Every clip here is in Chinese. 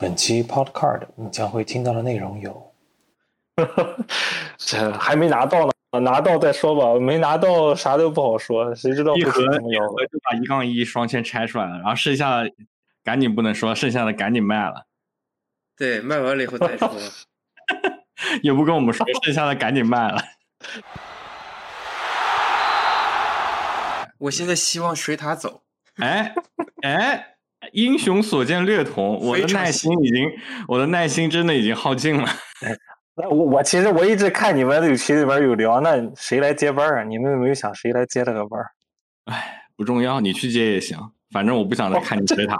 本期 Podcast 你将会听到的内容有：这还没拿到呢，拿到再说吧。没拿到啥都不好说，谁知道一盒怎么样？就把一杠一双签拆出来了，然后剩下的赶紧不能说，剩下的赶紧卖了，对，卖完了以后再说。也不跟我们说，剩下的赶紧卖了。我现在希望水塔走，哎哎，英雄所见略同，我的耐心已经，我的耐心真的已经耗尽了。那我我其实我一直看你们这个群里边有聊，那谁来接班啊？你们有没有想谁来接这个班？哎，不重要，你去接也行，反正我不想再看你水塔。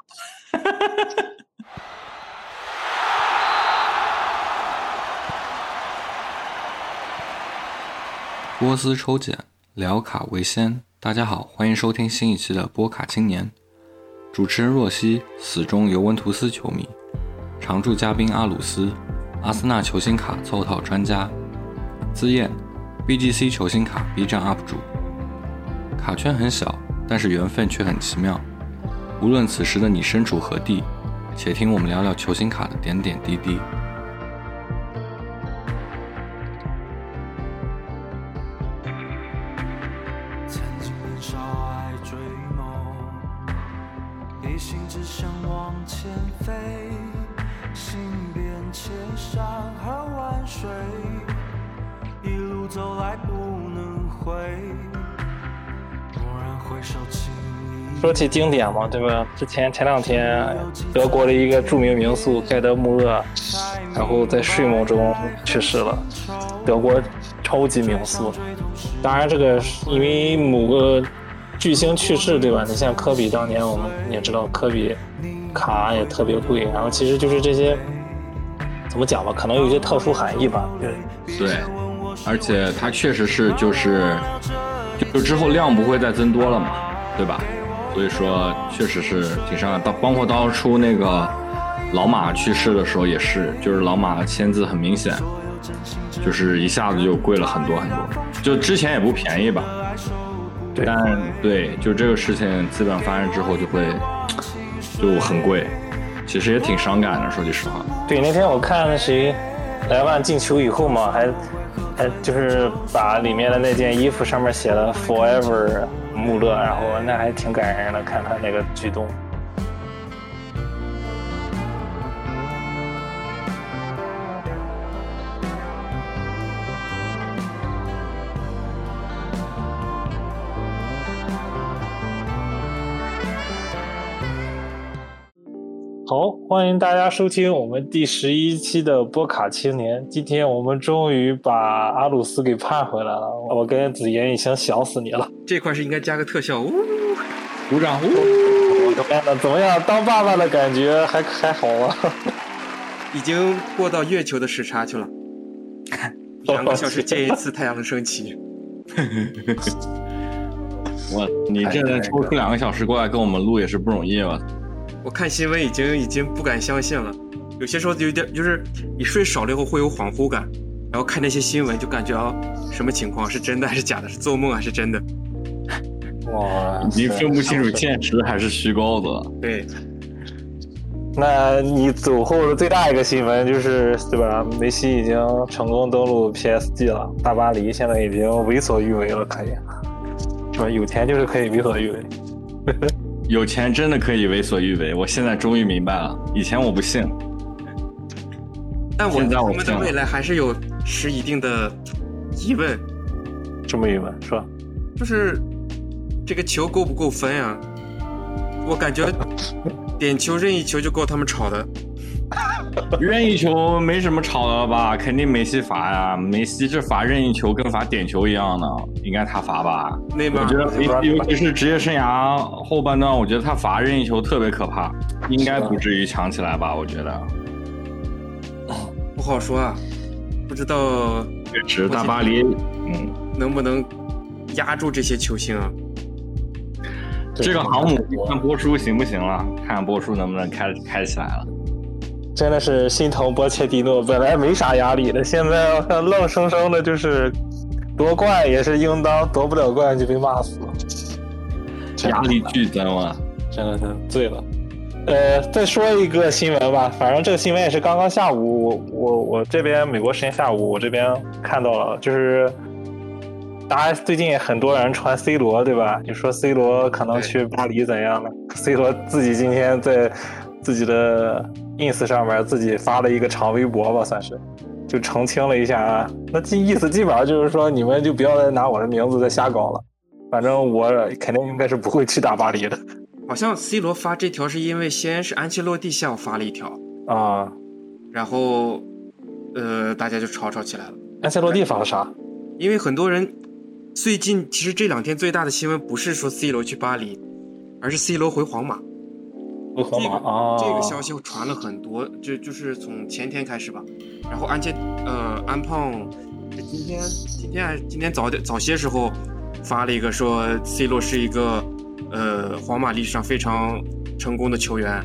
波斯抽检，聊卡为先。大家好，欢迎收听新一期的波卡青年。主持人若曦，死忠尤文图斯球迷；常驻嘉宾阿鲁斯，阿森纳球星卡凑套专家；资燕，BGC 球星卡 B 站 UP 主。卡圈很小，但是缘分却很奇妙。无论此时的你身处何地，且听我们聊聊球星卡的点点滴滴。水，一路走来不能回。蓦然回首，情说起经典嘛，对吧？之前前两天德国的一个著名名宿盖德穆勒，然后在睡梦中去世了。德国超级名宿，当然这个因为某个巨星去世，对吧？你像科比当年我们也知道，科比卡也特别贵，然后其实就是这些怎么讲吧，可能有一些特殊含义吧。对，对，而且它确实是就是，就就之后量不会再增多了嘛，对吧？所以说确实是挺伤感。到包括当初那个老马去世的时候也是，就是老马的签字很明显，就是一下子就贵了很多很多，就之前也不便宜吧。对但对，就这个事情基本上发生之后就会就很贵，其实也挺伤感的，说句实话。对，那天我看那谁莱万进球以后嘛，还还就是把里面的那件衣服上面写了 “Forever 穆勒”，然后那还挺感人的，看他那个举动。好，欢迎大家收听我们第十一期的波卡青年。今天我们终于把阿鲁斯给盼回来了，我跟子妍已经想死你了。这块是应该加个特效，呜，鼓掌！我的天呐，怎么样？当爸爸的感觉还还好吗？已经过到月球的时差去了，两个小时见一次太阳的升起。我你这能抽出两个小时过来跟我们录也是不容易了。我看新闻已经已经不敢相信了，有些时候有点就是你睡少了以后会有恍惚感，然后看那些新闻就感觉啊什么情况是真的还是假的，是做梦还是真的？哇，你分不清楚现实还是虚构的。对，那你走后的最大一个新闻就是，对吧？梅西已经成功登陆 PSG 了，大巴黎现在已经为所欲为了，可以，是吧？有钱就是可以为所欲为。有钱真的可以为所欲为，我现在终于明白了，以前我不信。但我我我们的未来还是有持一定的疑问，什么疑问说？就是这个球够不够分呀？我感觉点球任意球就够他们吵的。任意球没什么吵的吧？肯定梅西罚呀，梅西这罚任意球跟罚点球一样的，应该他罚吧？那边我觉得梅西尤其是职业生涯后半段，我觉得他罚任意球特别可怕，应该不至于强起来吧？我觉得。不好说啊，不知道确实，大巴黎，嗯，能不能压住这些球星啊？这个航母看波叔行不行了？看波叔能不能开开起来了。真的是心疼波切蒂诺，本来没啥压力的，现在 愣生生的就是夺冠也是应当，夺不了冠就被骂死了，压力剧增啊。真的是醉了。呃，再说一个新闻吧，反正这个新闻也是刚刚下午，我我我这边美国时间下午，我这边看到了，就是大家最近很多人传 C 罗，对吧？就说 C 罗可能去巴黎怎样了？C 罗自己今天在自己的 ins 上面自己发了一个长微博吧，算是就澄清了一下啊。那这意思基本上就是说，你们就不要再拿我的名字再瞎搞了，反正我肯定应该是不会去打巴黎的好像 C 罗发这条是因为先是安切洛蒂向我发了一条，啊。然后呃大家就吵吵起来了，安切洛蒂发了啥？因为很多人最近其实这两天最大的新闻不是说 C 罗去巴黎，而是 C 罗回皇马。这个、这个消息传了很多，就就是从前天开始吧。然后安切呃安胖今天今天还是今天早点早些时候发了一个说 C 罗是一个呃皇马历史上非常成功的球员，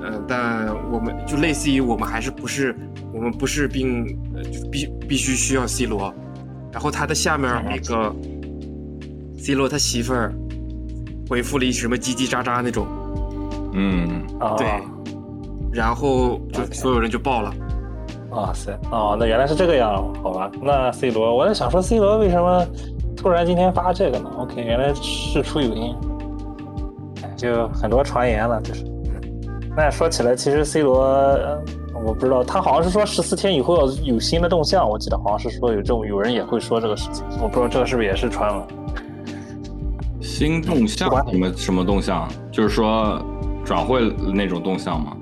呃，但我们就类似于我们还是不是我们不是并呃就必必须需要 C 罗。然后他的下面那个 C 罗他媳妇儿回复了一什么叽叽喳喳那种。嗯，啊对然后就所有人就爆了。哇塞哦，那原来是这个样，好吧？那 C 罗，我在想说 C 罗为什么突然今天发这个呢？OK，原来事出有因，哎，就很多传言了，就是。那说起来，其实 C 罗，呃我不知道，他好像是说十四天以后要有新的动向，我记得好像是说有这种有人也会说这个事情，我不知道这个是不是也是传闻。新动向不管什么什么动向？就是说转会那种动向吗？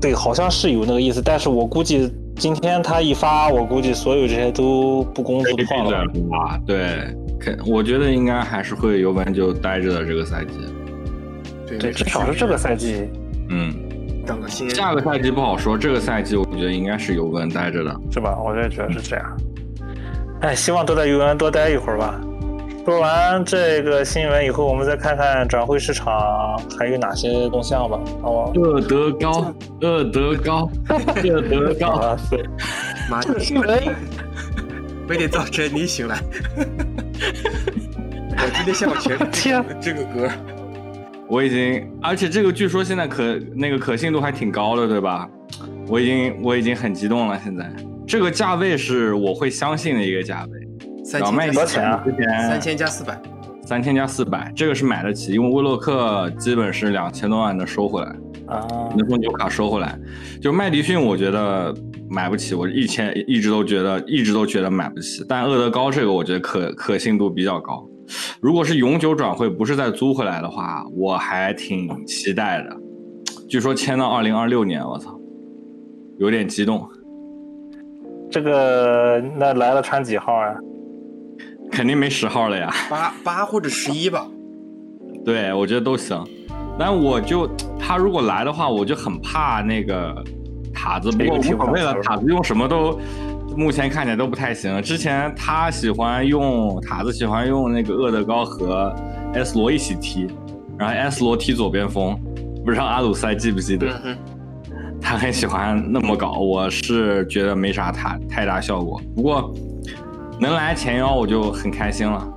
对，好像是有那个意思，但是我估计今天他一发，我估计所有这些都不攻自破了。啊，对，肯我觉得应该还是会尤文就待着的这个赛季。对对，至少是这个赛季，嗯，等个新下个赛季不好说，这个赛季我觉得应该是尤文待着的。是吧？我也觉得是这样。哎，希望都在尤文多待一会儿吧。说完这个新闻以后，我们再看看转会市场还有哪些动向吧。好吧？厄德高，厄德高，厄德高。啊，对，妈这个新闻非得造成你醒来。我今天下午全是天这个歌，我已经，而且这个据说现在可那个可信度还挺高的，对吧？我已经我已经很激动了。现在这个价位是我会相信的一个价位。三千加四百，多少钱三千加四百，三千加四百，这个是买得起，因为威洛克基本是两千多万能收回来，啊，能从纽卡收回来。就麦迪逊，我觉得买不起，我以前一直都觉得一直都觉得买不起。但厄德高这个，我觉得可可信度比较高。如果是永久转会，不是再租回来的话，我还挺期待的。据说签到二零二六年，我操，有点激动。这个那来了穿几号啊？肯定没十号了呀。八八或者十一吧。对，我觉得都行。但我就他如果来的话，我就很怕那个塔子。不过无所谓了，塔子用什么都目前看起来都不太行。之前他喜欢用塔子，喜欢用那个厄德高和 S 罗一起踢，然后 S 罗踢左边锋，不知道阿鲁塞记不记得？嗯，他很喜欢那么搞，我是觉得没啥太太大效果。不过能来前腰我就很开心了。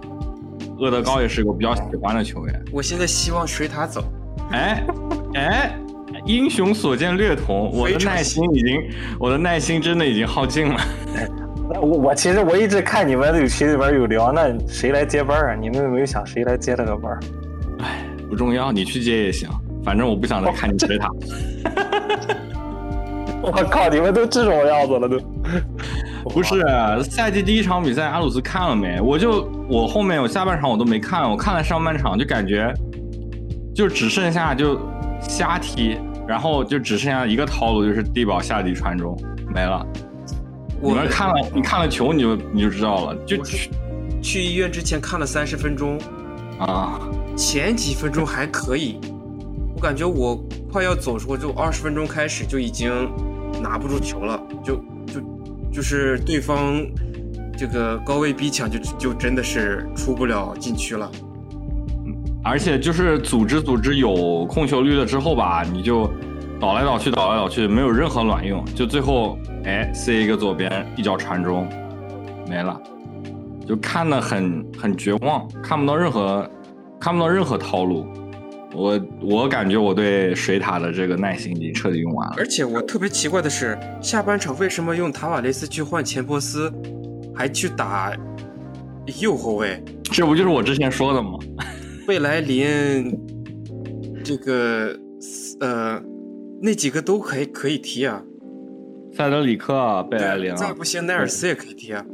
厄德高也是个比较喜欢的球员。我现在希望水塔走。哎哎，英雄所见略同，我的耐心已经，我的耐心真的已经耗尽了。那我我其实我一直看你们这个群里边有聊，那谁来接班啊？你们有没有想谁来接这个班儿？哎，不重要，你去接也行，反正我不想再看你水塔。我靠，你们都这种样子了都。不是赛季第一场比赛，阿鲁斯看了没？我就我后面我下半场我都没看，我看了上半场就感觉就只剩下就瞎踢，然后就只剩下一个套路，就是地保下底传中没了。你我们看了你看了球你就你就知道了，就去去医院之前看了三十分钟，啊。前几分钟还可以，我感觉我快要走的时候，就二十分钟开始就已经拿不住球了，就就是对方这个高位逼抢就就真的是出不了禁区了。而且就是组织组织有控球率了之后吧，你就倒来倒去倒来倒去，没有任何卵用，就最后哎塞一个左边一脚传中，没了，就看得很很绝望，看不到任何看不到任何套路。我我感觉我对水塔的这个耐心已经彻底用完了。而且我特别奇怪的是，下半场为什么用塔瓦雷斯去换钱伯斯，还去打右后卫？这不就是我之前说的吗？贝莱林，这个呃，那几个都可以可以踢啊。塞德里克、贝莱林，再不行，奈尔斯也可以踢啊。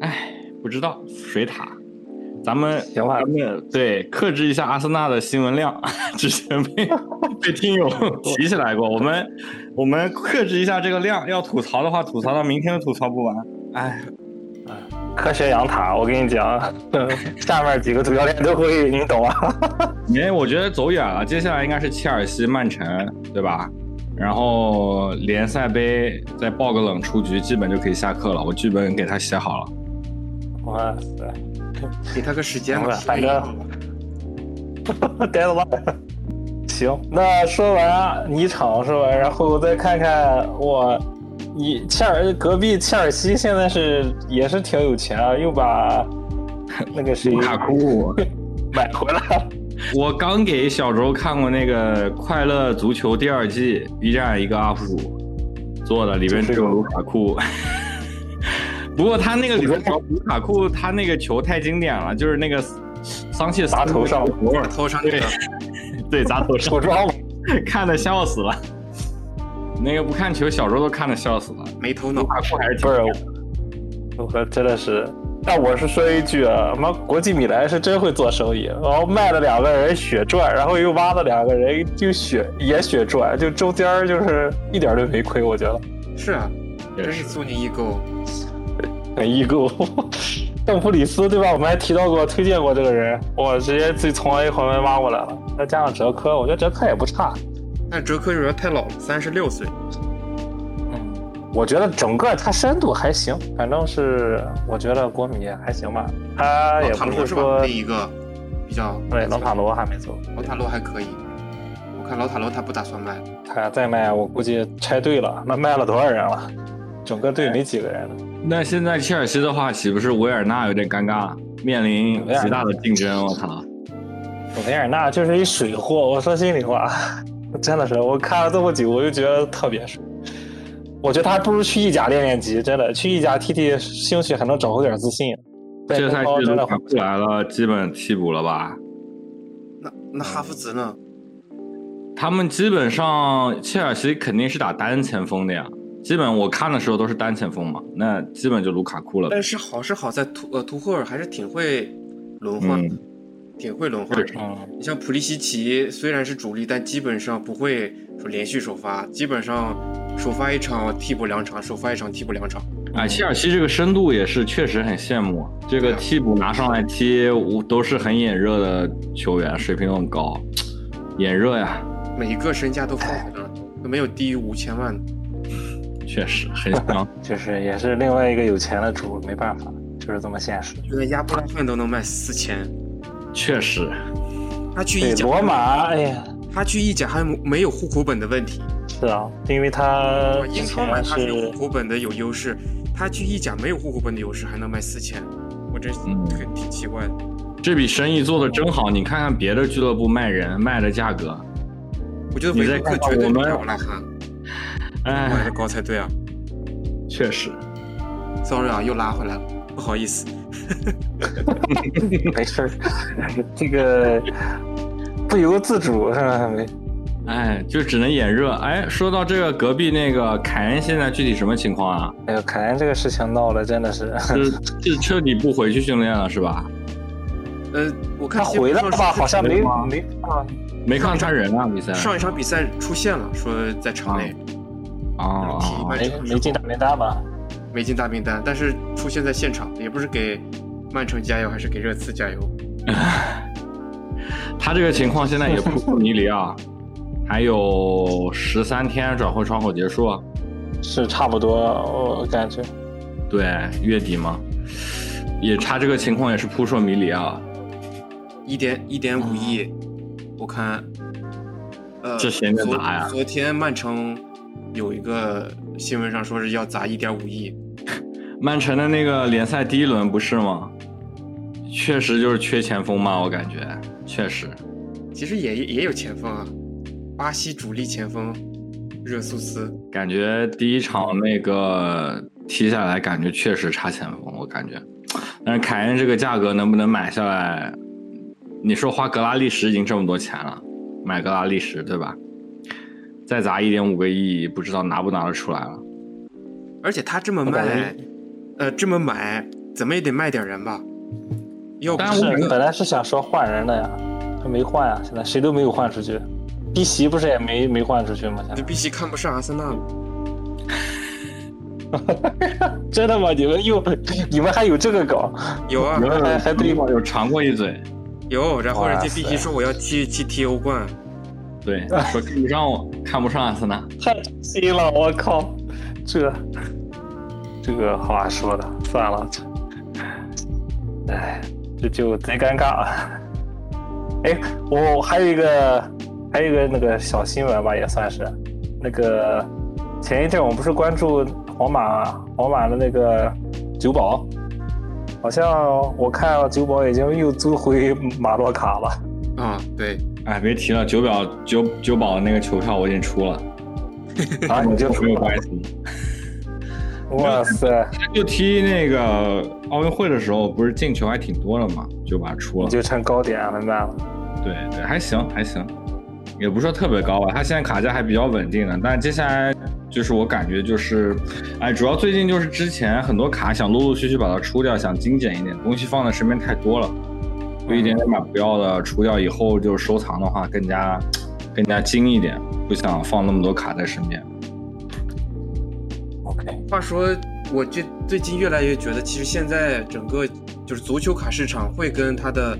哎，不知道水塔，咱们行吧咱们对克制一下阿森纳的新闻量，之前被被听友提起来过，我们我们克制一下这个量，要吐槽的话，吐槽到明天都吐槽不完。哎，科学养塔，我跟你讲，下面几个主教练都会，你懂吗？因为我觉得走远了，接下来应该是切尔西、曼城，对吧？然后联赛杯再爆个冷出局，基本就可以下课了。我剧本给他写好了。哇塞，给他个时间吧。反正 呆了吧。行，那说完你场是吧？然后再看看我，你切尔隔壁切尔西现在是也是挺有钱啊，又把那个谁卢卡库买回来了。我刚给小周看过那个《快乐足球》第二季 B 站一个 UP 主做的，里面只有卢卡库。不过他那个里面卢卡库，他那个球太经典了，就是那个桑切斯砸头上，头上对对砸头上，我装 看的笑死了。那个不看球，小时候都看的笑死了。没头脑，卢卡库还是不是，我真的是。但我是说一句啊，妈，国际米兰是真会做生意，然后卖了两个人血赚，然后又挖了两个人就血也血赚，就中间就是一点都没亏，我觉得。是啊，真是苏宁易购，易购。邓普里斯对吧？我们还提到过、推荐过这个人，我直接自己从 A 环门挖过来了，再加上哲科，我觉得哲科也不差。但哲科有点太老了，三十六岁。我觉得整个他深度还行，反正是我觉得国米还行吧。他也不是说那一个比较对老塔罗还没走，老塔罗还可以。我看老塔罗他不打算卖，他再卖我估计拆队了。那卖了多少人了？整个队没几个人了。那现在切尔西的话，岂不是维尔纳有点尴尬，面临极大的竞争？我操！维尔纳就是一水货，我说心里话，真的是我看了这么久，我就觉得特别水。我觉得他还不如去意甲练练级，真的去意甲踢踢，兴许还能找回点自信。这赛季都回不来了，基本替补了吧？那那哈弗茨呢？他们基本上切尔西肯定是打单前锋的呀，基本我看的时候都是单前锋嘛，那基本就卢卡库了。但是好是好在图呃图赫尔还是挺会轮换，嗯、挺会轮换。嗯，你像普利西奇虽然是主力，但基本上不会说连续首发，基本上。首发一场，替补两场；首发一场，替补两场。哎，切尔西这个深度也是确实很羡慕，这个替补拿上来踢，都是很眼热的球员，水平都很高，眼热呀。每一个身价都放在那儿，都没有低于五千万。确实很 香，就是也是另外一个有钱的主，没办法，就是这么现实。就连亚布拉罕都能卖四千，确实。他去意甲，罗马，哎呀，他去意甲还没有户口本的问题。是啊，因为他英超买他是有户口本的有优势，他去意甲没有户口本的优势还能卖四千，我真嗯挺挺奇怪的。这笔生意做的真好，你看看别的俱乐部卖人卖的价格，我觉得维克绝对比亚布拉罕哎卖的高才对啊。确实，sorry 啊，又拉回来了，不好意思。没事，这个不由自主是吧？没。哎，就只能眼热。哎，说到这个隔壁那个凯恩，现在具体什么情况啊？哎呦，凯恩这个事情闹的真的是，是是彻底不回去训练了是吧？呃，我看他回来了吧？好像没没看，没看他人啊比赛。上一场比赛出现了，说在场内。啊没没进大名单吧？没进大名单，但是出现在现场，也不是给曼城加油，还是给热刺加油。他这个情况现在也扑朔迷离啊。还有十三天转会窗口结束，是差不多，我感觉。对，月底嘛，也差这个情况也是扑朔迷离啊。一点一点五亿，我看，呃，这谁能拿呀？昨天曼城有一个新闻上说是要砸一点五亿。曼城的那个联赛第一轮不是吗？确实就是缺前锋嘛，我感觉确实。其实也也有前锋啊，巴西主力前锋热苏斯。感觉第一场那个踢下来，感觉确实差前锋，我感觉。但是凯恩这个价格能不能买下来？你说花格拉利什已经这么多钱了，买格拉利什对吧？再砸一点五个亿，不知道拿不拿得出来了。而且他这么卖，呃，这么买，怎么也得卖点人吧？要不是本来是想说换人的呀，他没换啊，现在谁都没有换出去。碧玺不是也没没换出去吗？现在碧玺看不上阿森纳了。真的吗？你们又你们还有这个梗？有啊，你们还还对有尝过一嘴。有，然后人家碧玺说我要去去踢欧冠。对，说看不上我，看不上阿森纳。太心了，我靠！这这个话说的，算了。哎，这就贼尴尬。哎，我还有一个，还有一个那个小新闻吧，也算是那个前一阵我们不是关注皇马，皇马的那个酒保，好像我看酒保已经又租回马洛卡了。啊，对。哎，别提了，九表九九宝的那个球票我已经出了。啊，你就没有关系。哇塞！就踢那个奥运会的时候，不是进球还挺多的嘛，就把它出了。就成高点了，明白了。对对，还行还行，也不说特别高吧。他现在卡价还比较稳定的，但接下来就是我感觉就是，哎，主要最近就是之前很多卡想陆陆续续把它出掉，想精简一点，东西放在身边太多了。有一点点把不要的除掉以后，就收藏的话更加更加精一点，不想放那么多卡在身边。OK，话说，我这最近越来越觉得，其实现在整个就是足球卡市场会跟他的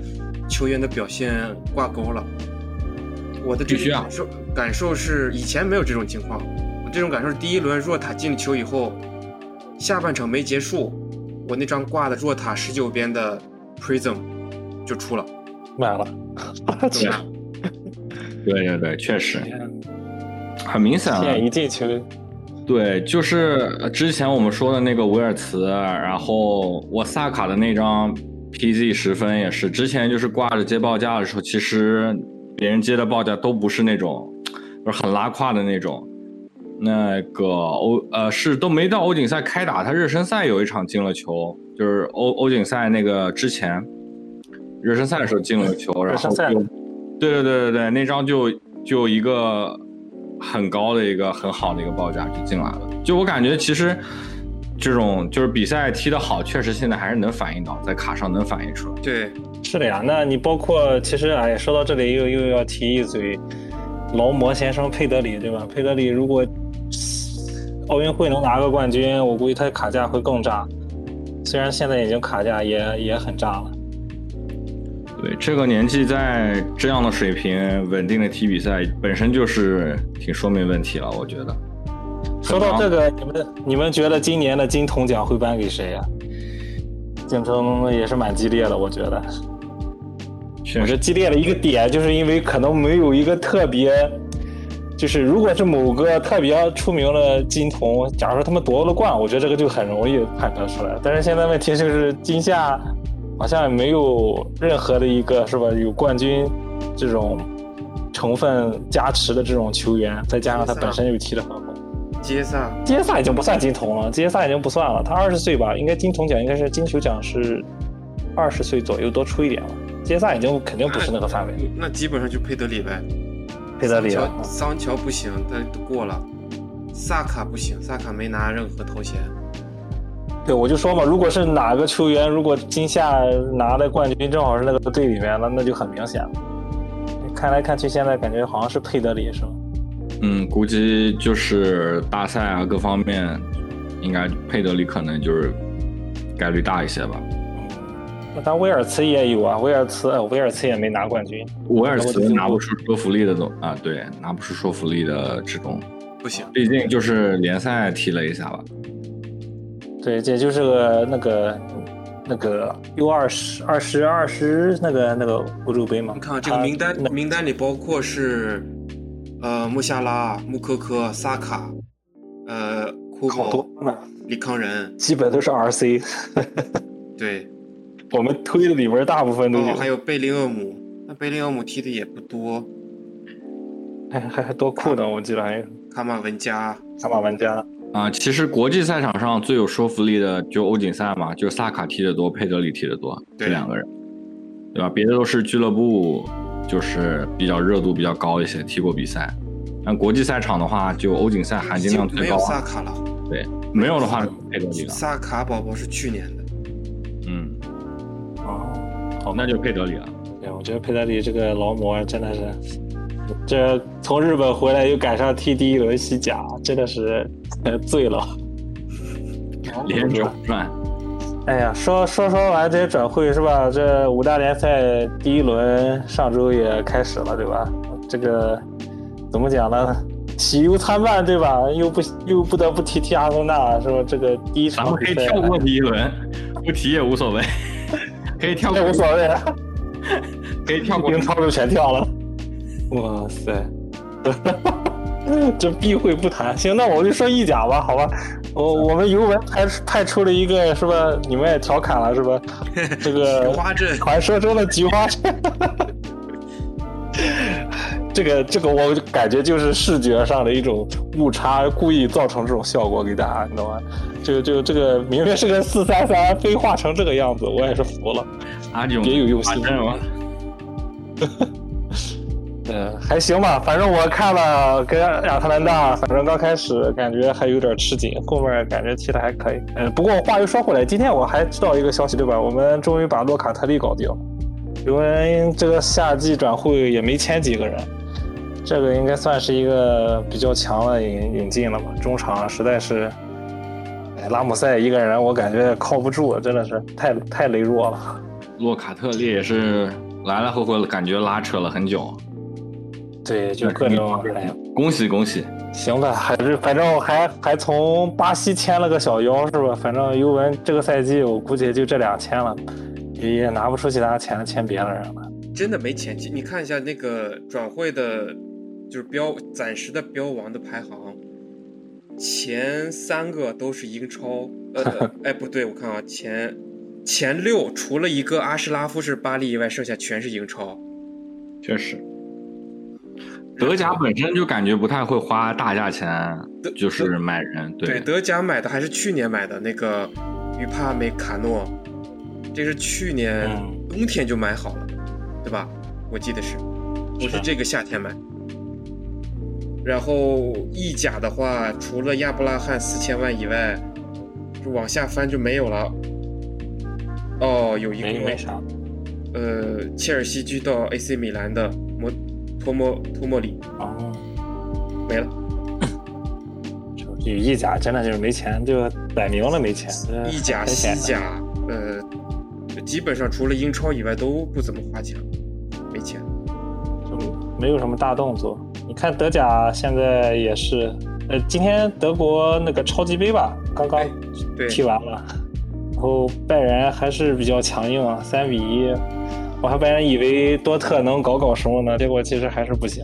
球员的表现挂钩了。我的这种感受感受是，以前没有这种情况。我这种感受是，第一轮若塔进了球以后，下半场没结束，我那张挂的若塔十九边的 Prism。就出了，买了，对，对对对，确实，很明显啊，一进球，对，就是之前我们说的那个维尔茨，然后我萨卡的那张 PZ 十分也是，之前就是挂着接报价的时候，其实别人接的报价都不是那种，就是很拉胯的那种，那个欧呃是都没到欧锦赛开打，他热身赛有一场进了球，就是欧欧锦赛那个之前。热身赛的时候进了个球，然后对对对对对，那张就就一个很高的一个很好的一个报价就进来了。就我感觉，其实这种就是比赛踢得好，确实现在还是能反映到在卡上能反映出来。对，是的呀。那你包括其实哎，说到这里又又要提一嘴，劳模先生佩德里对吧？佩德里如果奥运会能拿个冠军，我估计他卡价会更炸。虽然现在已经卡价也也很炸了。对这个年纪，在这样的水平稳定的踢比赛，本身就是挺说明问题了。我觉得。说到这个，你们你们觉得今年的金童奖会颁给谁呀？竞争也是蛮激烈的，我觉得。确实激烈的一个点，就是因为可能没有一个特别，就是如果是某个特别出名的金童，假如说他们夺了冠，我觉得这个就很容易判断出来。但是现在问题就是今夏。好像也没有任何的一个是吧？有冠军这种成分加持的这种球员，再加上他本身又踢得很好。杰萨，杰萨已经不算金童了，杰萨已经不算了。他二十岁吧，应该金童奖应该是金球奖是二十岁左右多出一点了。杰萨已经肯定不是那个范围。那基本上就佩德里呗。佩德里，桑乔不行，他过了。萨卡不行，萨卡没拿任何头衔。对，我就说嘛，如果是哪个球员，如果今夏拿的冠军正好是那个队里面，那那就很明显了。看来看去，现在感觉好像是佩德里，是吗？嗯，估计就是大赛啊，各方面应该佩德里可能就是概率大一些吧。那他威尔茨也有啊，威尔茨，威尔茨也没拿冠军。威尔茨拿不出说服力的总啊，对，拿不出说服力的这种，不行，毕竟就是联赛踢了一下吧。对，这就是个那个那个 U 二十二十二十那个那个欧洲杯嘛。你看这个名单，名单里包括是呃穆夏拉、穆科科、萨卡、呃库多李康仁，基本都是 RC。对，我们推的里边大部分都有。还有贝林厄姆。那贝林厄姆踢的也不多，还还还多库呢，我记得还有卡马文加，卡马玩家。啊，其实国际赛场上最有说服力的就欧锦赛嘛，就萨卡踢得多，佩德里踢得多，这对两个人，对吧？别的都是俱乐部，就是比较热度比较高一些，踢过比赛。但国际赛场的话，就欧锦赛含金量最高啊。萨卡了，对，没有的话，佩德里了。萨卡宝宝是去年的，嗯，哦，好，那就佩德里了。对，我觉得佩德里这个劳模真的是，这从日本回来又赶上踢第一轮西甲，真的是呃醉了。连轴转，哎呀，说说说完这些转会是吧？这五大联赛第一轮上周也开始了，对吧？这个怎么讲呢？喜忧参半，对吧？又不又不得不提提阿森纳，是吧？这个第一咱们可以跳过第一轮，不提也无所谓，可以跳过，无所谓，可以跳过英超就全跳了。哇塞，这避讳不谈。行，那我就说意甲吧，好吧。我我们尤文派派出了一个是吧？你们也调侃了是吧？这个菊花阵传说中的菊花阵。这 个这个，我感觉就是视觉上的一种误差，故意造成这种效果给大家，你懂吗？就就这个明明是个四三三，非画成这个样子，我也是服了。阿炯别有用心？嗯，还行吧，反正我看了跟亚特兰大，反正刚开始感觉还有点吃紧，后面感觉踢的还可以。呃，不过话又说回来，今天我还知道一个消息，对吧？我们终于把洛卡特利搞定了，因为这个夏季转会也没签几个人，这个应该算是一个比较强的引引进了吧。中场实在是，哎，拉姆塞一个人我感觉靠不住，真的是太太羸弱了。洛卡特利也是来来回回感觉拉扯了很久，对，就各种哎呀。恭喜恭喜！行吧，还是反正还还从巴西签了个小妖是吧？反正尤文这个赛季我估计就这俩签了，也也拿不出其他钱签别的人了。真的没前期。你看一下那个转会的，就是标暂时的标王的排行，前三个都是英超。呃，哎，不对，我看啊，前前六除了一个阿什拉夫是巴黎以外，剩下全是英超。确实，德甲本身就感觉不太会花大价钱，就是买人。对，德甲买的还是去年买的那个于帕梅卡诺，这是去年嗯冬天就买好了，对吧？我记得是，不是是这个夏天买。然后意甲的话，除了亚布拉罕四千万以外，就往下翻就没有了。哦，有一个没没啥，呃，切尔西居到 AC 米兰的摩托莫托莫里哦，没了。就就意甲真的就是没钱，就摆明了没钱。意甲、西甲，呃，基本上除了英超以外都不怎么花钱，没钱。就没有什么大动作。你看德甲现在也是，呃，今天德国那个超级杯吧，刚刚踢完了，然后拜仁还是比较强硬啊，三比一。我还本来以为多特能搞搞什么呢，结果其实还是不行。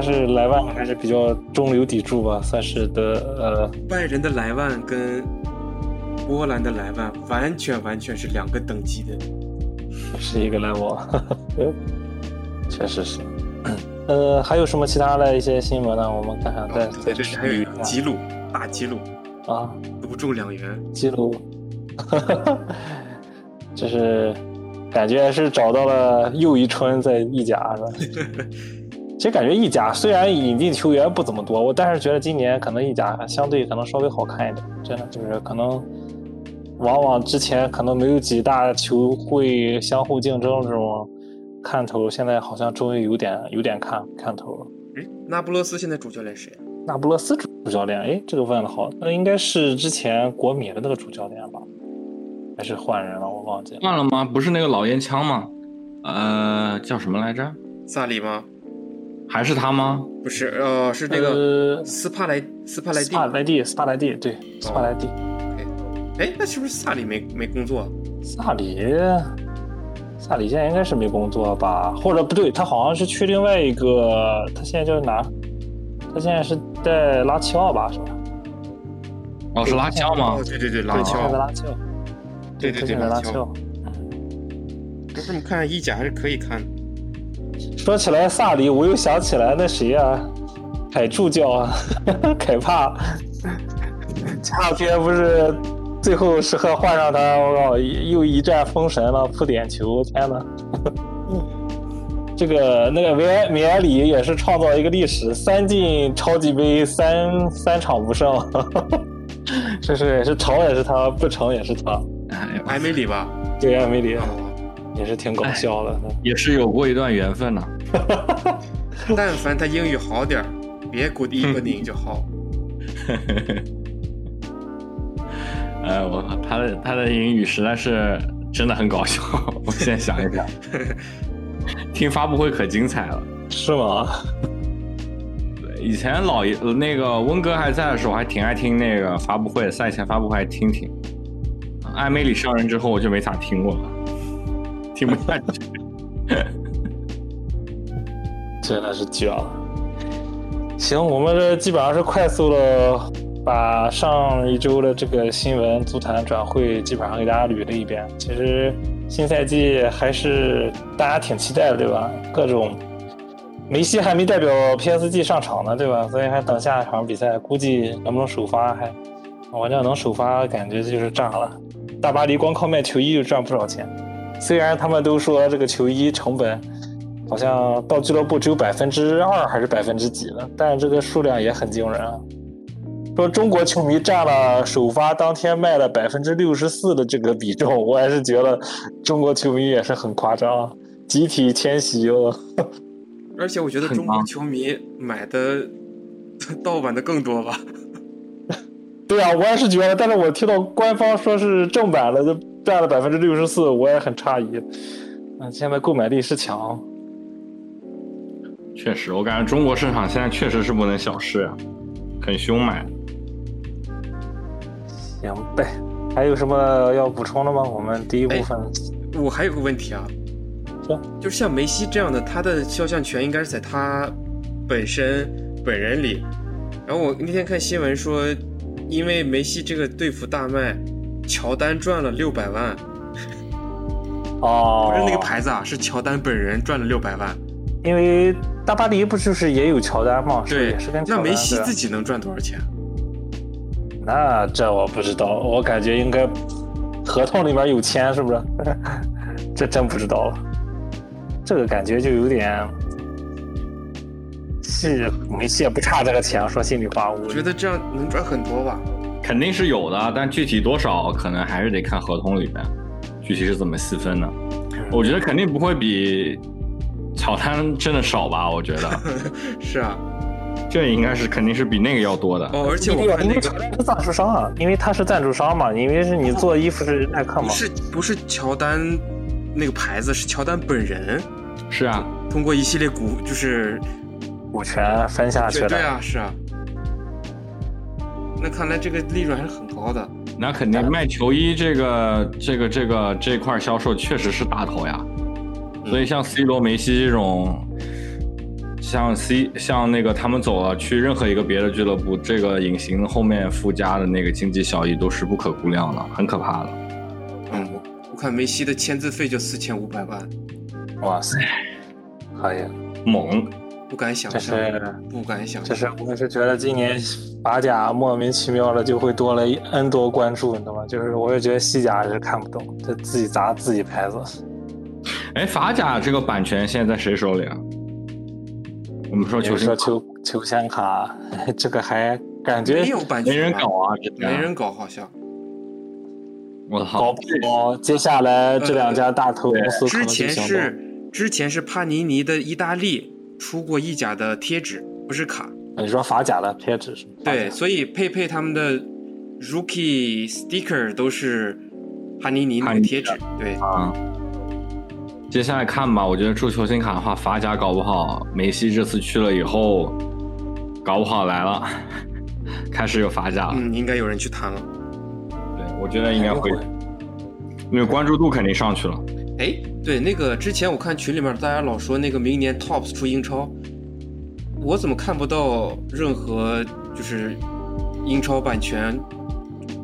还是莱万还是比较中流砥柱吧，算是的呃拜仁的莱万跟波兰的莱万完全完全是两个等级的。是一个 level，确实是。呃，还有什么其他的一些新闻呢？我们看看再再这是还有一个吉鲁大吉鲁，啊，独中两元。记录，就是感觉是找到了又一春在意甲是吧？其实感觉意甲虽然引进球员不怎么多，我但是觉得今年可能意甲相对可能稍微好看一点，真的就是可能往往之前可能没有几大球会相互竞争这种看头，现在好像终于有点有点看看头了。哎，那不勒斯现在主教练谁啊？那不勒斯主教练，哎，这个问的好，那应该是之前国米的那个主教练吧？还是换人了？我忘记了。换了吗？不是那个老烟枪吗？呃，叫什么来着？萨里吗？还是他吗？不是，呃，是那个呃斯帕莱斯帕莱蒂斯。帕莱蒂，斯帕莱蒂，对，斯帕莱蒂。哎，那是不是萨里没没工作？萨里，萨里现在应该是没工作吧？或者不对，他好像是去另外一个，他现在就是哪？他现在是在拉齐奥吧？是吧？哦，是拉齐奥吗哦，？对对对，拉齐奥。对对对拉拉齐奥齐奥。不是，你看意甲还是可以看的。说起来萨里，我又想起来那谁啊，凯助教啊，凯帕。前两天不是最后时刻换上他，我靠，又一战封神了，扑点球，天呐！这个那个维埃米埃里也是创造一个历史，三进超级杯，三三场不胜，这是也是成也是他，不成也是他。哎呀，埃梅里吧？对啊，梅里哦，也是挺搞笑的。也是有过一段缘分呢。但凡他英语好点儿，别 good evening 就好。呃，我靠，他的他的英语实在是真的很搞笑。我现在想一想，听发布会可精彩了。是吗？对以前老爷呃那个温哥还在的时候，还挺爱听那个发布会，赛前发布会还听听。艾梅里上任之后，我就没咋听过了，听不下去。真的是绝了。行，我们这基本上是快速的把上一周的这个新闻足坛转会基本上给大家捋了一遍。其实新赛季还是大家挺期待的，对吧？各种梅西还没代表 PSG 上场呢，对吧？所以还等下一场比赛，估计能不能首发还，我这能首发，感觉就是炸了。大巴黎光靠卖球衣就赚不少钱，虽然他们都说这个球衣成本。好像到俱乐部只有百分之二还是百分之几呢，但是这个数量也很惊人啊。说中国球迷占了首发当天卖了百分之六十四的这个比重，我还是觉得中国球迷也是很夸张，啊集体迁徙哦。而且我觉得中国球迷买的盗版的更多吧。对啊，我也是觉得，但是我听到官方说是正版的就占了百分之六十四，我也很诧异。嗯，现在购买力是强。确实，我感觉中国市场现在确实是不能小视啊，很凶买。行呗，还有什么要补充的吗？我们第一部分，我还有个问题啊，说就是像梅西这样的，他的肖像权应该是在他本身本人里。然后我那天看新闻说，因为梅西这个队服大卖，乔丹赚了六百万，哦，不是那个牌子啊，是乔丹本人赚了六百万。因为大巴黎不就是也有乔丹吗？对也是跟，乔丹那梅西自己能赚多少钱？那这我不知道，我感觉应该合同里面有签，是不是？这真不知道了。这个感觉就有点，是梅西也不差这个钱，说心里话，我我觉得这样能赚很多吧。肯定是有的，但具体多少可能还是得看合同里面，具体是怎么细分的。我觉得肯定不会比乔丹挣的少吧？我觉得 是啊，这应该是肯定是比那个要多的。哦，而且我看那个乔丹是赞助商啊，因为他是赞助商嘛，因为是你做衣服是耐克嘛不，是不是乔丹那个牌子，是乔丹本人是啊，通过一系列股就是股权分下去的。对对啊，是啊。那看来这个利润还是很高的。那肯定卖球衣这个这个这个这块销售确实是大头呀。所以像 C 罗、梅西这种，像 C 像那个他们走了去任何一个别的俱乐部，这个隐形后面附加的那个经济效益都是不可估量的，很可怕的。嗯，我看梅西的签字费就四千五百万，哇塞，可以，猛，不敢想这象，是不敢想这象。是我是觉得今年法甲莫名其妙的就会多了 N 多关注，你知道吗？就是我也觉得西甲是看不懂，这自己砸自己牌子。哎，法甲这个版权现在在谁手里啊？我们说球星球球星卡，这个还感觉没有版权，没人搞，啊，这没人搞，好像。我搞！不好接下来这两家大头公司可之前。是之前是帕尼尼的意大利出过意甲的贴纸，不是卡。你说法甲的贴纸是吗？对，所以佩佩他们的 Rookie Sticker 都是帕尼尼那个贴纸。对，啊，接下来看吧，我觉得出球星卡的话，法甲搞不好，梅西这次去了以后，搞不好来了，开始有法甲了。嗯，应该有人去谈了。对，我觉得应该会，因为关注度肯定上去了。哎，对，那个之前我看群里面大家老说那个明年 Tops 出英超，我怎么看不到任何就是英超版权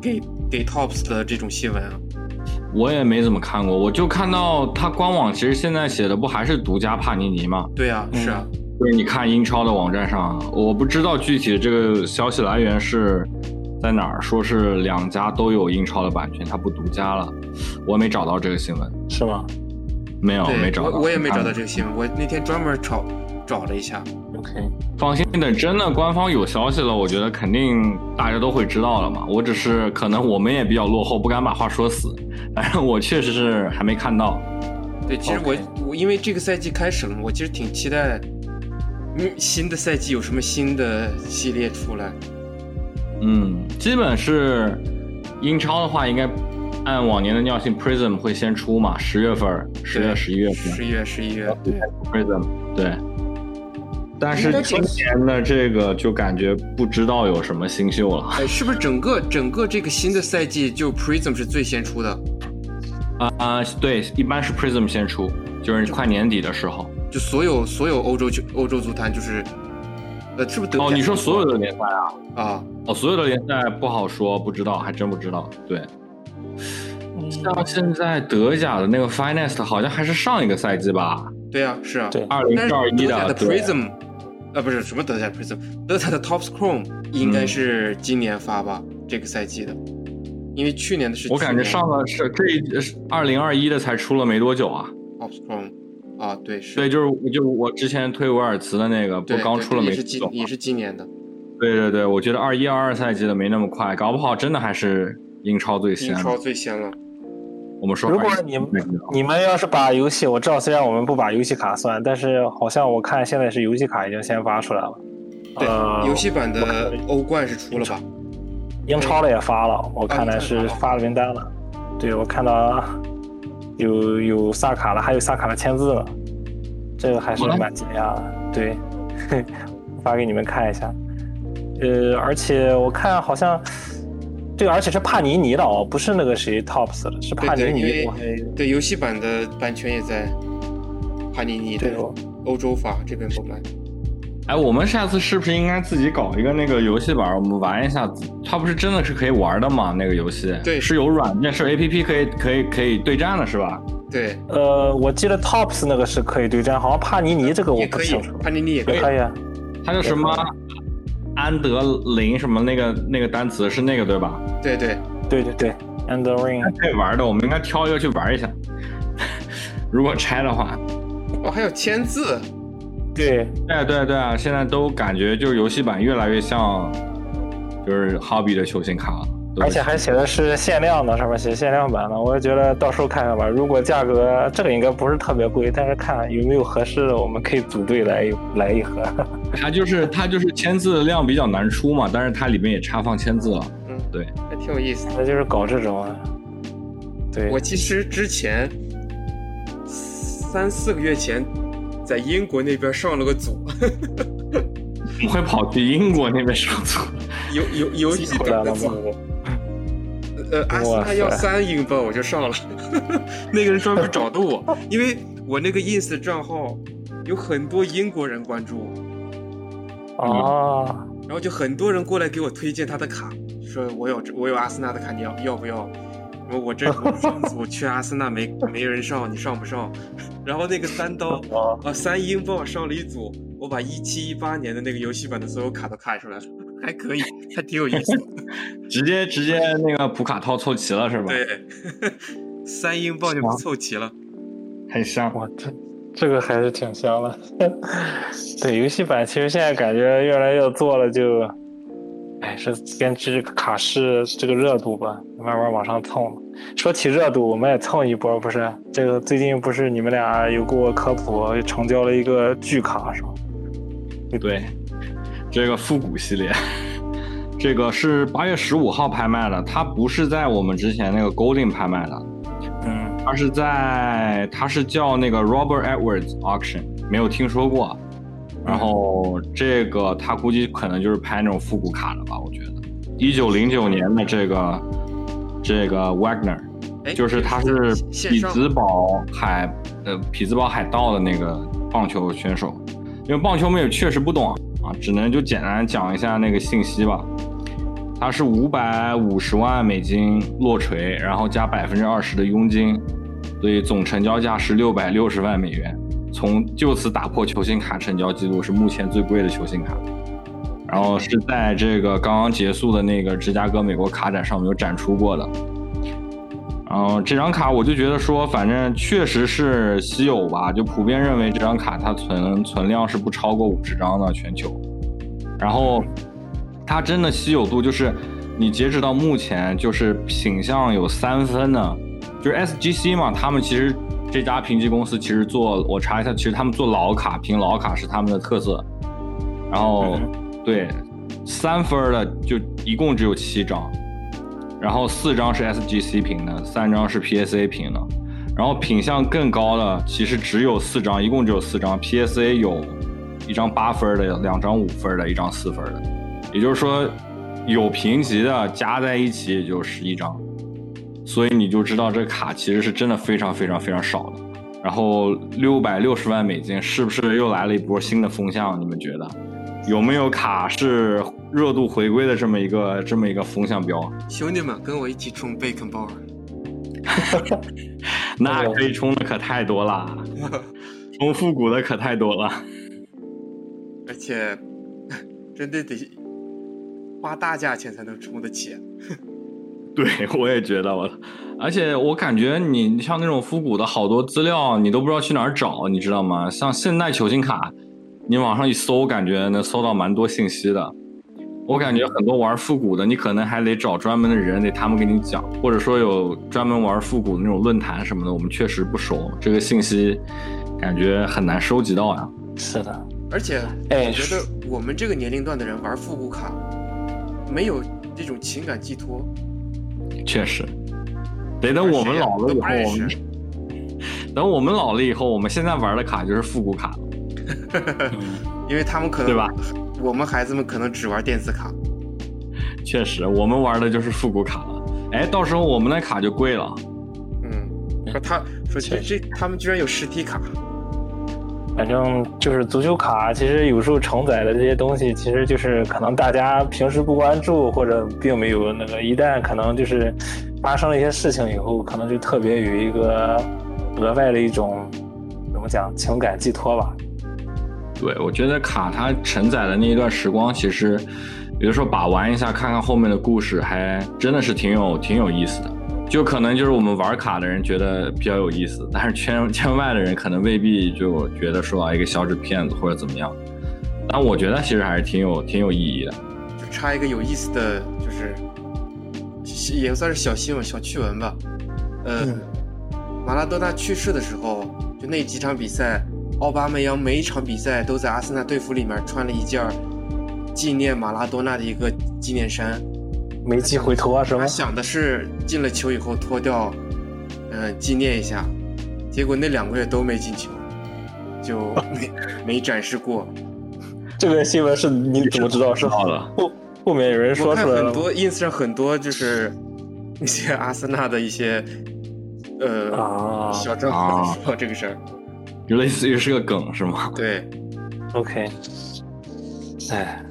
给给 Tops 的这种新闻啊？我也没怎么看过，我就看到他官网其实现在写的不还是独家帕尼尼吗？对啊，是啊，就是你看英超的网站上，我不知道具体的这个消息来源是在哪儿，说是两家都有英超的版权，它不独家了，我没找到这个新闻，是吗没有没找到，我我也没找到这个新闻，我那天专门找找了一下。？OK，放心，等真的官方有消息了，我觉得肯定大家都会知道了嘛。我只是可能我们也比较落后，不敢把话说死，反正我确实是还没看到。对，其实我我因为这个赛季开始了嘛，我其实挺期待，嗯，新的赛季有什么新的系列出来。嗯，基本是英超的话，应该按往年的尿性，Prism 会先出嘛，十月份、十月、十一月份十一月、十一月，对，Prism 对。但是今年的这个就感觉不知道有什么新秀了哎，是不是整个整个这个新的赛季就 Prism 是最先出的？啊、对，一般是 Prism 先出，就是快年底的时候。就所有所有欧洲球欧洲足坛就是，呃，是不是德哦，你说所有的联赛啊？啊？哦，所有的联赛不好说，不知道，还真不知道。对，像现在德甲的那个 Finest 好像还是上一个赛季吧，对啊，是啊。对。二零二一德甲的 Prism，呃，不是什么德甲 Prism，德甲的 Tops Chrome 应该是今年发吧，这个赛季的，因为去年的是我感觉上了是这一是二零二一的才出了没多久啊。Tops Chrome 啊，对是，对，就是就我之前推维尔茨的那个，不对，对刚出了没是今没多久吗也是今年的。对对对，我觉得二一二二赛季的没那么快，搞不好真的还是英超最先英。超最先了。我们说如果你们你们要是把游戏，我知道虽然我们不把游戏卡算，但是好像我看现在是游戏卡已经先发出来了。对，呃游戏版的欧冠是出了吧？英超的也发了，我看来是发了名单了。对，我看到有有萨卡了，还有萨卡的签字了，这个还是蛮惊讶的。对，发给你们看一下。呃，而且我看好像，对，而且是帕尼尼的哦，不是那个谁 Tops 的，是帕尼尼。对对因为我还对，游戏版的版权也在帕尼尼的对我欧洲发这边购买。哎，我们下次是不是应该自己搞一个那个游戏版，我们玩一下？它不是真的是可以玩的吗？那个游戏对是有软件，是 A P P 可以可以可以对战的，是吧？对，呃，我记得 Tops 那个是可以对战，好像帕尼尼这个我可以不清楚，。帕尼尼也可以。也可以啊。它叫什么？安德林什么那个那个单词是那个对吧？对对，对对对，And the Ring。可以玩的，我们应该挑一个去玩一下。如果拆的话，哦，还有签字，对，对对对啊，现在都感觉就是游戏版越来越像，就是 Hobby 的球星卡了，而且还写的是限量的，上面写限量版的，我也觉得到时候看看吧。如果价格这个应该不是特别贵，但是看有没有合适的，我们可以组队来一来一盒。它就是它就是签字量比较难出嘛，但是它里面也插放签字了。嗯，对，还挺有意思的。那就是搞这种啊。对我，其实之前三四个月前在英国那边上了个组，怎么会跑去英国那边上组？游游游戏版的组。呃，阿森纳要三英镑，我就上了。那个人专门找的我，因为我那个 ins 账号有很多英国人关注，啊，然后就很多人过来给我推荐他的卡，说我有我有阿森纳的卡，你要要不要？我我这我上组去阿森纳没没人上，你上不上？然后那个三刀 啊三英镑上了一组，我把一七一八年的那个游戏版的所有卡都开出来了，还可以，还挺有意思的。直接直接那个普卡套凑齐了是吧？，对，三英镑就凑齐了。很香。我，这这个还是挺香的。对，游戏版其实现在感觉越来越做了就，哎，是根据这个卡市这个热度吧，慢慢往上蹭。说起热度，我们也蹭一波，不是？这个最近不是你们俩有给我科普，成交了一个巨卡是吧？对，这个复古系列，这个是八月十五号拍卖的，它不是在我们之前那个 Golden 拍卖的，嗯，它是在它是叫那个 Robert Edwards Auction，没有听说过。然后这个他估计可能就是拍那种复古卡的吧，我觉得。一九零九年的这个这个 Wagner，哎，就是他是匹兹堡海呃匹兹堡海盗的那个棒球选手，因为棒球我们也确实不懂啊，只能就简单讲一下那个信息吧。它是五百五十万美金落锤，然后加百分之二十的佣金，所以总成交价是六百六十万美元，从就此打破球星卡成交记录，是目前最贵的球星卡。然后是在这个刚刚结束的那个芝加哥美国卡展上面有展出过的。然后这张卡我就觉得说，反正确实是稀有吧，就普遍认为这张卡它存存量是不超过五十张的全球。然后它真的稀有度就是，你截止到目前就是品相有三分的，就是 SGC 嘛，他们其实这家评级公司其实做我查一下，其实他们做老卡评老卡是他们的特色。然后对三分的就一共只有七张，然后四张是 SGC 评的，三张是 PSA 评的，然后品相更高的其实只有四张，一共只有四张，PSA 有一张八分的，两张五分的，一张四分的，也就是说有评级的加在一起也就十一张，所以你就知道这卡其实是真的非常非常非常少的。然后六百六十万美金是不是又来了一波新的风向？你们觉得有没有卡是热度回归的这么一个这么一个风向标？兄弟们跟我一起冲贝肯鲍尔。那可以冲的可太多了，冲复古的可太多了。而且 真的得花大价钱才能充得起。对，我也觉得我，而且我感觉你像那种复古的好多资料，你都不知道去哪儿找，你知道吗？像现代球星卡，你网上一搜，感觉能搜到蛮多信息的。我感觉很多玩复古的，你可能还得找专门的人，得他们给你讲，或者说有专门玩复古的那种论坛什么的，我们确实不熟，这个信息感觉很难收集到呀。是的，而且哎我觉得我们这个年龄段的人玩复古卡，没有这种情感寄托。确实，得等我们老了以后，我们 等我们老了以后，我们现在玩的卡就是复古卡了。因为他们可能对吧？我们孩子们可能只玩电子卡。确实，我们玩的就是复古卡了。哎，到时候我们的卡就贵了。嗯，说他说这这他们居然有实体卡。反正就是足球卡，其实有时候承载的这些东西，其实就是可能大家平时不关注，或者并没有那个，一旦可能就是发生了一些事情以后，可能就特别有一个额外的一种怎么讲情感寄托吧。对，我觉得卡它承载的那一段时光，其实有的时候把玩一下，看看后面的故事，还真的是挺有挺有意思的。就可能就是我们玩卡的人觉得比较有意思，但是圈 圈外的人可能未必就觉得说啊一个小纸片子或者怎么样。但我觉得其实还是挺有挺有意义的。就插一个有意思的，就是也算是小新闻、小趣闻吧。呃，马拉多纳去世的时候，就那几场比赛，奥巴梅扬每一场比赛都在阿森纳队服里面穿了一件纪念马拉多纳的一个纪念衫。没机回头啊，是吗他？想的是进了球以后脱掉，嗯、纪念一下，结果那两个月都没进球，就没 没展示过。这个新闻是你怎么知道？是好的后后面有人说出来很多 ins 上很多就是一些阿森纳的一些呃、啊小账啊号说这个事儿，就类似于是个梗是吗？对，OK，哎，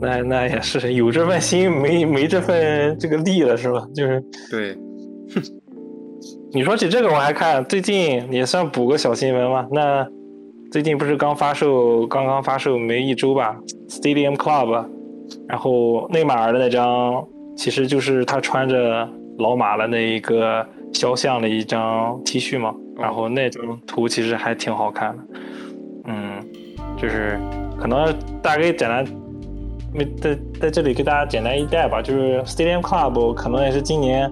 那那也是有这份心，没没这份这个力了，是吧？就是对，你说起这个，我还看最近也算补个小新闻嘛。那最近不是刚发售，刚刚发售没一周吧？Stadium Club，然后内马尔的那张，其实就是他穿着老马的那一个肖像的一张 T 恤嘛。然后那张图其实还挺好看的，嗯，就是可能大概简单。没在在这里给大家简单一带吧，就是 Stadium Club 可能也是今年，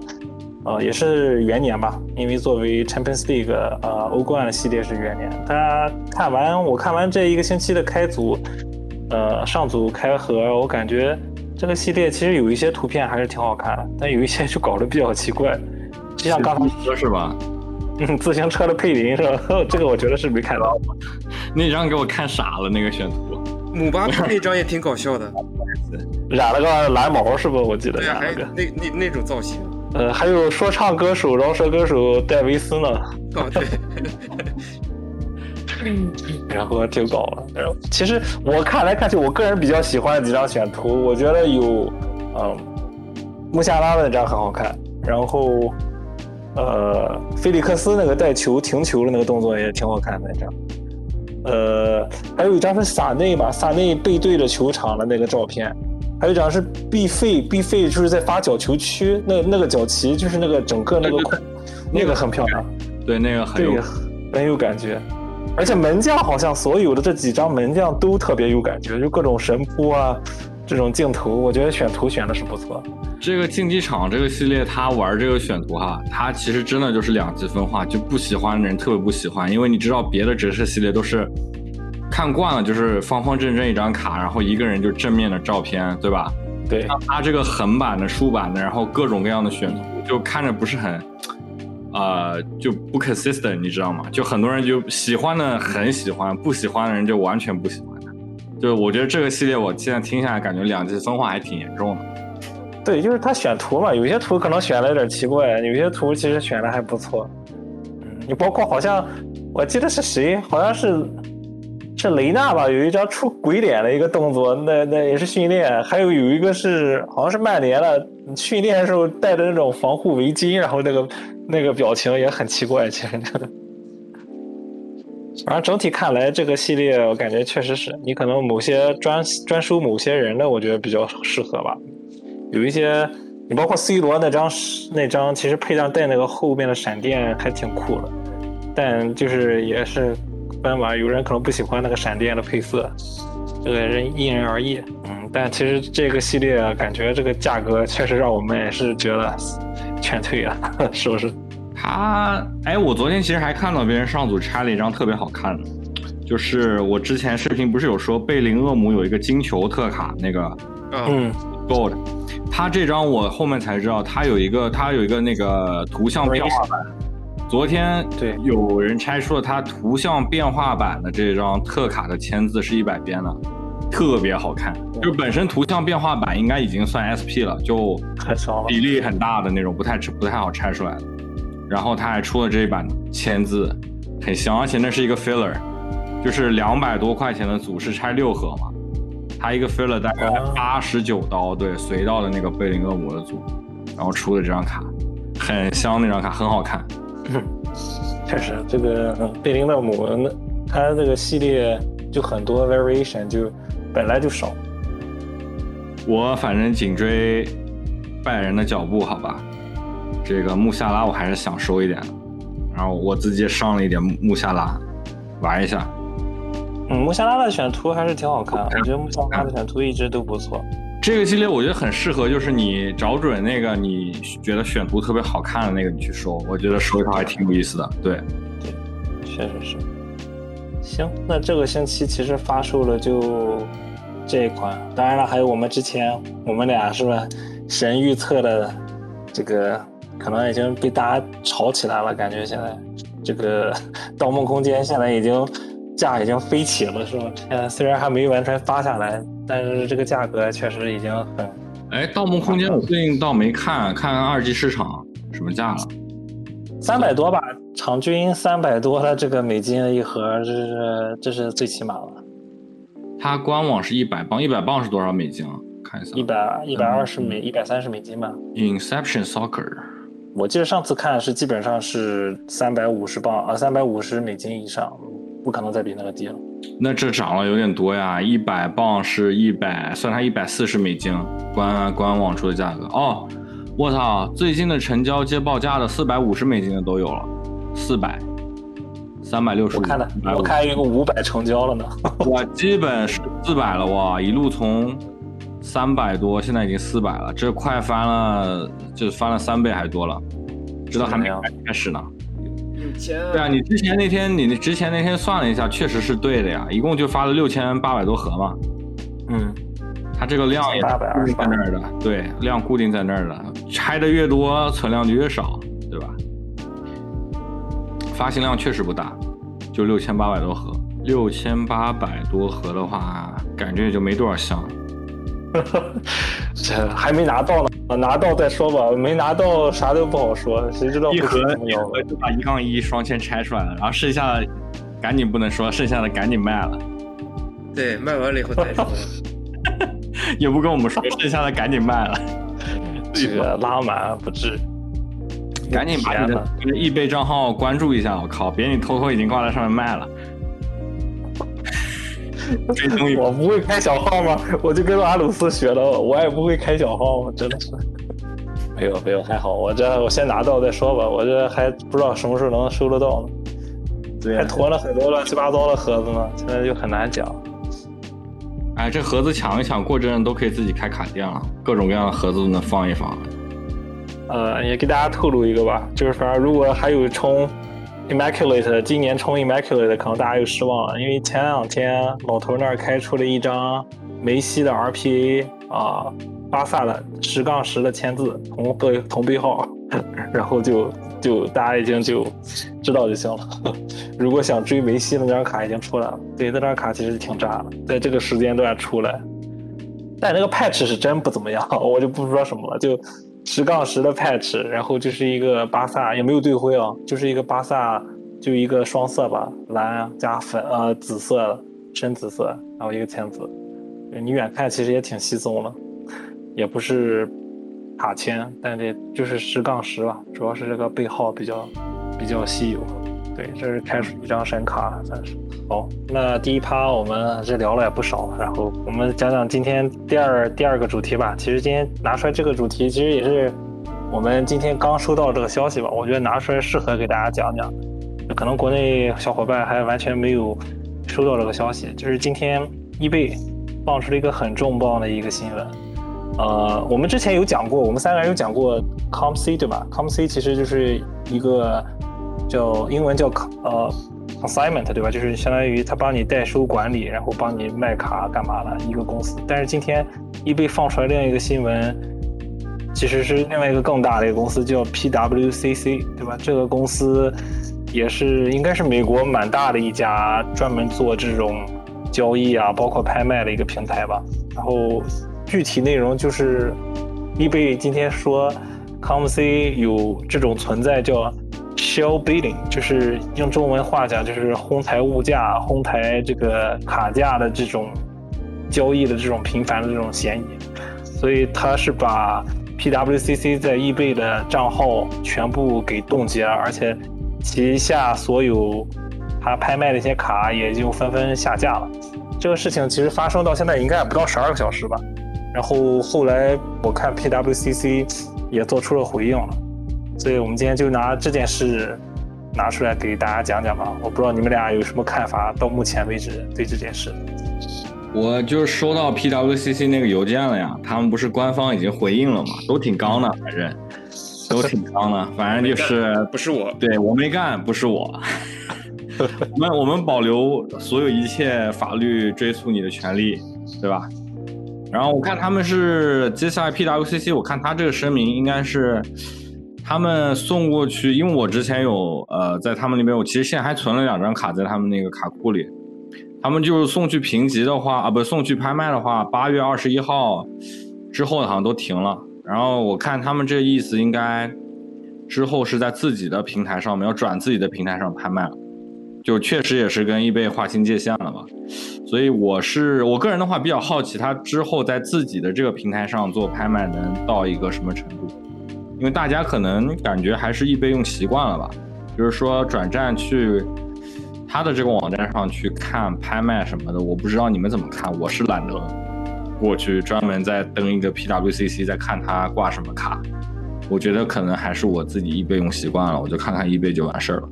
呃，也是元年吧，因为作为 Champions League 呃欧冠的系列是元年。大家看完我看完这一个星期的开组，呃上组开盒，我感觉这个系列其实有一些图片还是挺好看的，但有一些就搞得比较奇怪，就像刚才说是吧？嗯 自行车的配林是吧？这个我觉得是没看到过。那张给我看傻了，那个选图。姆巴佩那张也挺搞笑的，染了个蓝毛是不？我记得对啊，还有染了个。那那那种造型，呃，还有说唱歌手、饶舌歌手戴维斯呢，哦对，然后挺搞了。然后其实我看来看去，我个人比较喜欢的几张选图，我觉得有，嗯，穆夏拉的那张很好看，然后，呃，菲利克斯那个带球停球的那个动作也挺好看的那张。呃，还有一张是萨内吧，萨内背对着球场的那个照片，还有一张是毕费，毕费就是在发角球区，那那个角旗就是那个整个那个空，那个很漂亮。对，那个很有，很有感觉。而且门将好像所有的这几张门将都特别有感觉，就各种神扑啊，这种镜头，我觉得选图选的是不错。这个竞技场这个系列，他玩这个选图哈，他其实真的就是两极分化，就不喜欢的人特别不喜欢，因为你知道别的折射系列都是看惯了，就是方方正正一张卡，然后一个人就正面的照片，对吧？对，他这个横版的、竖版的，然后各种各样的选图，就看着不是很，呃，就不 consistent，你知道吗？就很多人就喜欢的很喜欢，不喜欢的人就完全不喜欢它。就我觉得这个系列，我现在听下来，感觉两极分化还挺严重的。对，就是他选图嘛，有些图可能选的有点奇怪，有些图其实选的还不错。嗯，你包括好像我记得是谁，好像是是雷纳吧，有一张出鬼脸的一个动作，那那也是训练，还有有一个是好像是曼联的训练的时候戴的那种防护围巾，然后那个那个表情也很奇怪，其实。反正整体看来，这个系列我感觉确实是你可能某些专专收某些人的，我觉得比较适合吧。有一些，你包括 C 罗那张那张，其实配上带那个后面的闪电还挺酷的，但就是也是分吧，有人可能不喜欢那个闪电的配色，这个人因人而异。嗯，但其实这个系列感觉这个价格确实让我们也是觉得 劝退啊，是不是？他，哎，我昨天其实还看到别人上组拆了一张特别好看的，就是我之前视频不是有说贝林厄姆有一个金球特卡那个啊，嗯，Gold，他这张我后面才知道，他有一个他有一个那个图像变化版。昨天对有人拆出了他图像变化版的这张特卡的签字是一百边的，特别好看。就本身图像变化版应该已经算 SP 了，就很少。比例很大的那种，不太不太好拆出来的。然后他还出了这一版签字，很香，而且那是一个 filler，就是两百多块钱的组是拆六盒嘛，他一个 filler 大概哦八十九刀，对，随到的那个贝林厄姆的组，然后出了这张卡，很香，那张卡很好看。确实，这个嗯贝林厄姆那他这个系列就很多 variation，就本来就少。我反正紧追拜仁的脚步，好吧。这个穆夏拉我还是想收一点的，然后我自己也上了一点穆穆夏拉，玩一下。嗯，穆夏拉的选图还是挺好看，我觉得穆夏拉的选图一直都不错。这个系列我觉得很适合，就是你找准那个你觉得选图特别好看的那个你去收，我觉得收一套还挺有意思的。对，确实是。行，那这个星期其实发售了就这一款，当然了，还有我们之前我们俩是吧神预测的这个，可能已经被大家炒起来了，感觉现在这个 《盗梦空间》现在已经价已经飞起了，是吧？现在虽然还没完全发下来，但是这个价格确实已经很哎，《盗梦空间》我最近倒没看，看看二级市场什么价了。三百多吧，场均三百多的这个美金一盒，这是这是最起码了。它官网是一百磅，一百磅是多少美金啊？看一下。一百一百二十美一百三十美金吧。Inception Soccer，我记得上次看是基本上是三百五十磅啊，三百五十美金以上，不可能再比那个低了。那这涨了有点多呀，一百磅是一百，算它一百四十美金，官官网出的价格。哦，我操，最近的成交接报价的四百五十美金的都有了，四百，三百六十五。我看的，我看有个五百成交了呢。我基本是四百了哇，一路从三百多，现在已经四百了，这快翻了，就翻了三倍还多了，知道还没有开始呢。对啊，你之前那天你之前那天算了一下，确实是对的呀，一共就发了六千八百多盒嘛，嗯，它这个量也828固定在那儿的，对，量固定在那儿的，拆的越多，存量就越少，对吧？发行量确实不大，就六千八百多盒。六千八百多盒的话，感觉也就没多少箱。这还没拿到呢，拿到再说吧。没拿到啥都不好说，谁知道一盒怎么样？就把一杠一双签拆出来了，然后剩下的赶紧不能说，剩下的赶紧卖了，对，卖完了以后再说。也不跟我们说，剩下的赶紧卖了，这个拉满不至。赶紧把你的易贝账号关注一下，我靠，别你偷偷已经挂在上面卖了。我不会开小号吗？我就跟阿鲁斯学的，我也不会开小号，真的是。没有没有，还好，我这我先拿到再说吧，我这还不知道什么时候能收得到呢。对，还囤了很多乱七八糟的盒子呢，现在就很难讲。哎，这盒子抢一抢，过阵都可以自己开卡店了，各种各样的盒子都能放一放。呃，也给大家透露一个吧，就是反正如果还有充 Immaculate，今年冲 Immaculate 可能大家又失望了，因为前两天老头那儿开出了一张梅西的 RPA 啊，巴萨的十杠十的签字同对同背号，然后就就大家已经就知道就行了。如果想追梅西的那张卡已经出来了，对，那张卡其实挺炸的，在这个时间段出来，但那个 patch 是真不怎么样，我就不说什么了，就。十杠十的 patch，然后就是一个巴萨，也没有队徽啊，就是一个巴萨，就一个双色吧，蓝加粉呃紫色，深紫色，然后一个浅紫，你远看其实也挺稀松了，也不是卡签，但这就是十杠十吧，主要是这个背号比较比较稀有。对，这是开出一张神卡，算是好。那第一趴我们这聊了也不少，然后我们讲讲今天第二第二个主题吧。其实今天拿出来这个主题，其实也是我们今天刚收到这个消息吧。我觉得拿出来适合给大家讲讲，可能国内小伙伴还完全没有收到这个消息。就是今天易贝放出了一个很重磅的一个新闻。呃，我们之前有讲过，我们三个人有讲过 ComC 对吧？ComC 其实就是一个。叫英文叫呃 consignment 对吧？就是相当于他帮你代收管理，然后帮你卖卡干嘛的一个公司。但是今天易贝放出来另一个新闻，其实是另外一个更大的一个公司叫 PWCC 对吧？这个公司也是应该是美国蛮大的一家专门做这种交易啊，包括拍卖的一个平台吧。然后具体内容就是易贝今天说 ComC 有这种存在叫。Shell bidding 就是用中文话讲，就是哄抬物价、哄抬这个卡价的这种交易的这种频繁的这种嫌疑，所以他是把 PWCC 在易贝的账号全部给冻结了，而且旗下所有他拍卖的一些卡也就纷纷下架了。这个事情其实发生到现在应该也不到十二个小时吧。然后后来我看 PWCC 也做出了回应了。所以我们今天就拿这件事拿出来给大家讲讲吧。我不知道你们俩有什么看法，到目前为止对这件事。我就收到 PWCC 那个邮件了呀，他们不是官方已经回应了吗？都挺刚的，反正都挺刚的，反正就是不是我，对我没干，不是我。我们我们保留所有一切法律追诉你的权利，对吧？然后我看他们是接下来 PWCC，我看他这个声明应该是。他们送过去，因为我之前有呃在他们那边，我其实现在还存了两张卡在他们那个卡库里。他们就是送去评级的话啊，不送去拍卖的话，八月二十一号之后好像都停了。然后我看他们这意思应该之后是在自己的平台上面要转自己的平台上拍卖了，就确实也是跟易贝划清界限了嘛。所以我是我个人的话比较好奇，他之后在自己的这个平台上做拍卖能到一个什么程度。因为大家可能感觉还是易贝用习惯了吧，就是说转战去他的这个网站上去看拍卖什么的，我不知道你们怎么看，我是懒得过去专门再登一个 PWCC 再看他挂什么卡。我觉得可能还是我自己易贝用习惯了，我就看看易贝就完事儿了。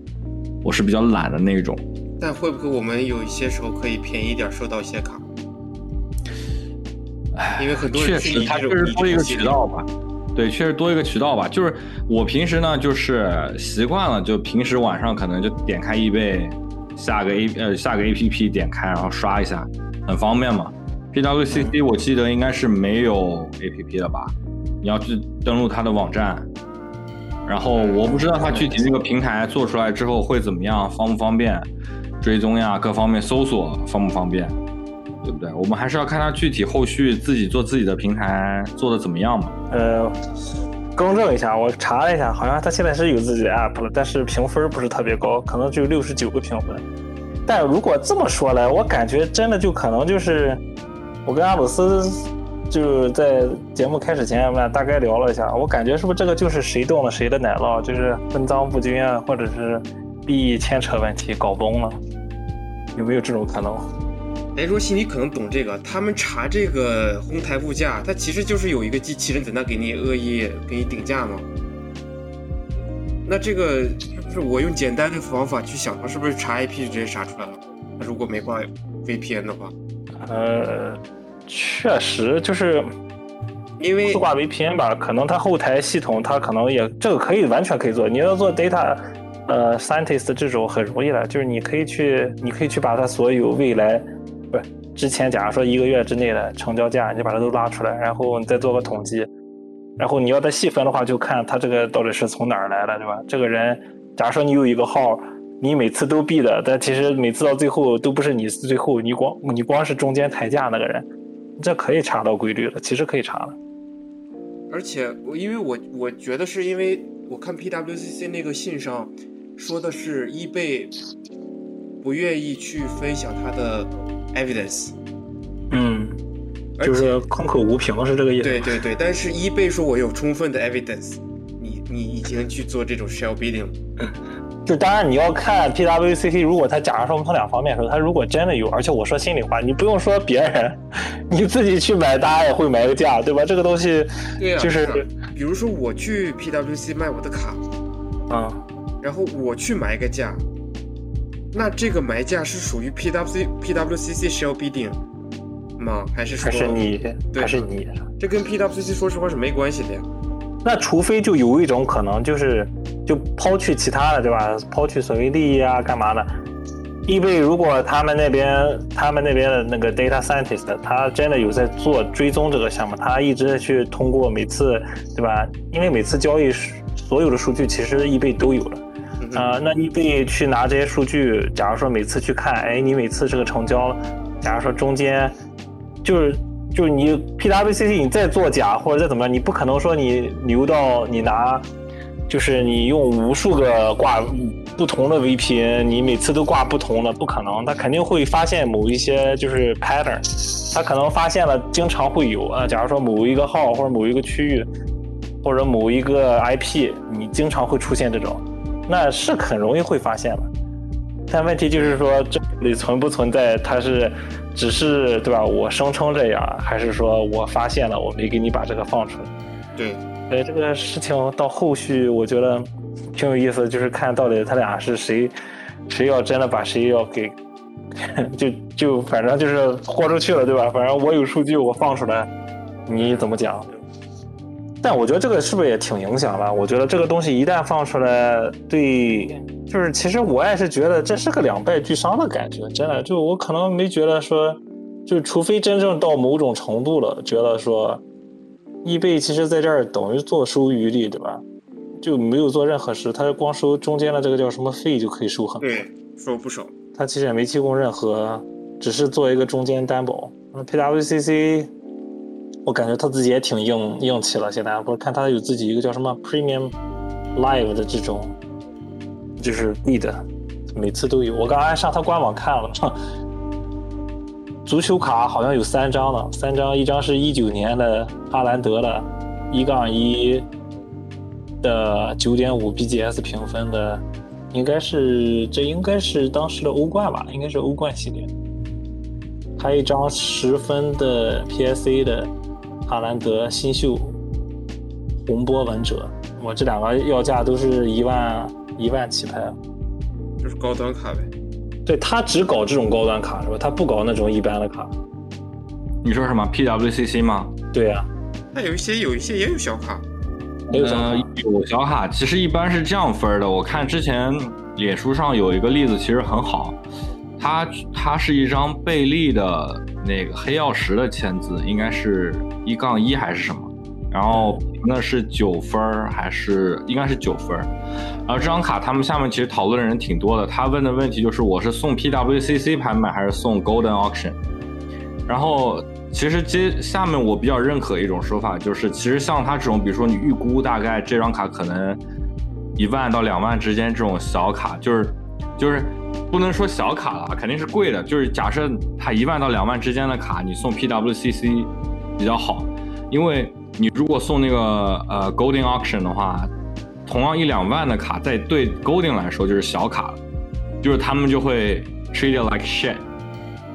我是比较懒的那种。但会不会我们有一些时候可以便宜点收到一些卡？因为很多确实他就是多一个渠道吧。对，确实多一个渠道吧。就是我平时呢，就是习惯了，就平时晚上可能就点开易贝，下个 A 呃下个 A P P 点开，然后刷一下，很方便嘛。P W C C 我记得应该是没有 A P P 的吧？你要去登录它的网站，然后我不知道它具体那个平台做出来之后会怎么样，方不方便追踪呀，各方面搜索方不方便，对不对？我们还是要看他具体后续自己做自己的平台做的怎么样嘛。呃，更正一下，我查了一下，好像他现在是有自己的 app 了，但是评分不是特别高，可能只有六十九个评分。但如果这么说来，我感觉真的就可能就是我跟阿鲁斯就在节目开始前，我们俩大概聊了一下，我感觉是不是这个就是谁动了谁的奶酪，就是分赃不均啊，或者是利益牵扯问题搞崩了，有没有这种可能？哎，若曦，你可能懂这个。他们查这个哄抬物价，它其实就是有一个机器人在那给你恶意给你顶价嘛。那这个是不是我用简单的方法去想，它是不是查 IP 就直接查出来了？那如果没挂 VPN 的话，呃，确实就是因为不挂 VPN 吧，可能它后台系统它可能也这个可以完全可以做。你要做 data 呃 scientist 这种很容易的，就是你可以去你可以去把它所有未来之前假如说一个月之内的成交价，你把它都拉出来，然后你再做个统计。然后你要再细分的话，就看他这个到底是从哪儿来的，对吧？这个人，假如说你有一个号，你每次都闭的，但其实每次到最后都不是你最后，你光 你光是中间抬价那个人，这可以查到规律的，其实可以查的。而且我因为我我觉得是因为我看 PWCC 那个信上说的是 eBay 不愿意去分享他的 evidence，嗯，就是空口无凭是这个意思。对对对，但是 eBay 说我有充分的 evidence，你你已经去做这种 shell bidding 了。就当然你要看 PWCC，如果他假如说我们从两方面说，他如果真的有，而且我说心里话，你不用说别人，你自己去买，大家也会买个价，对吧？这个东西对呀、就是啊比如说我去 PWC 卖我的卡，啊、然后我去买一个价，那这个埋价是属于 PWC PWCC shell bidding 吗？还是说还是你还是你？这跟 PWCC 说实话是没关系的呀？那除非就有一种可能，就是就抛去其他的，对吧？抛去所谓利益啊，干嘛的？eBay 如果他们那边他们那边的那个 data scientist，他真的有在做追踪这个项目，他一直去通过每次，对吧？因为每次交易所有的数据其实 eBay 都有嗯、那你可以去拿这些数据，假如说每次去看，哎，你每次这个成交，假如说中间就是就是你 PWCC 你再作假或者再怎么样，你不可能说你牛到你拿，就是你用无数个挂不同的 VPN，你每次都挂不同的，不可能，他肯定会发现某一些就是 pattern，他可能发现了经常会有啊，假如说某一个号或者某一个区域。或者某一个 IP，你经常会出现这种，那是很容易会发现的。但问题就是说，这里存不存在，它是只是对吧？我声称这样，还是说我发现了，我没给你把这个放出来？对，所以这个事情到后续，我觉得挺有意思，就是看到底他俩是谁，谁要真的把谁要给，就就反正就是豁出去了，对吧？反正我有数据，我放出来，你怎么讲？但我觉得这个是不是也挺影响了？我觉得这个东西一旦放出来，对，就是其实我也是觉得这是个两败俱伤的感觉，真的，就我可能没觉得说，就除非真正到某种程度了，觉得说，易贝其实在这儿等于坐收渔利，对吧？就没有做任何事，他光收中间的这个叫什么费就可以收很多，对，收不少。他其实也没提供任何，只是做一个中间担保。那 PWCC，我感觉他自己也挺硬硬气了。现在不是看他有自己一个叫什么 Premium Live 的这种，就是 bid，每次都有。我刚才上他官网看了，足球卡好像有三张呢，三张，一张是一九年的哈兰德的，一杠一的九点五 BGS 评分的，应该是这应该是当时的欧冠吧，应该是欧冠系列。还有一张十分的 PSA 的哈兰德新秀洪波文者，我这两个要价都是一万一万起拍。就是高端卡呗。对他只搞这种高端卡是吧？他不搞那种一般的卡。你说什么 PWCC 吗？对呀、那有一些有一些也有小卡，呃，有小卡，其实一般是这样分的。我看之前脸书上有一个例子，其实很好，它它是一张贝利的那个黑曜石的签字，应该是一杠一还是什么，然后那是九分还是应该是九分？然后这张卡他们下面其实讨论的人挺多的，他问的问题就是我是送 PWCC 拍卖还是送 Golden Auction？然后其实接下面我比较认可一种说法，就是其实像他这种，比如说你预估大概这张卡可能一万到两万之间这种小卡，就是就是不能说小卡了，肯定是贵的。就是假设它一万到两万之间的卡，你送 PWCC 比较好，因为你如果送那个呃 Golden Auction 的话，同样一两万的卡，在对 Golden 来说就是小卡，就是他们就会 treat it like shit，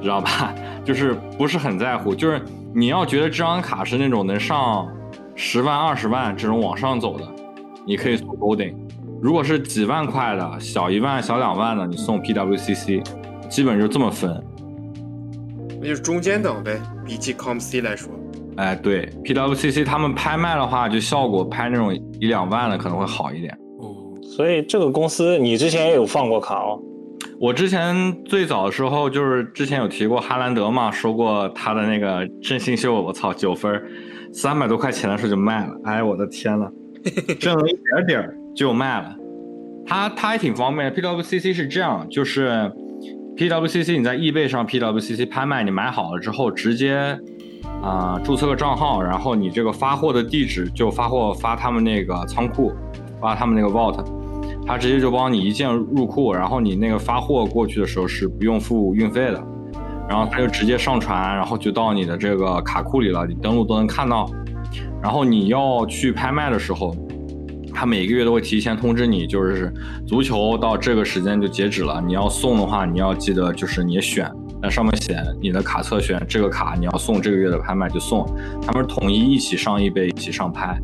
知道吧？就是不是很在乎，就是你要觉得这张卡是那种能上十万、二十万这种往上走的，你可以送 Golden；如果是几万块的、小一万、小两万的，你送 PWCC，基本就这么分。那就是中间等呗，比起 ComC 来说。哎，对，PWCC 他们拍卖的话，就效果拍那种一两万的可能会好一点。嗯，所以这个公司你之前也有放过卡哦。我之前最早的时候就是之前有提过哈兰德嘛，说过他的那个振兴秀，我操，九分，三百多块钱的时候就卖了，哎，我的天呐，挣了一点点儿就卖了。他他还挺方便，PWCC 是这样，就是 PWCC 你在易贝上 PWCC 拍卖，你买好了之后直接啊、注册个账号，然后你这个发货的地址就发货发他们那个仓库，发他们那个 vault。他直接就帮你一键入库，然后你那个发货过去的时候是不用付运费的，然后他就直接上传，然后就到你的这个卡库里了，你登录都能看到。然后你要去拍卖的时候，他每个月都会提前通知你，就是足球到这个时间就截止了，你要送的话，你要记得就是你选，在上面写你的卡册选这个卡，你要送这个月的拍卖就送，他们统一一起上易贝，一起上拍。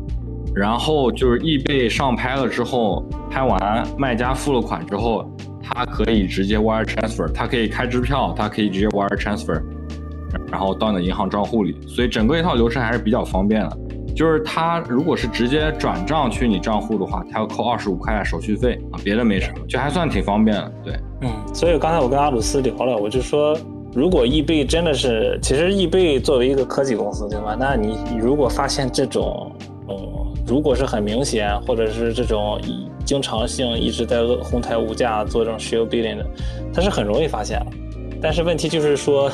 然后就是易贝上拍了之后，拍完卖家付了款之后，他可以直接 wire transfer，他可以开支票，他可以直接 wire transfer，然后到你的银行账户里，所以整个一套流程还是比较方便的。就是他如果是直接转账去你账户的话，他要扣二十五块手续费啊，别的没什么，就还算挺方便的。对，嗯，所以刚才我跟阿鲁斯聊了，我就说，如果易贝真的是，其实易贝作为一个科技公司，对吧？那你如果发现这种，嗯，如果是很明显，或者是这种经常性一直在哄抬物价做这种 share bidding 的，它是很容易发现的。但是问题就是说，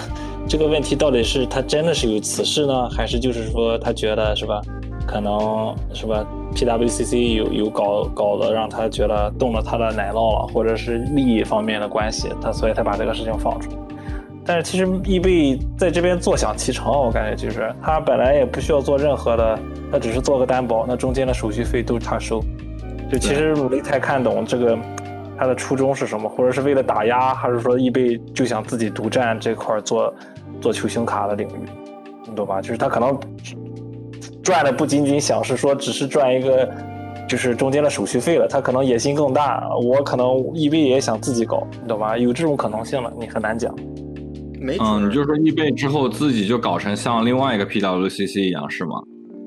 这个问题到底是他真的是有此事呢，还是就是说他觉得是吧？可能是吧？PWCC 有有搞搞的，让他觉得动了他的奶酪了，或者是利益方面的关系，他所以他把这个事情放出来。但是其实易贝在这边坐享其成，我感觉就是他本来也不需要做任何的，他只是做个担保，那中间的手续费都是他收。就其实没太看懂这个他的初衷是什么，或者是为了打压，还是说易贝就想自己独占这块做做球星卡的领域，你懂吧？就是他可能赚的不仅仅想是说只是赚一个。就是中间的手续费了，他可能野心更大。我可能易贝也想自己搞，你懂吧？有这种可能性了，你很难讲。没嗯，你就说易贝之后自己就搞成像另外一个 PWCC 一样是吗？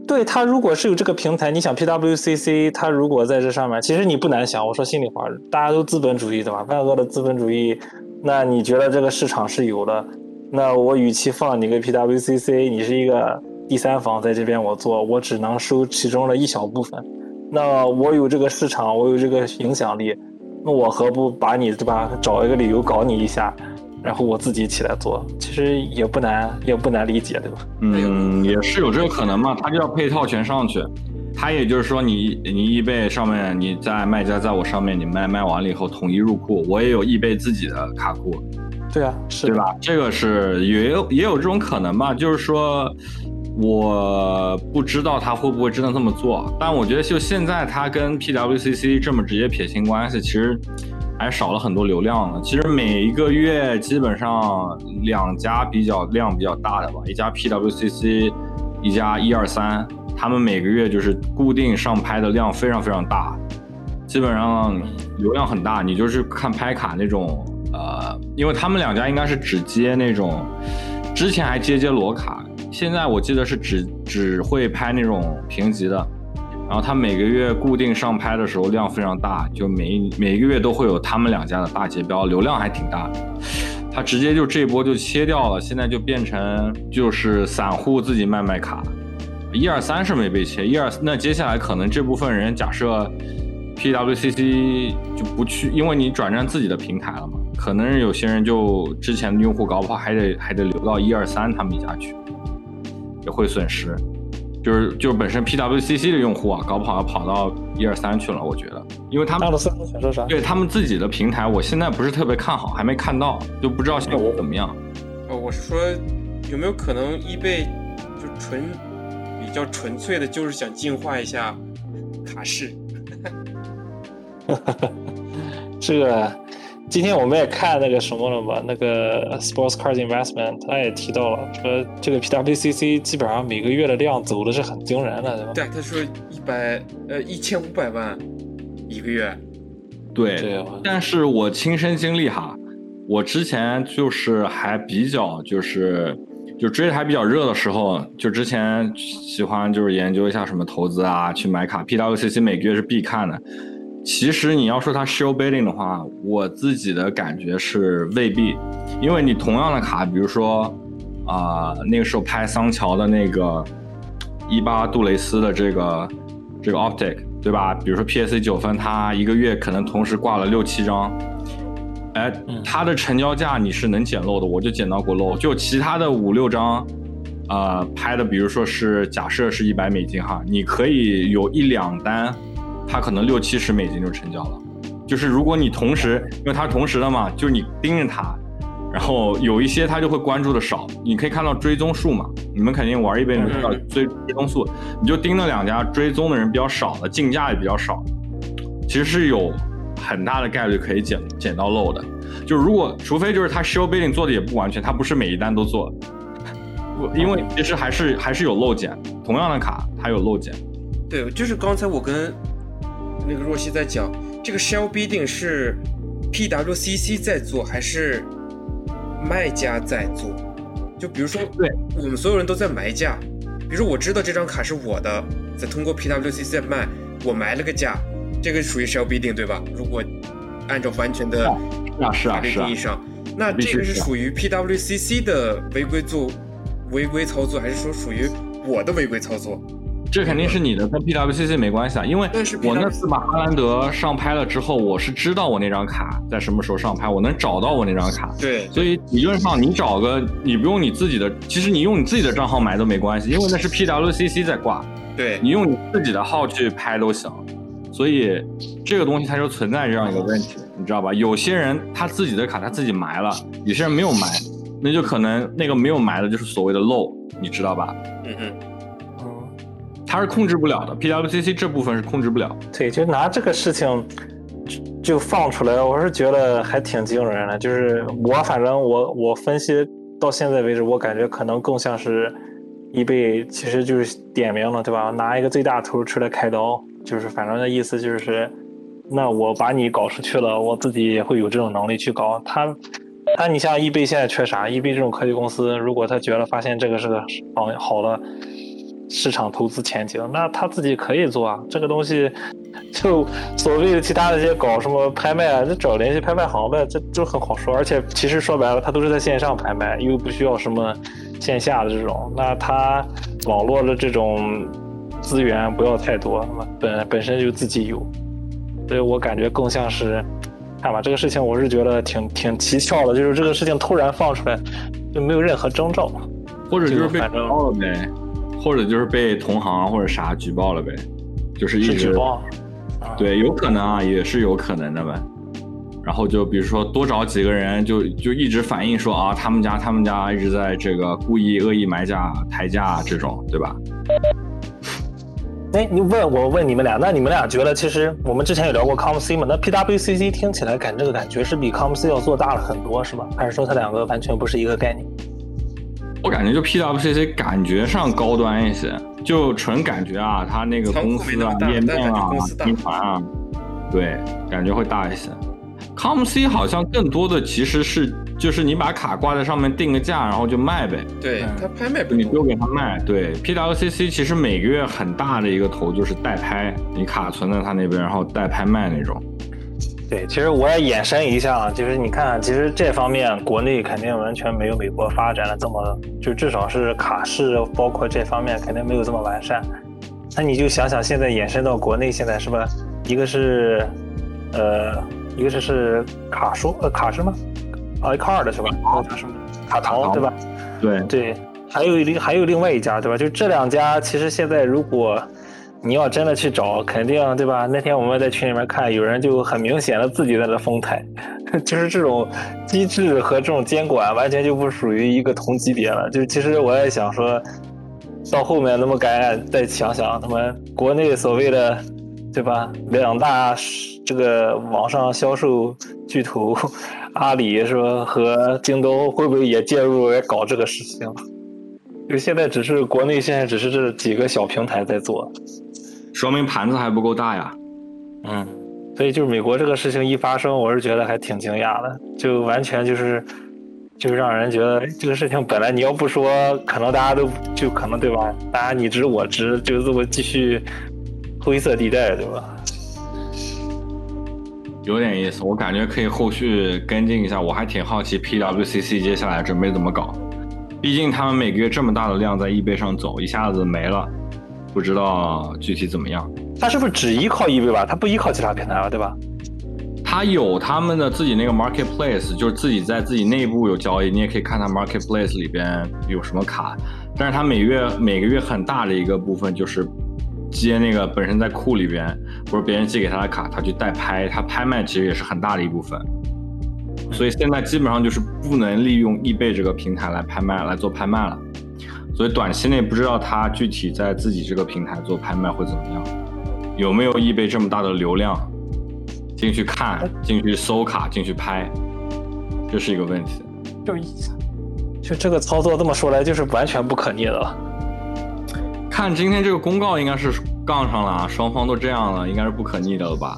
对他如果是有这个平台，你想 PWCC，他如果在这上面，其实你不难想。我说心里话，大家都资本主义对吧？万恶的资本主义，那你觉得这个市场是有的？那我与其放你个 PWCC，你是一个第三方在这边我做，我只能收其中的一小部分。那我有这个市场，我有这个影响力，那我何不把你对吧？找一个理由搞你一下，然后我自己起来做，其实也不难，也不难理解，对吧？嗯，也是有这个可能嘛，他就要配套全上去。他也就是说你，你易贝上面你在卖家在我上面，你卖卖完了以后统一入库，我也有易贝自己的卡库，对啊，是对吧？这个是也有也有这种可能吧，就是说我不知道他会不会真的这么做，但我觉得就现在他跟 PWCC 这么直接撇清关系，其实还少了很多流量了。其实每一个月基本上两家比较量比较大的吧，一家 PWCC，一家一二三，他们每个月就是固定上拍的量非常非常大，基本上流量很大。你就是看拍卡那种，呃，因为他们两家应该是只接那种，之前还接接裸卡，现在我记得是只只会拍那种评级的。然后他每个月固定上拍的时候量非常大，就每每一个月都会有他们两家的大结标，流量还挺大的。他直接就这波就切掉了，现在就变成就是散户自己卖卖卡，一二三是没被切，一二那接下来可能这部分人假设 PWCC 就不去，因为你转战自己的平台了嘛，可能有些人就之前的用户搞不好还得还得留到一二三他们家去，也会损失。就是就是本身 PWCC 的用户啊，搞不好要跑到一二三去了，我觉得，因为他们？对他们自己的平台，我现在不是特别看好，还没看到，就不知道效果怎么样。哦，我是说，有没有可能易贝就纯比较纯粹的，就是想净化一下卡式？这个今天我们也看那个什么了嘛，那个 Sports Cars Investment 他也提到了，说这个 PWCC 基本上每个月的量走的是很惊人的，对吧？对，他说一百呃一千五百万一个月。对，对啊但是我亲身经历哈，我之前就是还比较就是就追的还比较热的时候，就之前喜欢就是研究一下什么投资啊，去买卡，PWCC 每个月是必看的。其实你要说它 show bidding 的话，我自己的感觉是未必，因为你同样的卡，比如说啊、那个时候拍桑乔的那个伊巴杜蕾斯的这个这个 optic，对吧？比如说 PSC 九分，它一个月可能同时挂了六七张，哎，它的成交价你是能捡漏的，我就捡到过漏。就其他的五六张，呃，拍的，比如说是假设是一百美金哈，你可以有一两单，它可能六七十美金就成交了。就是如果你同时，因为它同时的嘛，就是你盯着它，然后有一些它就会关注的少，你可以看到追踪数嘛，你们肯定玩一杯，你们知道追追踪数，你就盯那两家追踪的人比较少的，竞价也比较少，其实是有很大的概率可以捡捡到漏的。就如果除非就是他 show bidding 做的也不完全，他不是每一单都做，因为其实还是还是有漏捡，同样的卡它有漏捡。对，就是刚才我跟那个若曦在讲，这个 shell bidding 是 PWCC 在做还是卖家在做？就比如说，对我们所有人都在埋价，比如说我知道这张卡是我的，再通过 PWCC 在卖，我埋了个价，这个属于 shell bidding 对吧？如果按照完全的法律定义上，那这个是属于 PWCC 的违规做违规操作，还是说属于我的违规操作？这肯定是你的，跟 PWCC 没关系啊，因为我那次把哈兰德上拍了之后，我是知道我那张卡在什么时候上拍，我能找到我那张卡，对，所以理论上你找个，你不用你自己的，其实你用你自己的账号买都没关系，因为那是 PWCC 在挂，对，你用你自己的号去拍都行。所以这个东西它就存在这样一个问题，你知道吧？有些人他自己的卡他自己埋了，有些人没有埋，那就可能那个没有埋的就是所谓的漏，你知道吧？嗯。嗯，它是控制不了的，PWCC 这部分是控制不了。对，就拿这个事情就放出来，我是觉得还挺惊人的。就是我反正我我分析到现在为止，我感觉可能更像是易贝，其实就是点名了，对吧？拿一个最大头出来开刀，就是反正的意思就是，那我把你搞出去了，我自己也会有这种能力去搞他。他，你像易贝现在缺啥？易贝这种科技公司，如果他觉得发现这个是个好好的市场投资前景，那他自己可以做啊。这个东西，就所谓的其他的一些搞什么拍卖啊，就找联系拍卖行呗，这就很好说。而且其实说白了，他都是在线上拍卖，又不需要什么线下的这种。那他网络的这种资源不要太多，本本身就自己有，所以我感觉更像是。看吧，这个事情我是觉得挺挺蹊跷的，就是这个事情突然放出来，就没有任何征兆，或者就是被或者就是被同行或者啥举报了呗，就是一直举报。啊对，有可能啊，也是有可能的呗。然后就比如说多找几个人就，就一直反映说啊，他们家他们家一直在这个故意恶意埋价、抬价这种，对吧？哎，你问我问你们俩，那你们俩觉得，其实我们之前有聊过 ComC 嘛？那 PWCC 听起来感这个感觉是比 ComC 要做大了很多，是吧？还是说它两个完全不是一个概念？我感觉就 PWCC 感觉上高端一些，就纯感觉啊，它那个公司啊、没那么大页面啊集团啊，对，感觉会大一些。ComC 好像更多的其实是就是你把卡挂在上面定个价，然后就卖呗。对嗯他拍卖不你丢多，给他卖，对 PWCC 其实每个月很大的一个头就是代拍，你卡存在他那边，然后代拍卖那种。对，其实我也延伸一下，啊，就是你看，其实这方面国内肯定完全没有美国发展的这么，就至少是卡式，包括这方面肯定没有这么完善。那你就想想，现在延伸到国内，现在是吧？一个是，呃，一个是是卡数，呃，卡什么？啊，卡尔的是吧？卡什么？卡淘对吧？对对，还有另还有另外一家对吧？就这两家，其实现在如果。你要真的去找，肯定对吧？那天我们在群里面看，有人就很明显的自己在那封台，就是这种机制和这种监管完全就不属于一个同级别了。就其实我也想说，到后面那么该再想想，他们国内所谓的对吧？两大这个网上销售巨头，阿里是吧和京东会不会也介入来搞这个事情？就现在只是国内现在只是这几个小平台在做。说明盘子还不够大呀，嗯，所以就是美国这个事情一发生，我是觉得还挺惊讶的，就完全就是，就是让人觉得这个事情本来你要不说，可能大家都就可能对吧？大家你知我知，就这么继续灰色地带，对吧？有点意思，我感觉可以后续跟进一下，我还挺好奇 PWCC 接下来准备怎么搞，毕竟他们每个月这么大的量在易贝上走，一下子没了。不知道具体怎么样，他是不是只依靠 eBay 吧？他不依靠其他平台了，对吧？他有他们的自己那个 marketplace，就是自己在自己内部有交易，你也可以看他 marketplace 里边有什么卡。但是他每月每个月很大的一个部分就是接那个本身在库里边，或者别人借给他的卡，他去代拍，他拍卖其实也是很大的一部分。所以现在基本上就是不能利用易贝这个平台来拍卖来做拍卖了。所以短期内不知道他具体在自己这个平台做拍卖会怎么样，有没有易贝这么大的流量进去看、进去搜卡、进去拍，这是一个问题。就就这个操作这么说来，就是完全不可逆的了。看今天这个公告，应该是杠上了，双方都这样了，应该是不可逆的了吧？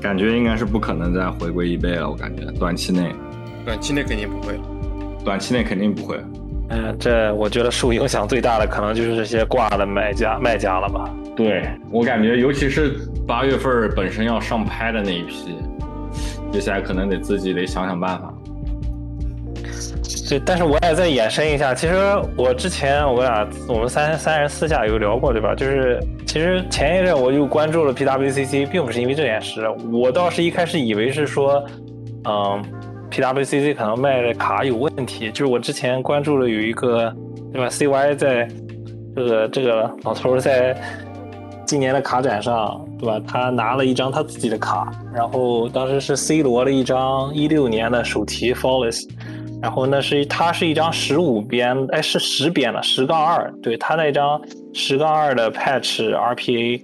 感觉应该是不可能再回归一倍了，我感觉短期内，短期内肯定不会。短期内肯定不会。嗯，这我觉得受影响最大的可能就是这些挂的买家卖家了吧？对我感觉，尤其是八月份本身要上拍的那一批，接下来可能得自己得想想办法。对，但是我也再延伸一下，其实我之前我俩我们三三人私下有聊过，对吧？就是其实前一阵我就关注了 PWCC，并不是因为这件事，我倒是一开始以为是说，嗯。PWCC 可能卖的卡有问题，就是我之前关注了有一个，对吧？CY 在这个这个老头在今年的卡展上，对吧？他拿了一张他自己的卡，然后当时是 C 罗的一张一六年的手提 f o l l e s 然后那是它是一张十五边，哎，是十边的十杠二，对他那张十杠二的 Patch RPA，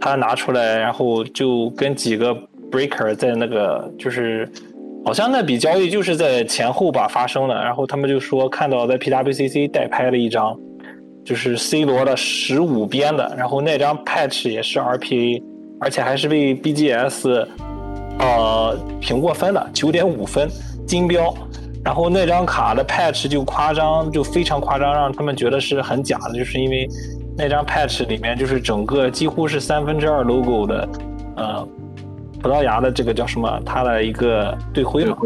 他拿出来，然后就跟几个 Breaker 在那个就是。好像那笔交易就是在前后吧发生的，然后他们就说看到在 PWCC 代拍了一张，就是 C 罗的十五边的，然后那张 patch 也是 RPA，而且还是被 BGS 呃评过分的九点五分金标，然后那张卡的 patch 就夸张，就非常夸张，让他们觉得是很假的，就是因为那张 patch 里面就是整个几乎是三分之二 logo 的呃。葡萄牙的这个叫什么？他的一个队徽嘛？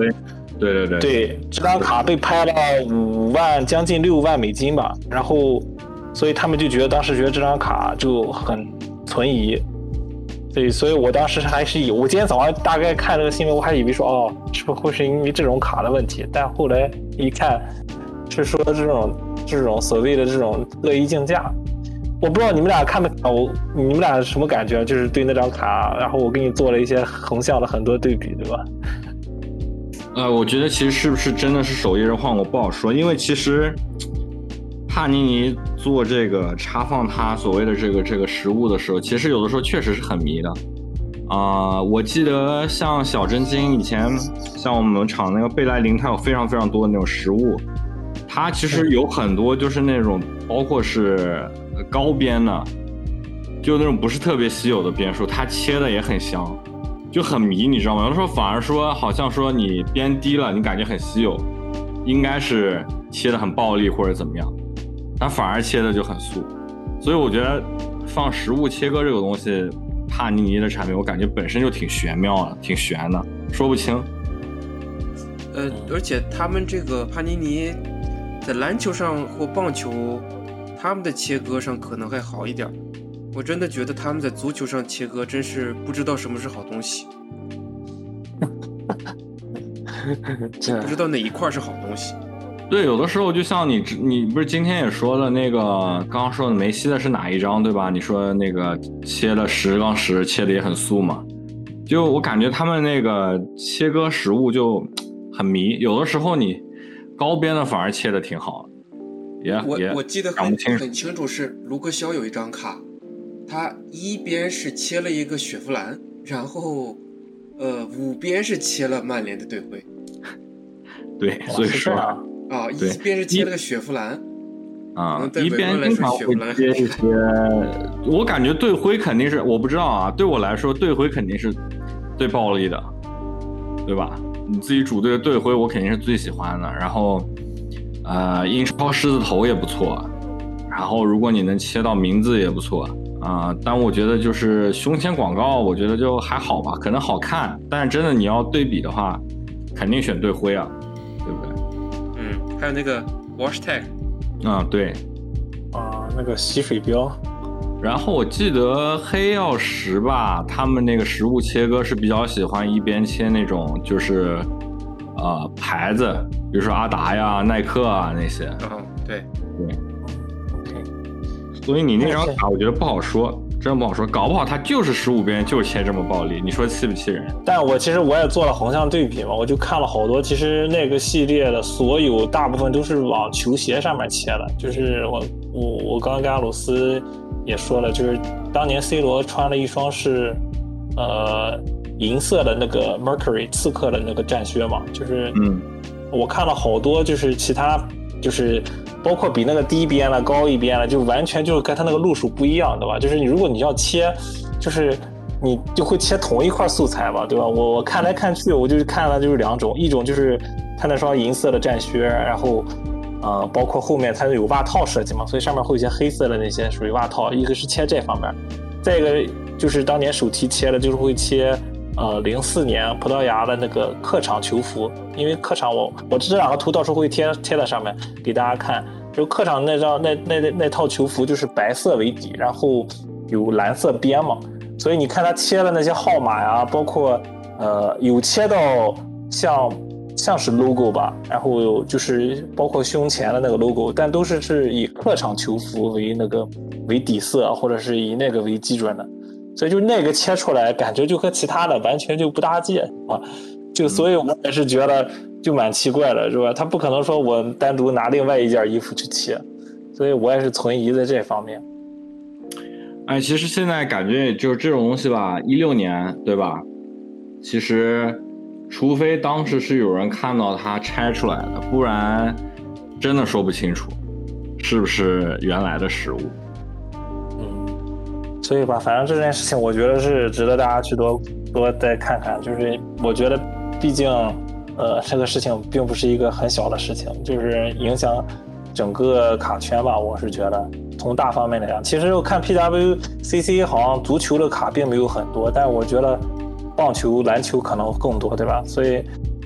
对对对。对，这张卡被拍了五万，将近六万美金吧。然后，所以他们就觉得当时觉得这张卡就很存疑。对，所以我当时还是有，我今天早上大概看这个新闻，我还以为说哦，是不是会是因为这种卡的问题？但后来一看，是说这种这种所谓的这种恶意竞价。我不知道你们俩看没看我，你们俩什么感觉？就是对那张卡，然后我给你做了一些横向的很多对比，对吧？呃，我觉得其实是不是真的是手艺人换我不好说，因为其实帕尼尼做这个插放他所谓的这个这个食物的时候，其实有的时候确实是很迷的啊。我记得像小真金以前，像我们厂那个贝莱林，它有非常非常多的那种食物，它其实有很多就是那种包括是。高边的，就那种不是特别稀有的边数，它切的也很香，就很迷，你知道吗？有的时候反而说，好像说你边低了，你感觉很稀有，应该是切的很暴力或者怎么样，但反而切的就很素。所以我觉得放食物切割这个东西，帕尼尼的产品，我感觉本身就挺玄妙的，挺玄的，说不清。呃，而且他们这个帕尼尼在篮球上或棒球，他们的切割上可能还好一点。我真的觉得他们在足球上切割真是不知道什么是好东西，这不知道哪一块是好东西。对，有的时候就像你你不是今天也说了那个刚刚说的梅西的是哪一张对吧？你说那个切了十杠十，切的也很素嘛。就我感觉他们那个切割食物就很迷，有的时候你高边的反而切的挺好，也我也我记得很清楚很清楚是卢克肖有一张卡，他一边是切了一个雪佛兰，然后呃五边是切了曼联的队徽 对，所以说啊，对一边是接了个雪佛兰，啊嗯，一边经常会接一些，我感觉队徽肯定是，我不知道啊，对我来说队徽肯定是最暴力的，对吧？你自己主队的队徽我肯定是最喜欢的，然后呃，英超狮子头也不错，然后如果你能切到名字也不错啊、但我觉得就是胸前广告，我觉得就还好吧，可能好看，但是真的你要对比的话，肯定选队徽啊，还有那个 wash tag，啊、对，啊，那个洗水标，然后我记得黑曜石吧，他们那个食物切割是比较喜欢一边切那种就是，呃牌子，比如说阿达呀、耐克啊那些。嗯，对，对，OK，所以你那张卡我觉得不好说，真不好说，搞不好他就是十五边就是切这么暴力，你说气不气人？但我其实我也做了横向对比嘛，我就看了好多，其实那个系列的所有大部分都是往球鞋上面切的，就是我我我刚刚跟阿鲁斯也说了，就是当年 C 罗穿了一双是呃银色的那个 Mercury 刺客的那个战靴嘛，就是嗯我看了好多，就是其他就是包括比那个低边了、高一边了，就完全就是跟它那个路数不一样，对吧？就是你如果你要切，就是你就会切同一块素材吧，对吧？我我看来看去，我就是看了就是两种，一种就是它那双银色的战靴，然后。呃，包括后面它有袜套设计嘛，所以上面会有些黑色的那些属于袜套，一个是切这方面，再一个就是当年手提切的，就是会切呃零四年葡萄牙的那个客场球服，因为客场我我这两个图到时候会贴贴在上面给大家看，就客场那张那那那那套球服就是白色为底，然后有蓝色边嘛，所以你看他切的那些号码呀，包括呃有切到像像是 logo 吧，然后有就是包括胸前的那个 logo，但都是是以客场球服为那个为底色，或者是以那个为基准的，所以就那个切出来感觉就和其他的完全就不搭界啊，就所以我也是觉得就蛮奇怪的，是吧？他不可能说我单独拿另外一件衣服去切，所以我也是存疑在这方面。哎，其实现在感觉就是这种东西吧，一六年对吧？其实，除非当时是有人看到它拆出来的，不然真的说不清楚是不是原来的食物。所以吧，反正这件事情我觉得是值得大家去多多再看看。就是我觉得，毕竟，呃，这个事情并不是一个很小的事情，就是影响整个卡圈吧。我是觉得，从大方面来讲，其实我看 PWCC 好像足球的卡并没有很多，但我觉得棒球、篮球可能更多，对吧？所以，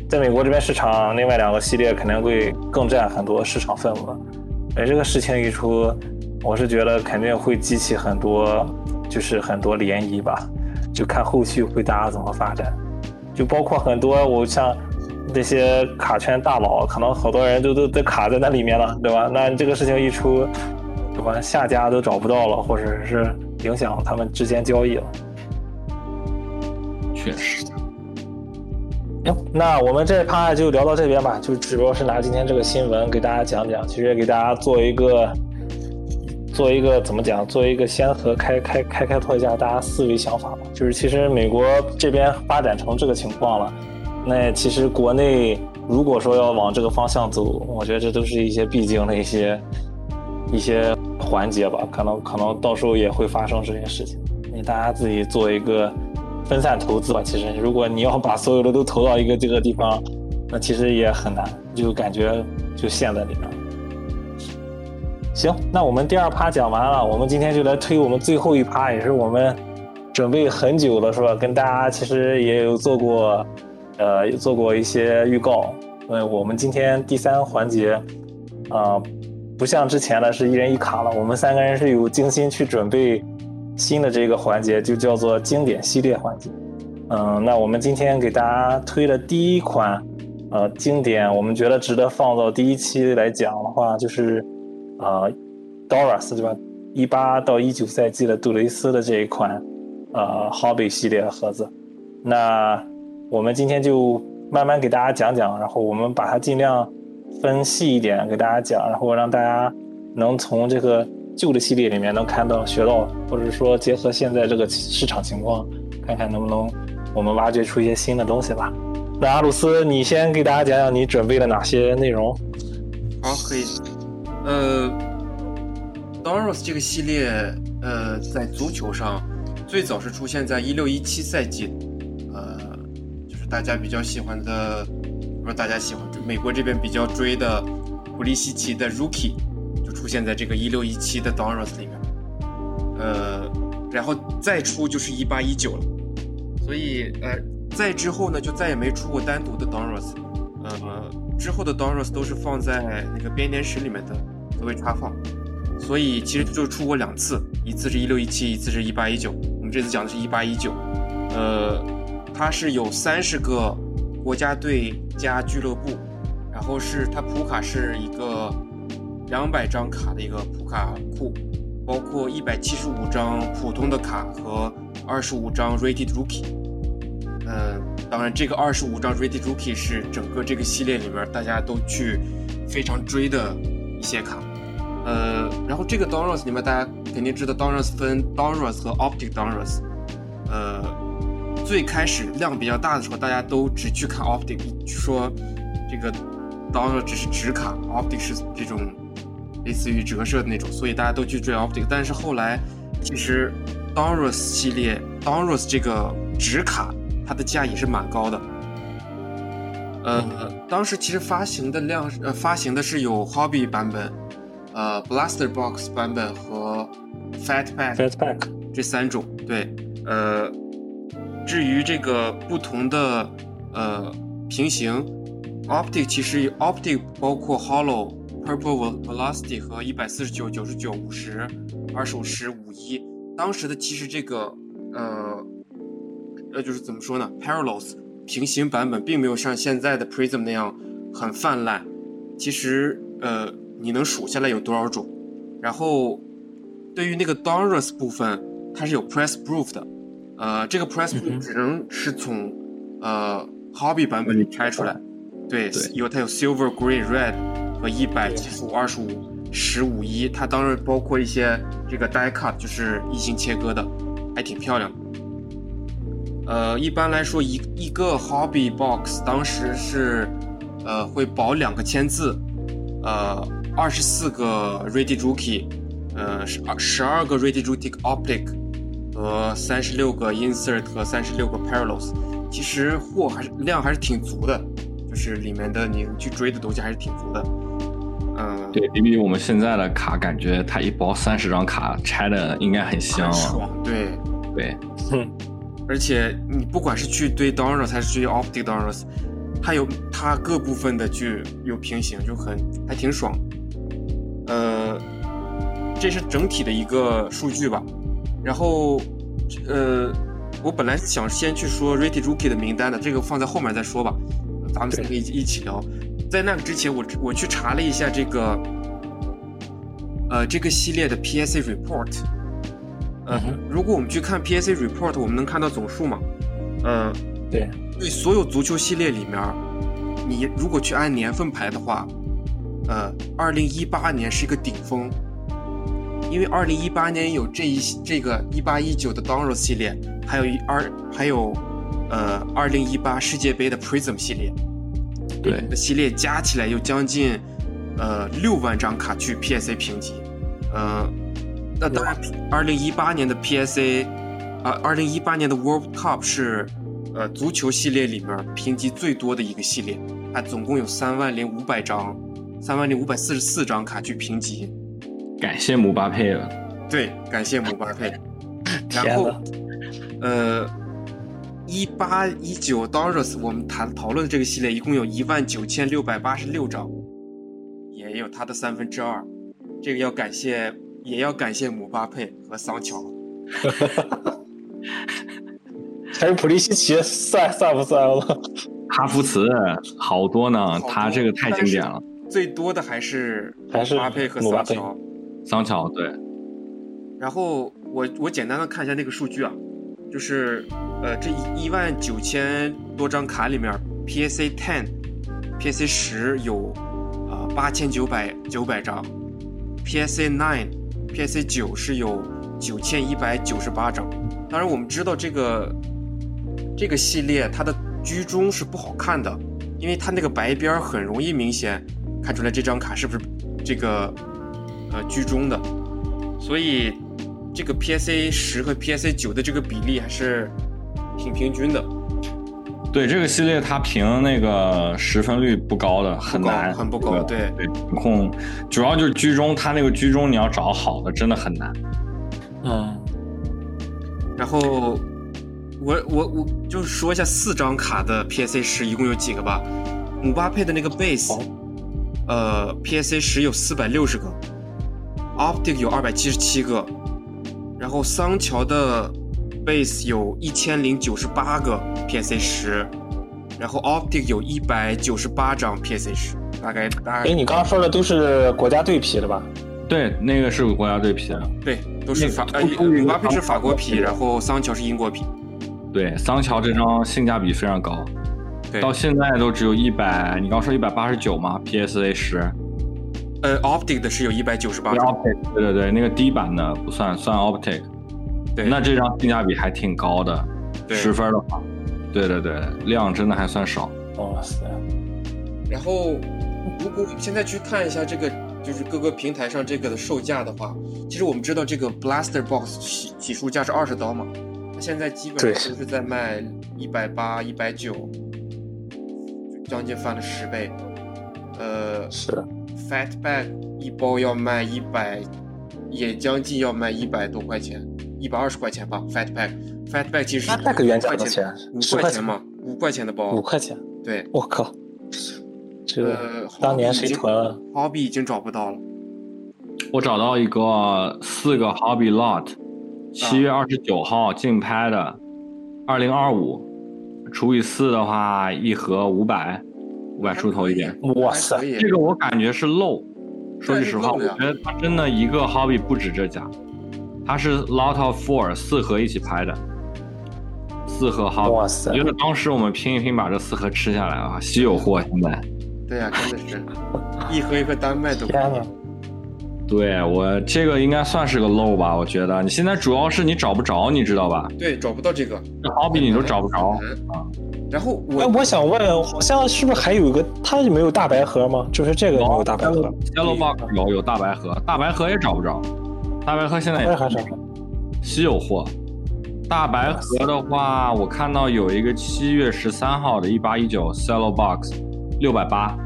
在美国这边市场，另外两个系列肯定会更占很多市场份额。哎这个事情一出，我是觉得肯定会激起很多，就是很多涟漪吧，就看后续会大家怎么发展，就包括很多我像那些卡圈大佬，可能好多人都都都卡在那里面了，对吧？那这个事情一出，对吧？下家都找不到了，或者是影响他们之间交易了。确实，行，那我们这一趴就聊到这边吧，就主要是拿今天这个新闻给大家讲讲，其实也给大家做一个做一个怎么讲，做一个先河开开开开拓一下大家思维想法吧。就是其实美国这边发展成这个情况了，那其实国内如果说要往这个方向走，我觉得这都是一些必经的一些一些环节吧，可能可能到时候也会发生这些事情，你大家自己做一个。分散投资吧，其实如果你要把所有的都投到一个这个地方，那其实也很难，就感觉就陷在里面。行，那我们第二趴讲完了，我们今天就来推我们最后一趴，也是我们准备很久了，是吧？跟大家其实也有做过，呃，做过一些预告。嗯，我们今天第三环节，啊、不像之前的是一人一卡了，我们三个人是有精心去准备新的这个环节，就叫做经典系列环节。嗯，那我们今天给大家推的第一款，呃，经典，我们觉得值得放到第一期来讲的话，就是，呃，Doris 对吧？一八到一九赛季的杜蕾斯的这一款，呃，Hobby 系列的盒子。那我们今天就慢慢给大家讲讲，然后我们把它尽量分细一点给大家讲，然后让大家能从这个旧的系列里面能看到、学到，或者说结合现在这个市场情况，看看能不能我们挖掘出一些新的东西吧。那阿鲁斯，你先给大家讲讲你准备了哪些内容？好，可以。呃，Doros 这个系列，呃，在足球上最早是出现在一六一七赛季，呃，就是大家比较喜欢的，不是大家喜欢，美国这边比较追的普利西奇的 Rookie 就出现在这个一六一七的 Doros 里面，呃，然后再出就是一八一九了，所以呃，再之后呢就再也没出过单独的 Doros，呃，之后的 Doros 都是放在那个编年史里面的。作为插放，所以其实就出过两次，一次是一六一七，一次是一八一九。我们这次讲的是一八一九，呃，它是有三十个国家队加俱乐部，然后是它普卡是一个两百张卡的一个普卡库，包括一百七十五张普通的卡和二十五张 Rated Rookie。嗯，当然，这个二十五张 Rated Rookie 是整个这个系列里面大家都去非常追的一些卡。呃，然后这个 Donruss 里面大家肯定知道 Donruss 分 Donruss 和 Optic Donruss。呃，最开始量比较大的时候，大家都只去看 Optic，说这个 Donruss 只是纸卡，Optic 是这种类似于折射的那种，所以大家都去追 Optic。但是后来其实 Donruss 系列 Donruss 这个纸卡。它的价也是蛮高的，呃，当时其实发行的量，呃，发行的是有 Hobby 版本，呃，Blaster Box 版本和 Fat Pack Fat Pack 这三种，对，呃，至于这个不同的呃平行，Optic 其实 Optic 包括 Hollow、Purple Velocity 和一百四十九、九十九、五十、二十五十、五一，当时的其实这个呃。呃，就是怎么说呢？Parallels 平行版本并没有像现在的 Prism 那样很泛滥。其实，呃，你能数下来有多少种？然后，对于那个 Donruss 部分，它是有 Press Proof 的。呃，这个 Press Proof 只能是从呃 Hobby 版本里拆出来。对，有它有 Silver、Green、Red 和一百、七十五、二十五、十五一。它当然包括一些这个 Die Cut，就是异形切割的，还挺漂亮的。呃，一般来说，一一个 Hobby Box 当时是，呃，会保两个签字，呃，二十四个 Ready Rookie，呃，十二十二个 Ready Rookie Optic 和三十六个 Insert 和三十六个 Parallels，其实货还是量还是挺足的，就是里面的你去追的东西还是挺足的。嗯，对，比比我们现在的卡，感觉它一包三十张卡拆的应该很香、啊，爽，对对。哼。而且你不管是去堆 Donruss 还是去 Optic Donruss，它有它各部分的去有平行，就很还挺爽。呃，这是整体的一个数据吧。然后，呃，我本来想先去说 Rated Rookie 的名单的，这个放在后面再说吧。咱们三个一一起聊。在那个之前，我我去查了一下这个，呃，这个系列的 PSA report。嗯，如果我们去看 PSA report，我们能看到总数吗？呃，对，对，所有足球系列里面，你如果去按年份排的话，呃，二零一八年是一个顶峰，因为二零一八年有这一这个一八一九的 Donruss 系列，还有一二还有呃二零一八世界杯的 Prism 系列，对，系列加起来有将近呃六万张卡去 PSA 评级，呃。那当然，二零一八年的 PSA，啊，二零一八年的 World Cup 是，呃，足球系列里面评级最多的一个系列，它总共有三万零五百张，三万零五百四十四张卡去评级。感谢姆巴佩了。对，感谢姆巴佩。然后，呃，一八一九 Doros 我们谈讨论的这个系列一共有一万九千六百八十六张，也有它的三分之二。这个要感谢，也要感谢姆巴佩和桑乔。还有普利西奇算算不算了？哈弗茨好多呢，多他这个太经典了。最多的还是还是姆巴佩和桑乔。桑乔对，然后我我简单的看一下那个数据啊，就是呃这一一万九千多张卡里面，PSA ten、PSA 十有啊八千九百九百张，PSA nine、PSA 九是有九千一百九十八张。当然我们知道这个这个系列它的居中是不好看的，因为它那个白边很容易明显看出来这张卡是不是这个呃居中的。所以这个 PSA 十和 PSA 九的这个比例还是挺平均的，对这个系列它评那个十分率不高的，很难，很不高对对，控主要就是居中，它那个居中你要找好的真的很难。嗯，然后我我我就说一下四张卡的 PSA 十一共有几个吧。姆巴佩的那个 base，、好呃，PSA 十有四百六十个，Optic 有二百七十七个，然后桑乔的 base 有一千零九十八个 PSA 十，然后 Optic 有一百九十八张 PSA 十，大概大哎，概你刚刚说的都是国家队皮的吧？对，那个是国家队皮的。对，都是法呃，那个姆巴佩是法国皮，然后桑乔是英国皮，对，桑乔这张性价比非常高，对，到现在都只有一百，你刚说一百八十九吗？PSA 十，呃，Optic 的是有一百九十八。对对对对，那个低版的不算，算 Optic。对，那这张性价比还挺高的，对。十分的话，对对对，量真的还算少。哇塞，然后，如果我们现在去看一下这个，就是各个平台上这个的售价的话，其实我们知道这个 Blaster Box 起起售价是二十刀嘛，它现在基本上都是在卖一百八、一百九，将近翻了十倍。呃是，Fatback 一包要卖一百，也将近要卖一百多块钱，一百二十块钱吧。Fatback，Fatback 其实 Fatback 原价五块钱五10块钱嘛，五块钱的包，五块钱，对。我靠，这个呃，当年谁囤了？Hobby 已经找不到了。我找到一个四个 Hobby Lot，七月二十九号竞拍的，二零二五除以四的话，一盒五百，五百出头一点。哇塞这个我感觉是漏，说句实话，我觉得它真的一个 Hobby 不止这家，它是 Lot of Four 四盒一起拍的，四盒 Hobby。哇塞我觉得当时我们拼一拼把这四盒吃下来啊，稀有货现在。对呀、真的是一盒一盒单卖都。天呐，对我这个应该算是个漏吧，我觉得你现在主要是你找不着，你知道吧？对，找不到这个。这 Hobby 你都找不着啊。然后哎，我我想问，好像是不是还有一个？它没有大白盒吗？就是这个没有大白盒，Yellow Box 有有大白盒，大白盒也找不着，大白盒现在也大白还是稀有货。大白盒的话，我看到有一个七月十三号的一八一九 Cello Box，六百八。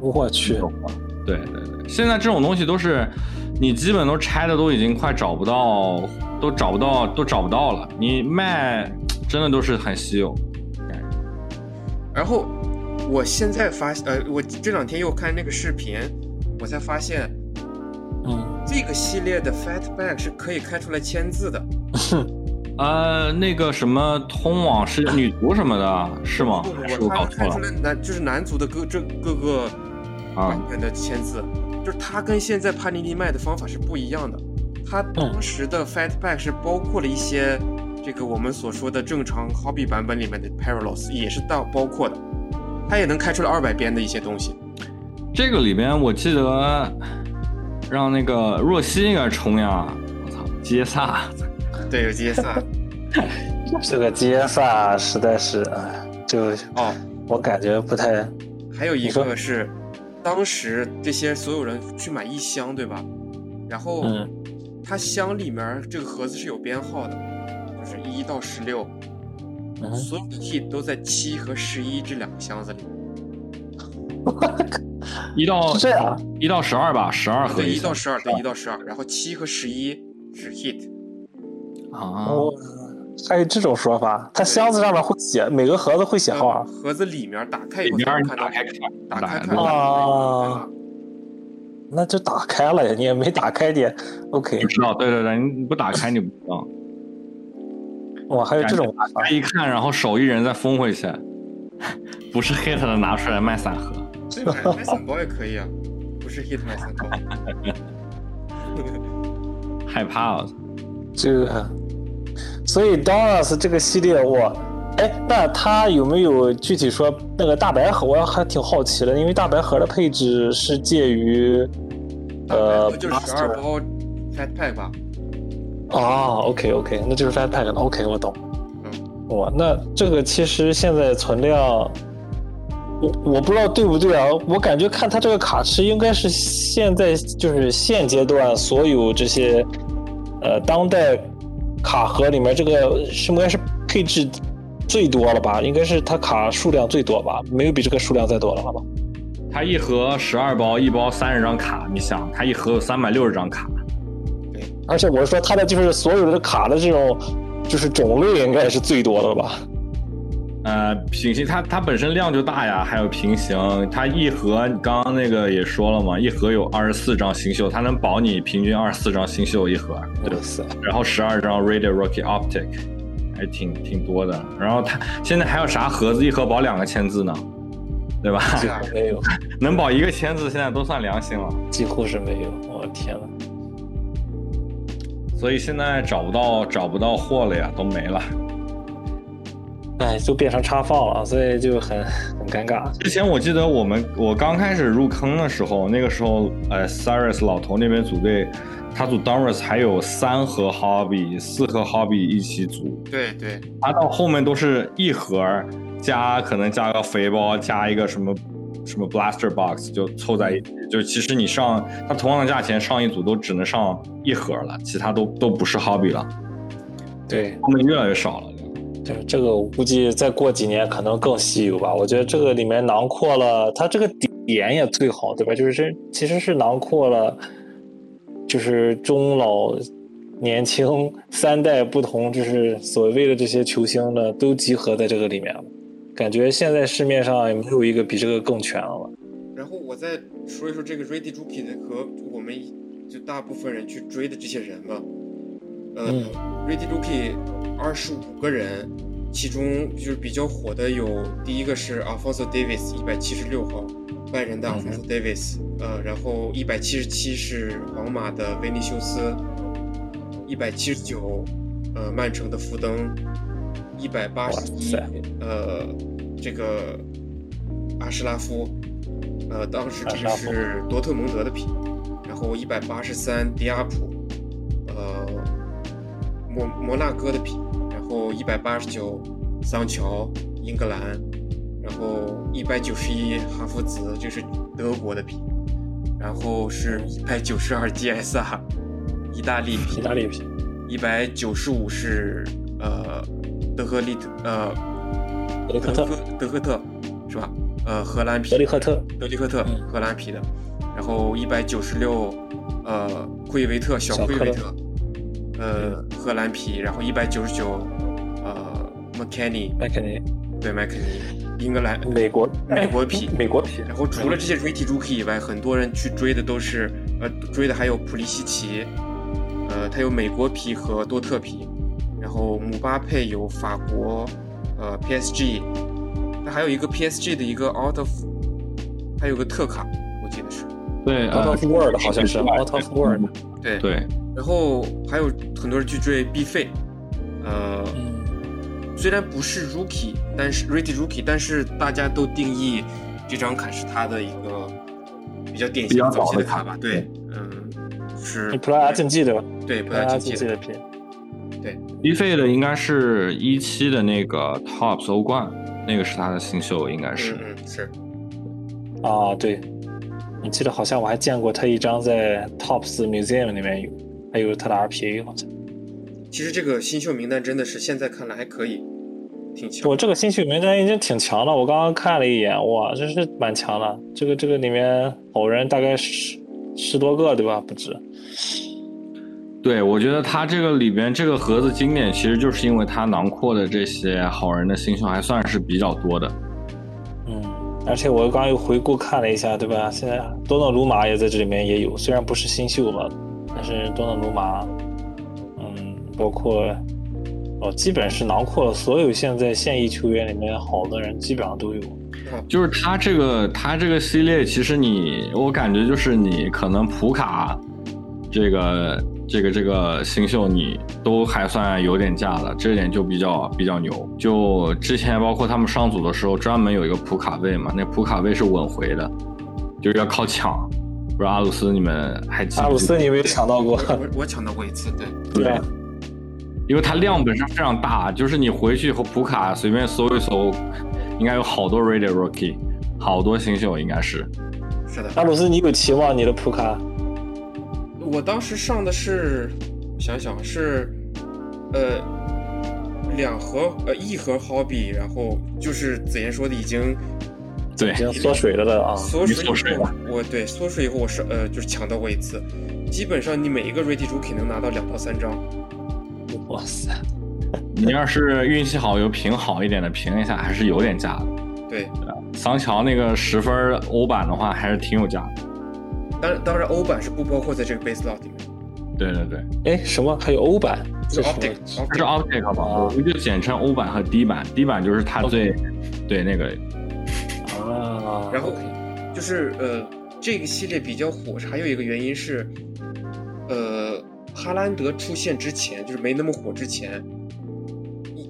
我去，对对对，现在这种东西都是你基本都拆的都已经快找不到，都找不到，都找不到了。你卖真的都是很稀有。然后我现在发现呃，我这两天又看那个视频，我才发现嗯，这个系列的 Fatback 是可以开出来签字的，呃，那个什么通往世界女足什么的，是吗？是，他我搞错了？开出来男就是男足的各这各个版啊？本的签字，就是它跟现在帕尼尼卖的方法是不一样的。它当时的 Fatback 是包括了一些这个我们所说的正常 Hobby 版本里面的 Parallels，也是到包括的，它也能开出来二百边的一些东西。这个里边我记得让那个若曦应该冲呀，我操，杰萨，对，有杰萨。这个杰萨实在是，哎，就哦，我感觉不太，还有一个是，当时这些所有人去买一箱，对吧？然后嗯，它箱里面这个盒子是有编号的，就是一到十六，嗯所有的 hit 都在七和十一这两个箱子里。一到是这样，一到十二吧，十二盒对，一到十二，对，一到十二，然后七和十一是 hit。啊，我还有这种说法？它箱子上面会写，每个盒子会写号啊。盒子里面打开以后里面你才能看到打开看，打开看啊那就打开了呀，你也没打开点。OK，不知道，对对对，你不打开你不知道。哇，还有这种玩法他一看，然后手艺人再封回去，不是 hit 的拿出来卖散盒。这买买散包也可以啊，不是 hit 买散包。害怕了，这个，所以 Donuts 这个系列我，哎，那它有没有具体说那个大白盒？我还挺好奇的，因为大白盒的配置是介于，呃，就是十二包 fat pack 吧？哦，OK OK，那就是 Fat Pack 了。OK，我懂。嗯，哇，那这个其实现在存量，我我不知道对不对啊？我感觉看它这个卡池应该是现在就是现阶段所有这些呃当代卡盒里面这个是应该是配置最多了吧？应该是它卡数量最多吧？没有比这个数量再多了，好吧？它一盒十二包，一包三十张卡，你想，它一盒有三百六十张卡，对而且我是说它的就是所有的卡的这种就是种类应该是最多的吧？呃，平行它它本身量就大呀，还有平行，它一盒刚刚那个也说了嘛，一盒有二十四张新秀，它能保你平均二十四张新秀一盒，哇塞！然后十二张 Radio Rocky Optic，还挺挺多的。然后它现在还有啥盒子一盒保两个签字呢？对吧？几乎没有，能保一个签字，现在都算良心了。几乎是没有。我的天呐！所以现在找不到找不到货了呀，都没了。哎，就变成插放了，所以就很很尴尬。之前我记得我们我刚开始入坑的时候，那个时候呃，Cyrus 老头那边组队，他组 Doris 还有三盒 Hobby、四盒 Hobby 一起组，对对，他到后面都是一盒加可能加个肥包，加一个什么什么 Blaster Box 就凑在一起，就其实你上他同样的价钱上一组都只能上一盒了，其他都都不是 Hobby 了，对，后面越来越少了。这个，我估计再过几年可能更稀有吧。我觉得这个里面囊括了，它这个点也最好，对吧？就是这其实是囊括了，就是中老年轻三代不同，就是所谓的这些球星呢，都集合在这个里面了。感觉现在市面上也没有一个比这个更全了吧。然后我再说一说这个 Ready Rookie 的和我们就大部分人去追的这些人吧。呃、嗯。R e a d y Rookie 二十五个人，其中就是比较火的有第一个是 Alfonso Davis 一百七十六号，拜仁的 Alfonso Davis，、呃，然后一百七十七是皇马的维尼修斯，一百七十九，呃，曼城的福登，一百八十一，呃，这个阿什拉夫，呃，当时这个是多特蒙德的皮，然后一百八十三迪亚普，呃，摩摩纳哥的皮，然后一百八十九桑乔，英格兰，然后一百九十一哈弗茨，这是德国的皮，然后是一百九十二 GSR，意大利皮意，大利皮，一百九十五是呃德赫利特呃德赫特，德赫特是吧？呃荷兰皮德里赫特，德里赫特嗯荷兰皮的，然后一百九十六呃库伊维特小库伊维特，呃荷兰皮，然后一百九十九呃 McKenny 麦肯尼，对麦肯尼。英格兰美国，美国皮。哎美国皮，然后除了这些 Rookie 以外，很多人去追的都是，呃，追的还有普利西奇，呃，他有美国皮和多特皮，然后姆巴佩有法国，呃，PSG，那还有一个 PSG 的一个 Out of，还有个特卡，我记得是，对 Out of World 好像是。Out of World，对，对，然后还有很多人去追 B 费，呃，嗯，虽然不是 Rookie，但是 Rookie，但是大家都定义这张卡是他的一个比较典型比较早期的卡卡。吧？对，嗯，是。你普拉雅竞技对吧？对，不普拉雅太竞技的，皮，一费的应该是一期的那个 Tops 欧冠，那个是他的新秀，应该是。嗯嗯是，啊，对，我记得好像我还见过他一张在 Tops Museum 里面有，还有他的 RPA 好像。其实这个新秀名单真的是现在看来还可以，挺强我。这个新秀名单已经挺强了，我刚刚看了一眼，哇，这是蛮强的。这个这个里面好人大概十十多个对吧？不止。对，我觉得他这个里边这个盒子经典，其实就是因为它囊括的这些好人的新秀还算是比较多的。嗯，而且我刚又回顾看了一下，对吧？现在多诺鲁马也在这里面也有，虽然不是新秀了，但是多诺鲁马，嗯，包括哦，基本是囊括了所有现在现役球员里面好的人，基本上都有。就是他这个他这个系列，其实你我感觉就是你可能普卡这个这个这个新秀你都还算有点价的，这点就比较比较牛。就之前包括他们上组的时候，专门有一个普卡位嘛，那普卡位是稳回的，就是要靠抢。不知道阿鲁斯你们还记得？阿鲁斯你有没有抢到过？我我抢到过一次，对，对，因为它量本身非常大，就是你回去以后普卡随便搜一搜，应该有好多 Rated Rookie，好多新秀应该是。是的。阿鲁斯你有期望你的普卡？我当时上的是，想想是，呃，两盒呃一盒 Hobby，然后就是子言说的已经对已，经缩水了的啊。缩水以后水了，我对缩水以后我是呃就是抢到过一次，基本上你每一个 Rated Rookie 能拿到两到三张。哇塞，你要是运气好，有评好一点的评一下，还是有点价的。对，桑乔那个十分欧版的话，还是挺有价的。当然当然欧版是不包括在这个 base lot 里面，对对对，哎，什么？还有欧版？就是 optic 是 optic 吧？啊我们就简称欧版和 D 版。D 版就是它最对那个啊，然后就是呃，这个系列比较火，还有一个原因是，呃，哈兰德出现之前，就是没那么火之前，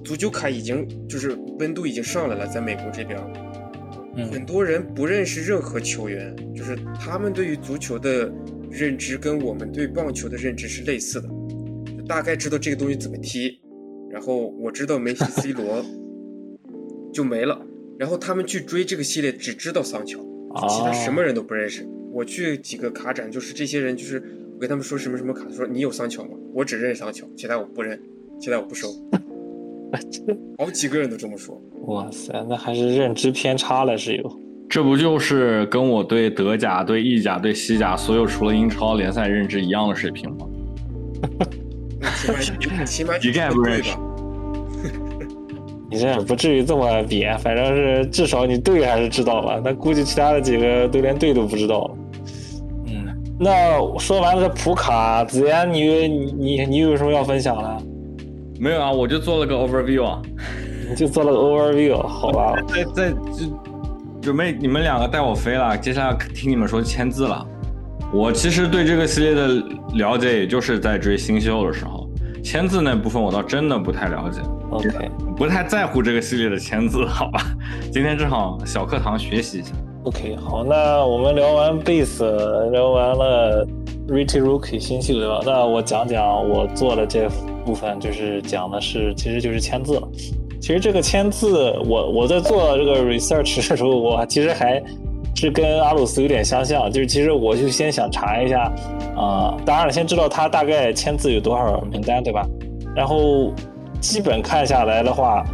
足球卡已经就是温度已经上来了，在美国这边，很嗯多人不认识任何球员，就是他们对于足球的认知跟我们对棒球的认知是类似的，就大概知道这个东西怎么踢，然后我知道梅西、C 罗 就没了，然后他们去追这个系列只知道桑乔，啊其他什么人都不认识。我去几个卡展，就是这些人，就是我跟他们说什么什么卡，他说你有桑乔吗？我只认桑乔，其他我不认，其他我不收。好几个人都这么说。哇塞，那还是认知偏差了，是有。这不就是跟我对德甲、对意甲、对西甲所有除了英超联赛认知一样的水平吗？那起码起码一概不认识？你这不至于这么瘪，反正是至少你队还是知道吧？那估计其他的几个都连队都不知道。嗯，那说完了这普卡，子言，你你你你有什么要分享的？没有啊，我就做了个 overview 啊。就做了个 overview，好吧？在在就准备你们两个带我飞了，接下来听你们说签字了。我其实对这个系列的了解，也就是在追新秀的时候，签字那部分我倒真的不太了解，OK，不太在乎这个系列的签字，好吧？今天正好小课堂学习一下。OK，好，那我们聊完 base，聊完了 Riti Rookie 新秀对吧？那我讲讲我做的这部分，就是讲的是，其实就是签字了。其实这个签字，我我在做这个 research 的时候，我其实还是跟阿鲁斯有点相像，就是其实我就先想查一下，啊、当然了，先知道他大概签字有多少名单，对吧？然后基本看下来的话，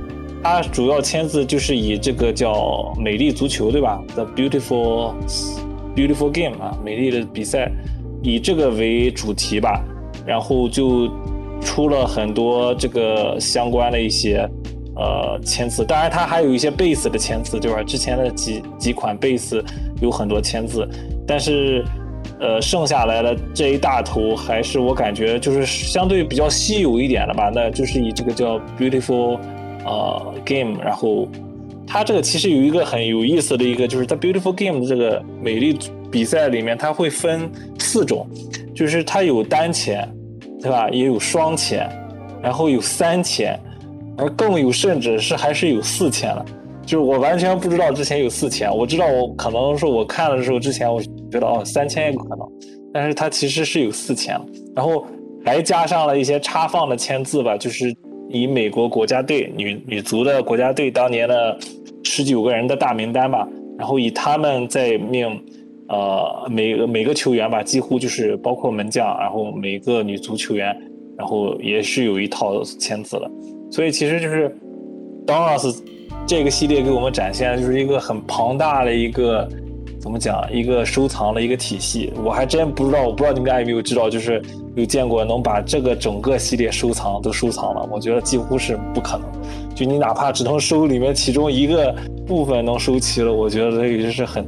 它主要签字就是以这个叫美丽足球，对吧？The Beautiful Beautiful Game 啊，美丽的比赛，以这个为主题吧，然后就出了很多这个相关的一些呃签字，当然它还有一些 base 的签字，对吧？之前的几几款 base 有很多签字，但是呃剩下来的这一大头还是我感觉就是相对比较稀有一点的吧，那就是以这个叫 Beautiful 呃 Game，然后它这个其实有一个很有意思的一个，就是在 Beautiful Game 的这个美丽比赛里面，它会分四种，就是它有单签，对吧？也有双钱，然后有三钱，而更有甚者是还是有四钱的。就是我完全不知道之前有四千，我知道我可能是我看的时候之前我觉得哦三千也有可能，但是它其实是有四千，然后还加上了一些插放的签字吧，就是以美国国家队女女足的国家队当年的十九个人的大名单吧，然后以他们在命呃每个每个球员吧，几乎就是包括门将，然后每个女足球员，然后也是有一套签字的，所以其实就是 Donos 这个系列给我们展现的就是一个很庞大的一个怎么讲一个收藏的一个体系。我还真不知道，我不知道你们俩有没有知道，就是有见过能把这个整个系列收藏都收藏了，我觉得几乎是不可能。就你哪怕只能收里面其中一个部分能收齐了，我觉得这已经是很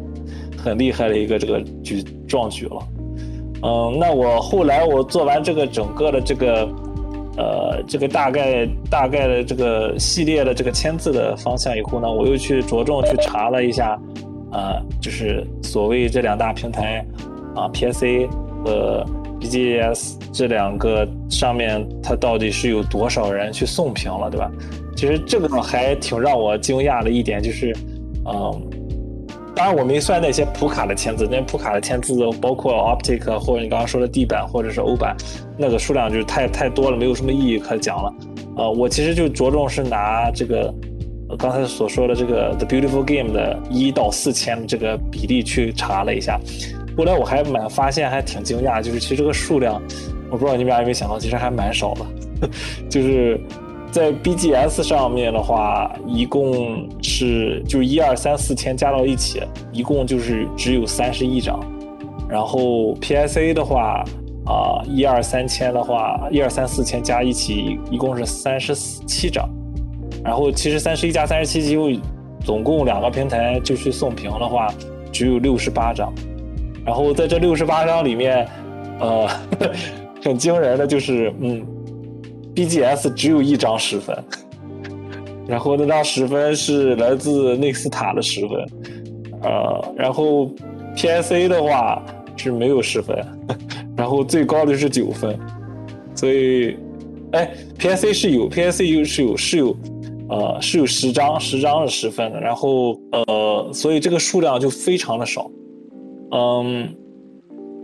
很厉害的一个这个举壮举了。嗯，那我后来我做完这个整个的这个。呃，这个大概大概的这个系列的这个签字的方向以后呢，我又去着重去查了一下，啊，就是所谓这两大平台啊，PSA 和 BGS 这两个上面它到底是有多少人去送评了，对吧？其实这个还挺让我惊讶的一点就是，嗯。当然，我没算那些普卡的签字，那普卡的签字包括 Optic 或者你刚刚说的 D 版或者是欧版，那个数量就是太太多了，没有什么意义可讲了。呃，我其实就着重是拿这个刚才所说的这个 The Beautiful Game 的一到四千这个比例去查了一下，后来我还蛮发现还挺惊讶，就是其实这个数量，我不知道你们俩有没有想到，其实还蛮少的，就是。在 BGS 上面的话，一共是就一二三四千加到一起，一共就是只有三十一张。然后 PSA 的话，啊一二三千的话，一二三四千加一起，一共是三十七张。然后其实三十一加三十七，就总共两个平台就去送屏的话，只有六十八张。然后在这六十八张里面，呃，很惊人的就是，嗯。BGS 只有一张十分，然后那张十分是来自内斯塔的十分，呃，然后 PSA 的话是没有十分，然后最高的是九分，所以，哎，PSA 是有，PSA 有是有是有，呃，是有十张，十张是十分的，然后呃，所以这个数量就非常的少，嗯，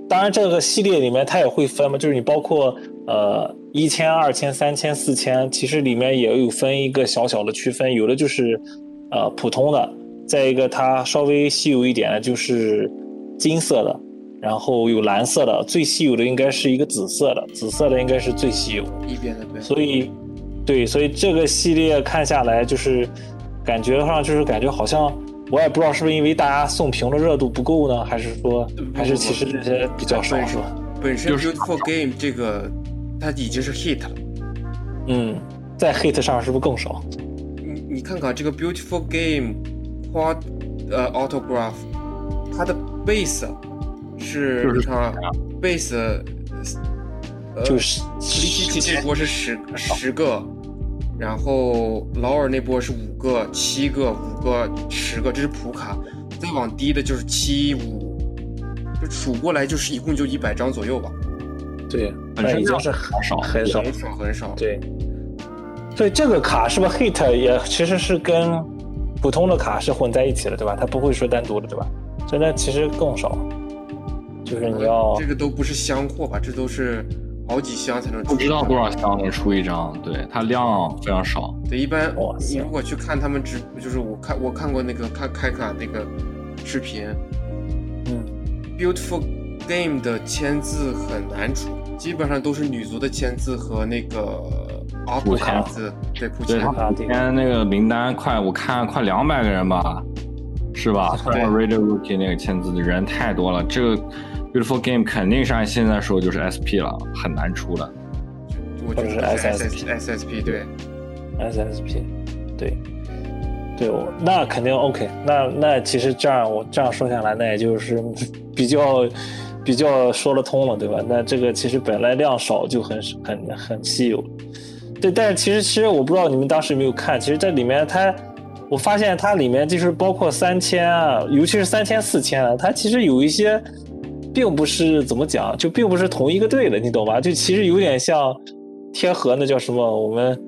当然这个系列里面它也会分嘛，就是你包括呃。一千、二千、三千、四千，其实里面也有分一个小小的区分，有的就是，呃，普通的，再一个它稍微稀有一点的就是金色的，然后有蓝色的，最稀有的应该是一个紫色的，紫色的应该是最稀有。一边的对。所以，对，所以这个系列看下来就是感觉上就是感觉好像我也不知道是不是因为大家送屏的热度不够呢，还是说还是其实这些比较少是吧？本身 Beautiful Game 这个。它已经是 hit 了，嗯，在 hit 上是不是更少？你你看看这个 beautiful game，花呃 autograph，它的 base 是你看啊 base，呃，就是第七期这波是十十个，然后劳尔那波是五个、七个、五个、十个，这是普卡，再往低的就是七五，就数过来就是一共就一百张左右吧。对，那已经是很少很少很少很少。对，所以这个卡是不是 hit 也其实是跟普通的卡是混在一起的，对吧？它不会说单独的，对吧？所以那其实更少。就是你要这个都不是箱货吧？这都是好几箱才能出。不知道多少箱能出一张，对，它量非常少。对，一般你如果去看他们直，就是我看我看过那个开开卡那个视频，嗯，beautiful game 的签字很难出。基本上都是女足的签字和那个阿布签字，对，普签。今天那个名单快，我看快两百个人吧，是吧？对，Radio Rookie 那个签字的人太多了，这个 Beautiful Game 肯定是按现在说就是 SP 了，很难出的。我就是 SSP，SSP 对，SSP 对，对，我那肯定 OK。那那其实这样我这样说下来，那也就是比较。比较说得通了，对吧？那这个其实本来量少就很很很稀有，对。但是其实其实我不知道你们当时有没有看，其实这里面它，我发现它里面就是包括三千啊，尤其是三千四千啊，它其实有一些，并不是怎么讲，就并不是同一个队的，你懂吧？就其实有点像贴合那叫什么我们。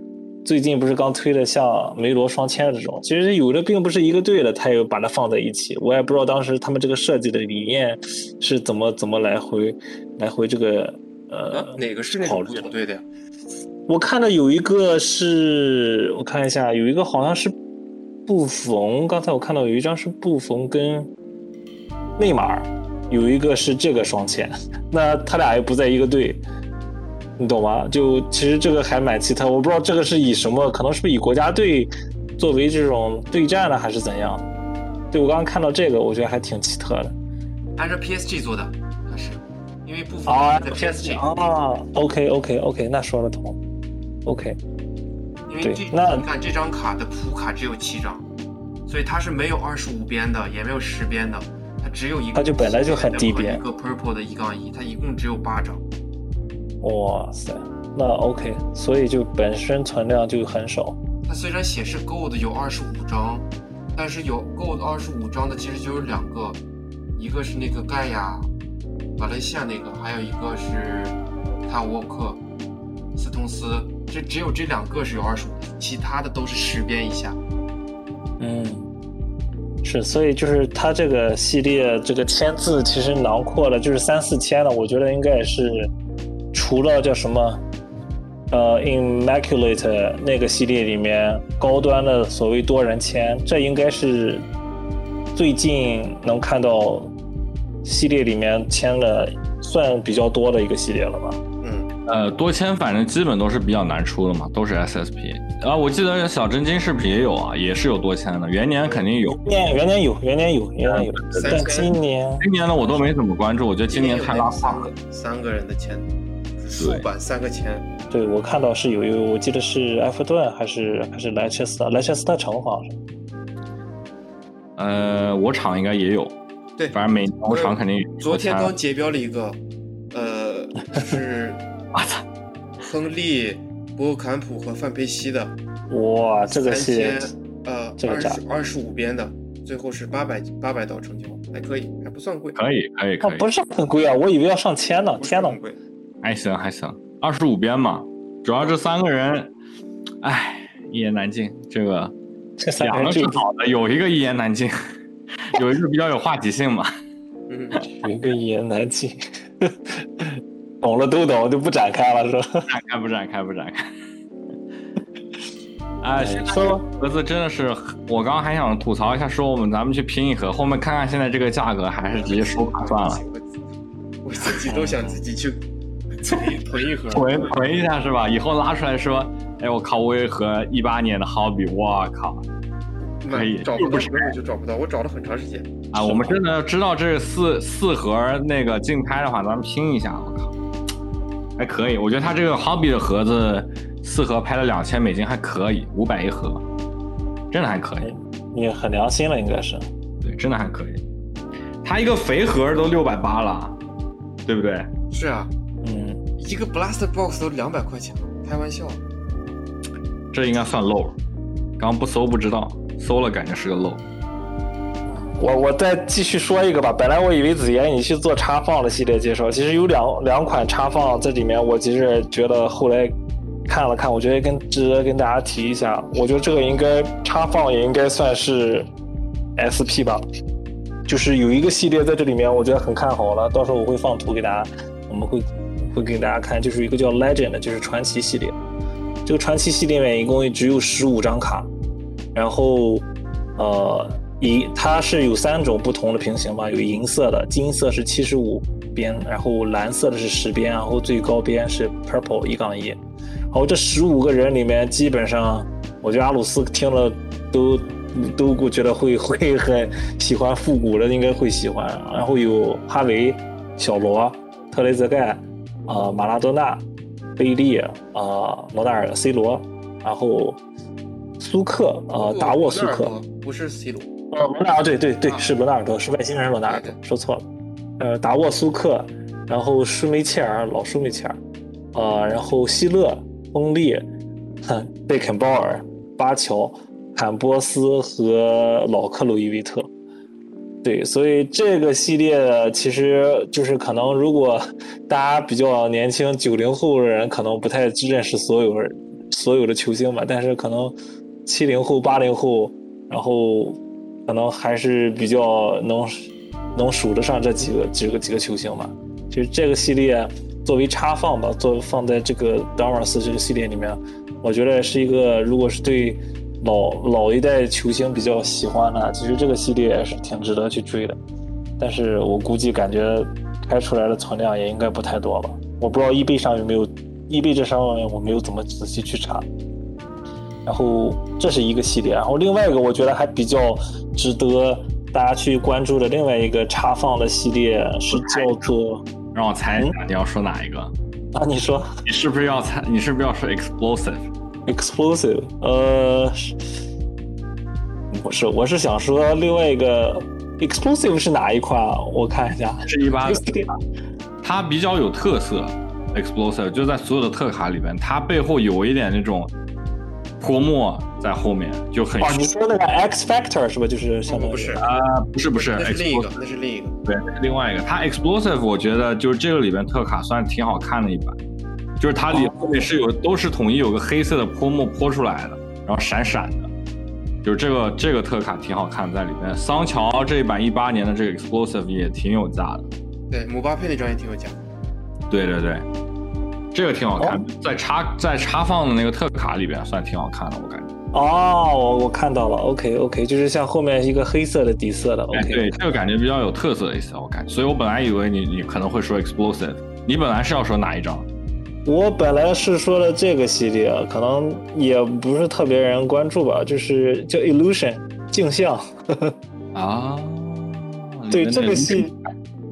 最近不是刚推的像梅罗双签这种，其实有的并不是一个队的，他又把它放在一起。我也不知道当时他们这个设计的理念是怎么怎么来回来回这个呃哪个是那个不对的呀？我看到有一个是我看一下，有一个好像是布冯，刚才我看到有一张是布冯跟内马尔，有一个是这个双签，那他俩也不在一个队。你懂吗？就其实这个还蛮奇特，我不知道这个是以什么，可能是不是以国家队作为这种对战呢，还是怎样？对我刚刚看到这个，我觉得还挺奇特的。按照 PSG 做的，它是因为部分啊在 PSG PSG，啊，OK OK OK，那说得通。OK，因为这那你看这张卡的普卡只有七张，所以它是没有二十五边的，也没有十边的，它只有一个。它就本来就很低边一个 purple 的一杠一，它一共只有八张。哇塞，那 OK，所以就本身存量就很少。它虽然显示 gold 有二十五张，但是有 gold 二十五张的其实就有两个，一个是那个盖亚、马来西亚那个，还有一个是泰沃克、斯通斯，这只有这两个是有二十五，其他的都是十边以下。嗯，是，所以就是它这个系列这个签字其实囊括了就是三四千了，我觉得应该也是除了叫什么呃 Immaculate 那个系列里面高端的所谓多人签，这应该是最近能看到系列里面签的算比较多的一个系列了吧？嗯，呃，多签反正基本都是比较难出的嘛，都是 SSP 啊。我记得小真金是不是也有啊？也是有多签的，元年肯定有。元元年有，元年有，元年有，但今年今年的我都没怎么关注，我觉得今年太拉胯了。三个人的签，就是竖版三个签。对我看到是有一个，我记得是埃弗顿还是还是莱切斯特，莱切斯特城好像是。呃，我厂应该也有，对，反正每我厂肯定有。昨天刚结标了一个，呃，是我操，亨利、博坎普和范佩西的哇，这个系列三千，呃，二这个价十二十五边的，最后是八百八百刀成交，还可以，还不算贵，可以可以可以，啊不是很贵啊，我以为要上千呢，天呐贵。还行还行，二十五编嘛，主要这三个人，唉，一言难尽。这个这三个两个是好的，有一个一言难尽，有一个比较有话题性嘛。嗯，有一个一言难尽，懂了都懂，就不展开了是吧？展 开不展开不展开。哎，说盒子真的是，我刚刚还想吐槽一下，说我们咱们去拼一盒，后面看看现在这个价格，还是直接收卡算了，我自己都想自己去 囤一盒。囤囤一下是吧？以后拉出来说，哎，我靠，我有一盒一八年的 Hobby，我靠可以找不到根本就找不到，我找了很长时间。啊！我们真的知道这四四盒那个竞拍的话，咱们拼一下，我靠，还可以。我觉得它这个 Hobby 的盒子四盒拍了两千美金，还可以，五百一盒，真的还可以。你很良心了，应该是。对，真的还可以。它一个肥盒都六百八了，对不对？是啊，嗯，一个 Blaster Box 都两百块钱，开玩笑。这应该算漏。刚不搜不知道，搜了感觉是个漏。我我再继续说一个吧。本来我以为子妍你去做插放的系列介绍，其实有两两款插放在里面，我其实觉得后来看了看，我觉得跟值得跟大家提一下。我觉得这个应该插放也应该算是 SP 吧，就是有一个系列在这里面，我觉得很看好了。到时候我会放图给大家，我们会会给大家看，就是一个叫 Legend，就是传奇系列。这个传奇系列里面一共只有十五张卡，然后呃。一，它是有三种不同的平行嘛，有银色的，金色是七十五边，然后蓝色的是十边，然后最高边是 purple 一杠一。好，这十五个人里面，基本上我觉得阿鲁斯听了都都我觉得会会很喜欢复古的，应该会喜欢。然后有哈维、小罗、特雷泽盖、啊、马拉多纳、贝利、啊、罗纳尔、C 罗，然后苏克、呃、达沃苏克。不是 C 罗。呃，罗纳尔对对对，是罗纳尔多，是外星人罗纳尔多，说错了。呃，达沃苏克，然后舒梅切尔，老舒梅切尔，呃，然后希勒、亨利、贝肯鲍尔、巴乔、坎波斯和老克鲁伊维特。对，所以这个系列其实就是可能，如果大家比较年轻，九零后的人可能不太认识所有人所有的球星吧，但是可能七零后、八零后，然后。可能还是比较能能数得上这几个几个几个球星吧。其实这个系列作为插放吧，做放在这个达尔斯这个系列里面，我觉得是一个，如果是对老老一代球星比较喜欢的，其实这个系列是挺值得去追的。但是我估计感觉开出来的存量也应该不太多吧。我不知道易贝上有没有，易贝这上面我没有怎么仔细去查。然后这是一个系列，然后另外一个我觉得还比较值得大家去关注的另外一个插放的系列是叫做让我猜一下，你要说哪一个？啊，你说你是不是要猜？你是不是要说 explosive？explosive？呃，不是，我是想说另外一个 explosive 是哪一款啊？我看一下，是一八这个系列它比较有特色，explosive 就在所有的特卡里边，它背后有一点那种泼墨在后面，就很哦，你说那个 X Factor 是吧？就是相当于不是，啊、不是不是那是另一个那是另一个。对，那是另外一个。它 explosive 我觉得就是这个里边特卡算挺好看的一版，就是它里后面是有都是统一有个黑色的泼墨泼出来的，然后闪闪的。就是这个这个特卡挺好看，在里面。桑乔这一版一八年的这个 explosive 也挺有价的，对，姆巴佩那张也挺有价。对对对，这个挺好看，在插在插放的那个特卡里边算挺好看的，我感觉。哦，我我看到了，OK OK，就是像后面一个黑色的底色的哎，，OK，对，这个感觉比较有特色一些，我感觉。所以我本来以为你你可能会说 explosive，你本来是要说哪一张？我本来是说的这个系列，可能也不是特别人关注吧，就是叫 Illusion 镜像。啊，对这个系，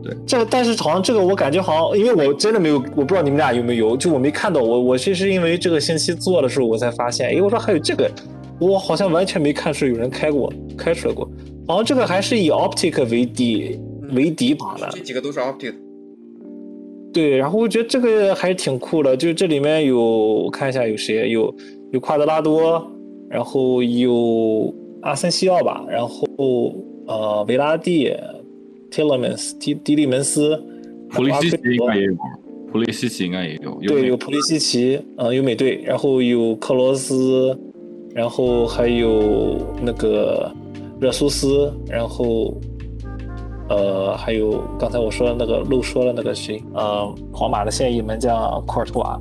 对。这个但是好像这个我感觉好像，因为我真的没有，我不知道你们俩有没有，就我没看到，我我其实因为这个星期做的时候我才发现，哎，我说还有这个，我好像完全没看出有人开过，开出来过，好像这个还是以 Optic 为底为底把的，这几个都是 optic，对，然后我觉得这个还是挺酷的，就是这里面有我看一下有谁，有有夸德拉多，然后有阿森西奥吧，然后呃维拉蒂、提勒门斯、迪迪利门斯、普利西奇应该也有，普利西奇应该也有，有对，有普利西奇，嗯、有美队，然后有克罗斯，然后还有那个热苏斯，然后呃，还有刚才我说的那个漏说了那个谁，呃，皇马的现役门将库尔图瓦。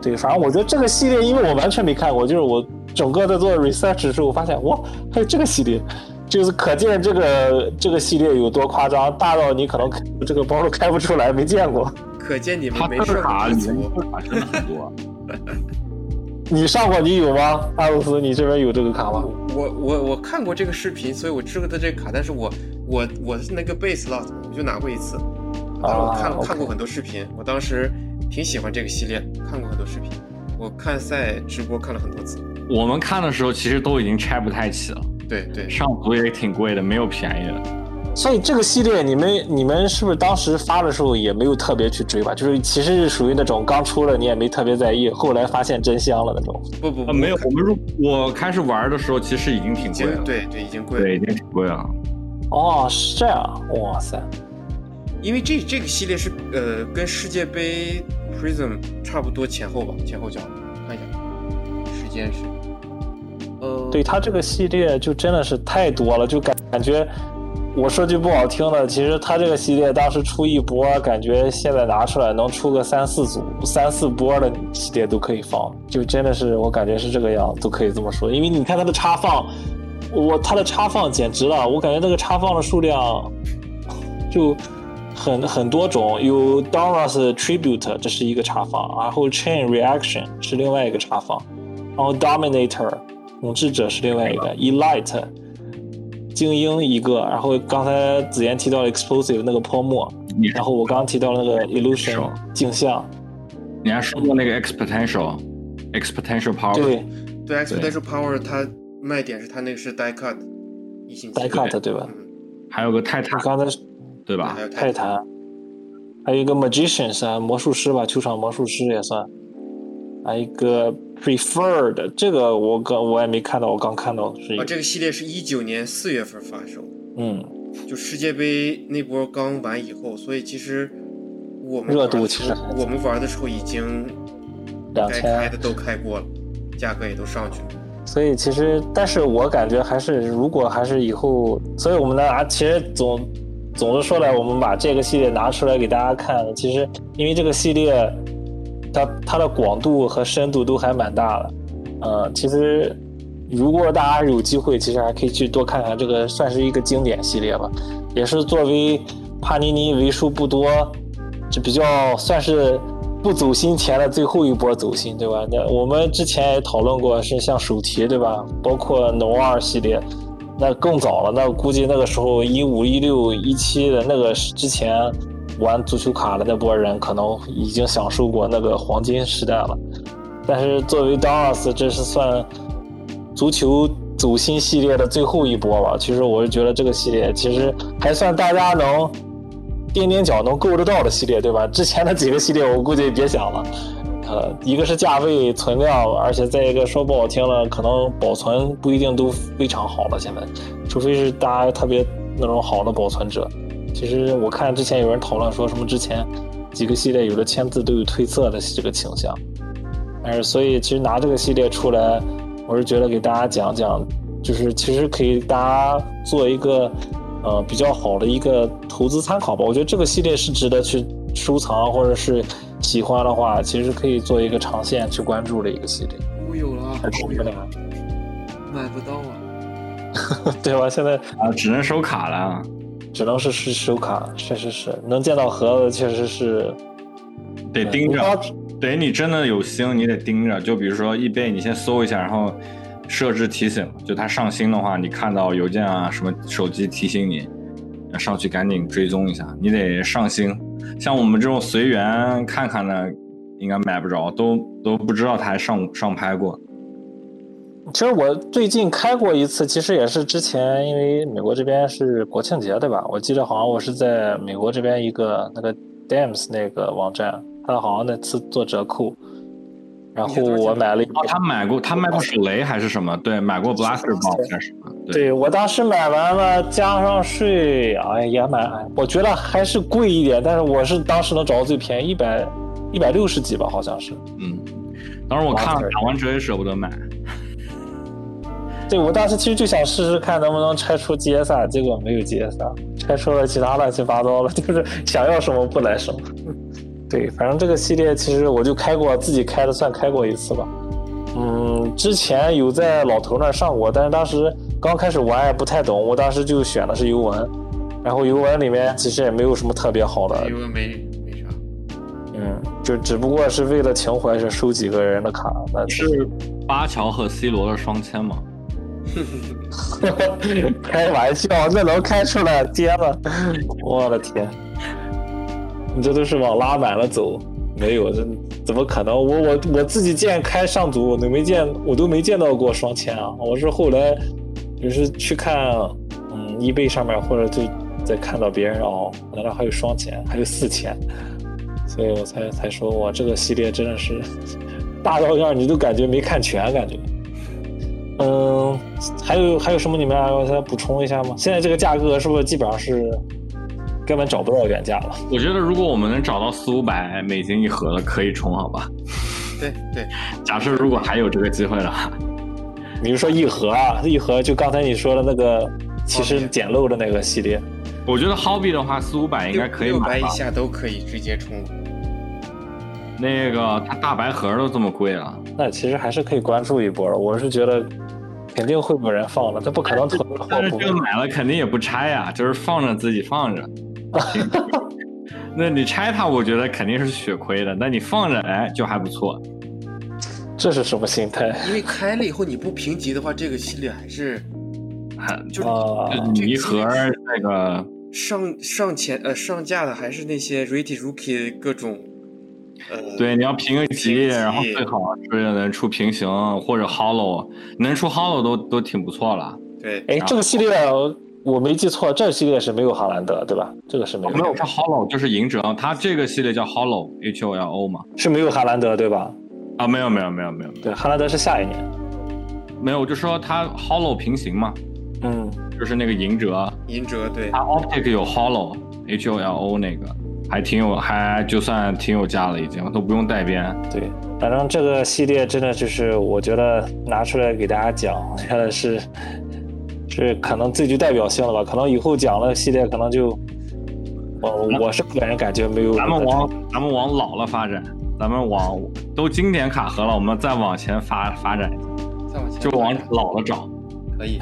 对，反正我觉得这个系列，因为我完全没看过，就是我整个在做 research 的时候，我发现哇，还有这个系列，就是可见这个这个系列有多夸张，大到你可能这个包都开不出来，没见过。可见你们没上过地卡里面图。特卡真的很多。你上过，你有吗？阿鲁斯，你这边有这个卡吗？我我我看过这个视频，所以我知道它这个卡，但是我我我是那个 base slot，我就拿过一次。但是我看、啊看过很多视频，我当时挺喜欢这个系列，看过很多视频。我看赛直播看了很多次。我们看的时候其实都已经拆不太起了，对对，上图也挺贵的，没有便宜的。所以这个系列，你们你们是不是当时发的时候也没有特别去追吧？就是其实是属于那种刚出了你也没特别在意，后来发现真香了那种。啊，不不不，没有，我们入我开始玩的时候其实已经挺贵了，对对已经贵了对，已，经挺贵了。哦，是这样，哇塞，因为这这个系列是呃跟世界杯 Prism 差不多前后吧，前后脚，看一下时间是，呃，对它这个系列就真的是太多了，就感感觉，我说句不好听的，其实它这个系列当时出一波，感觉现在拿出来能出个三四组、三四波的系列都可以放，就真的是我感觉是这个样，都可以这么说。因为你看它的插放，我它的插放简直了，我感觉这个插放的数量就很很多种，有 Doros Tribute 这是一个插放，然后 Chain Reaction 是另外一个插放，然后 Dominator 统治者是另外一个，Elite 精英一个，然后刚才子妍提到了 Explosive 那个泼墨，然后我刚刚提到了那个 Illusion 镜像，你还说过那个 exponential exponential power，对。对 Exponential Power 它卖点是它那个是 die cut，一星 die Cut 对。吧？嗯，还有个泰坦，刚才对吧？还？有泰坦，还有一个 Magicians 啊，魔术师吧，球场魔术师也算，还有一个 Preferred，这个我刚我也没看到，我刚看到是一啊，这个系列是一九年四月份发售，嗯，就世界杯那波刚完以后，所以其实我们热度其实我们玩的时候已经两该开千的，都开过了，价格也都上去了。所以其实，但是我感觉还是，如果还是以后，所以我们拿，其实总总的说来，我们把这个系列拿出来给大家看，其实因为这个系列，它它的广度和深度都还蛮大的，呃，其实如果大家有机会，其实还可以去多看看这个，算是一个经典系列吧，也是作为帕尼尼为数不多，这比较算是不走心前的最后一波走心，对吧？那我们之前也讨论过，是像手提，对吧？包括 No 二系列，那更早了，那估计那个时候一五一六一七的那个之前玩足球卡的那波人，可能已经享受过那个黄金时代了。但是作为 DOS，这是算足球走心系列的最后一波了。其实我是觉得这个系列其实还算大家能踮踮脚能够得到的系列，对吧？之前的几个系列我估计别想了。呃，一个是价位、存量，而且再一个说不好听了，可能保存不一定都非常好了。现在，除非是大家特别那种好的保存者。其实我看之前有人讨论说什么之前几个系列有的签字都有褪色的这个倾向。但是，所以其实拿这个系列出来，我是觉得给大家讲讲，就是其实可以大家做一个呃比较好的一个投资参考吧。我觉得这个系列是值得去收藏或者是。喜欢的话，其实可以做一个长线去关注的一个系列。我有了，我有了，买不到啊。对吧？现在啊，只能收卡了，只能是是手卡，确实是能见到盒子，确实是得盯着。对你真的有星，你得盯着。就比如说易贝，你先搜一下，然后设置提醒，就它上新的话，你看到邮件啊什么，手机提醒你，上去赶紧追踪一下，你得上星。像我们这种随缘看看的，应该买不着，都都不知道它还上上拍过。其实我最近开过一次，其实也是之前，因为美国这边是国庆节，对吧？我记得好像我是在美国这边一个那个 Dams 那个网站，他好像那次做折扣。然后我买了一，哦，他买过，他卖过手雷还是什么？对，买过 Blaster Box 还是什么？对，我当时买完了，加上税，哎也买，我觉得还是贵一点，但是我是当时能找到最便宜，一百一百六十几吧，好像是。嗯，当时我看了打完折也舍不得买。对，我当时其实就想试试看能不能拆出 GS，结果没有 GS，拆出了其他乱七八糟的，就是想要什么不来什么。对，反正这个系列其实我就开过，自己开的算开过一次吧。嗯，之前有在老头那上过，但是当时刚开始玩也不太懂，我当时就选的是尤文，然后尤文里面其实也没有什么特别好的。尤文没没啥。嗯，就只不过是为了情怀，是收几个人的卡。那是巴乔和 C 罗的双签吗？开玩笑，那能开出来？天呐，我的天！你这都是往拉满了走，没有这怎么可能？我我我自己见开上组，我都没见，我都没见到过双签啊！我是后来就是去看，嗯，易贝上面或者就再看到别人哦，原来还有双签，还有四签，所以我才才说我这个系列真的是大到样，你都感觉没看全，感觉。嗯，还有还有什么你们要再补充一下吗？现在这个价格是不是基本上是？根本找不到原价了。我觉得如果我们能找到四五百美金一盒的，可以冲，好吧？对对。假设如果还有这个机会的话，比如说一盒啊，一盒就刚才你说的那个，其实简陋的那个系列。我觉得 Hobby 的话，四五百应该可以买。六百以下都可以直接冲。那个它大白盒都这么贵了，那其实还是可以关注一波。我是觉得肯定会有人放的，这不可能囤货。但是这个买了肯定也不拆呀，就是放着自己放着。那你拆它，我觉得肯定是血亏的。那你放着，哎，就还不错。这是什么心态？因为开了以后你不评级的话，这个系列还是很就是一盒那个上上前呃上架的还是那些 Rated Rookie 各种呃。对，你要评个级，然后最好是能出平行或者 Hollow，能出 Hollow 都都挺不错了。对，哎，这个系列。我没记错，这个系列是没有哈兰德，对吧？这个是没有。没有，它 Hollow 就是赢者，它这个系列叫 Hollow H O L O 嘛，是没有哈兰德，对吧？啊，没有，没有，没有，没有。对，哈兰德是下一年。没有，就说它 Hollow 平行嘛。嗯，就是那个赢者。赢者对。它 Optic 有 Hollow H O L O 那个，还挺有，还就算挺有价了，已经都不用带编。对，反正这个系列真的就是我觉得拿出来给大家讲，真的是。是可能最具代表性了吧，可能以后讲了系列，可能就我我是个人感觉没有。咱们往咱们往老了发展，咱们往都经典卡盒了，我们再往前发发展一下，再往前就往老了找，可以。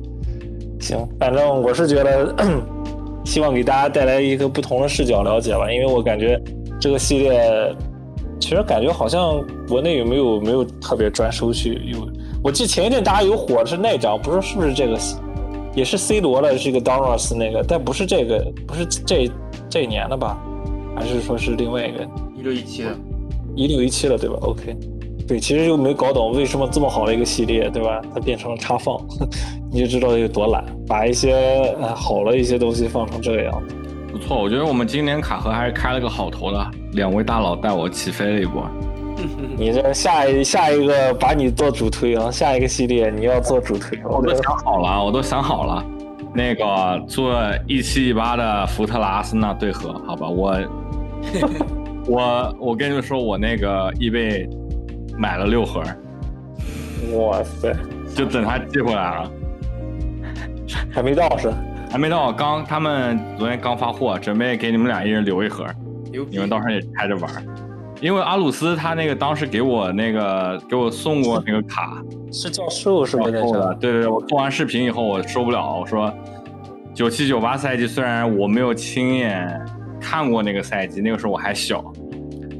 行，反正我是觉得，希望给大家带来一个不同的视角了解吧，因为我感觉这个系列，其实感觉好像国内有没有没有特别专收去有。我记前一阵大家有火的是那张，不知道是不是这个也是 C 罗的这个 Donruss 那个，但不是这个，不是这这一年的吧？还是说是另外一个一六一七的，一六一七了，对吧？OK，对，其实就没搞懂为什么这么好的一个系列，对吧？它变成了插放，你就知道有多懒，把一些呃好了一些东西放成这个样子。不错，我觉得我们今年卡盒还是开了个好头的，两位大佬带我起飞了一波。你这下一下一个把你做主推啊，下一个系列你要做主推，我都想好了，我都想好了，那个做一七一八的福特拉斯纳对盒，好吧，我 我我跟你们说，我那个易贝买了六盒，哇塞，就等他寄回来了，还没到是？还没到，刚他们昨天刚发货，准备给你们俩一人留一盒，你们到时候也拆着玩儿。因为阿鲁斯他那个当时给我那个给我送过那个卡，是教授是不是？后的，对对对，我做完视频以后我受不了，我说九七九八赛季虽然我没有亲眼看过那个赛季，那个时候我还小，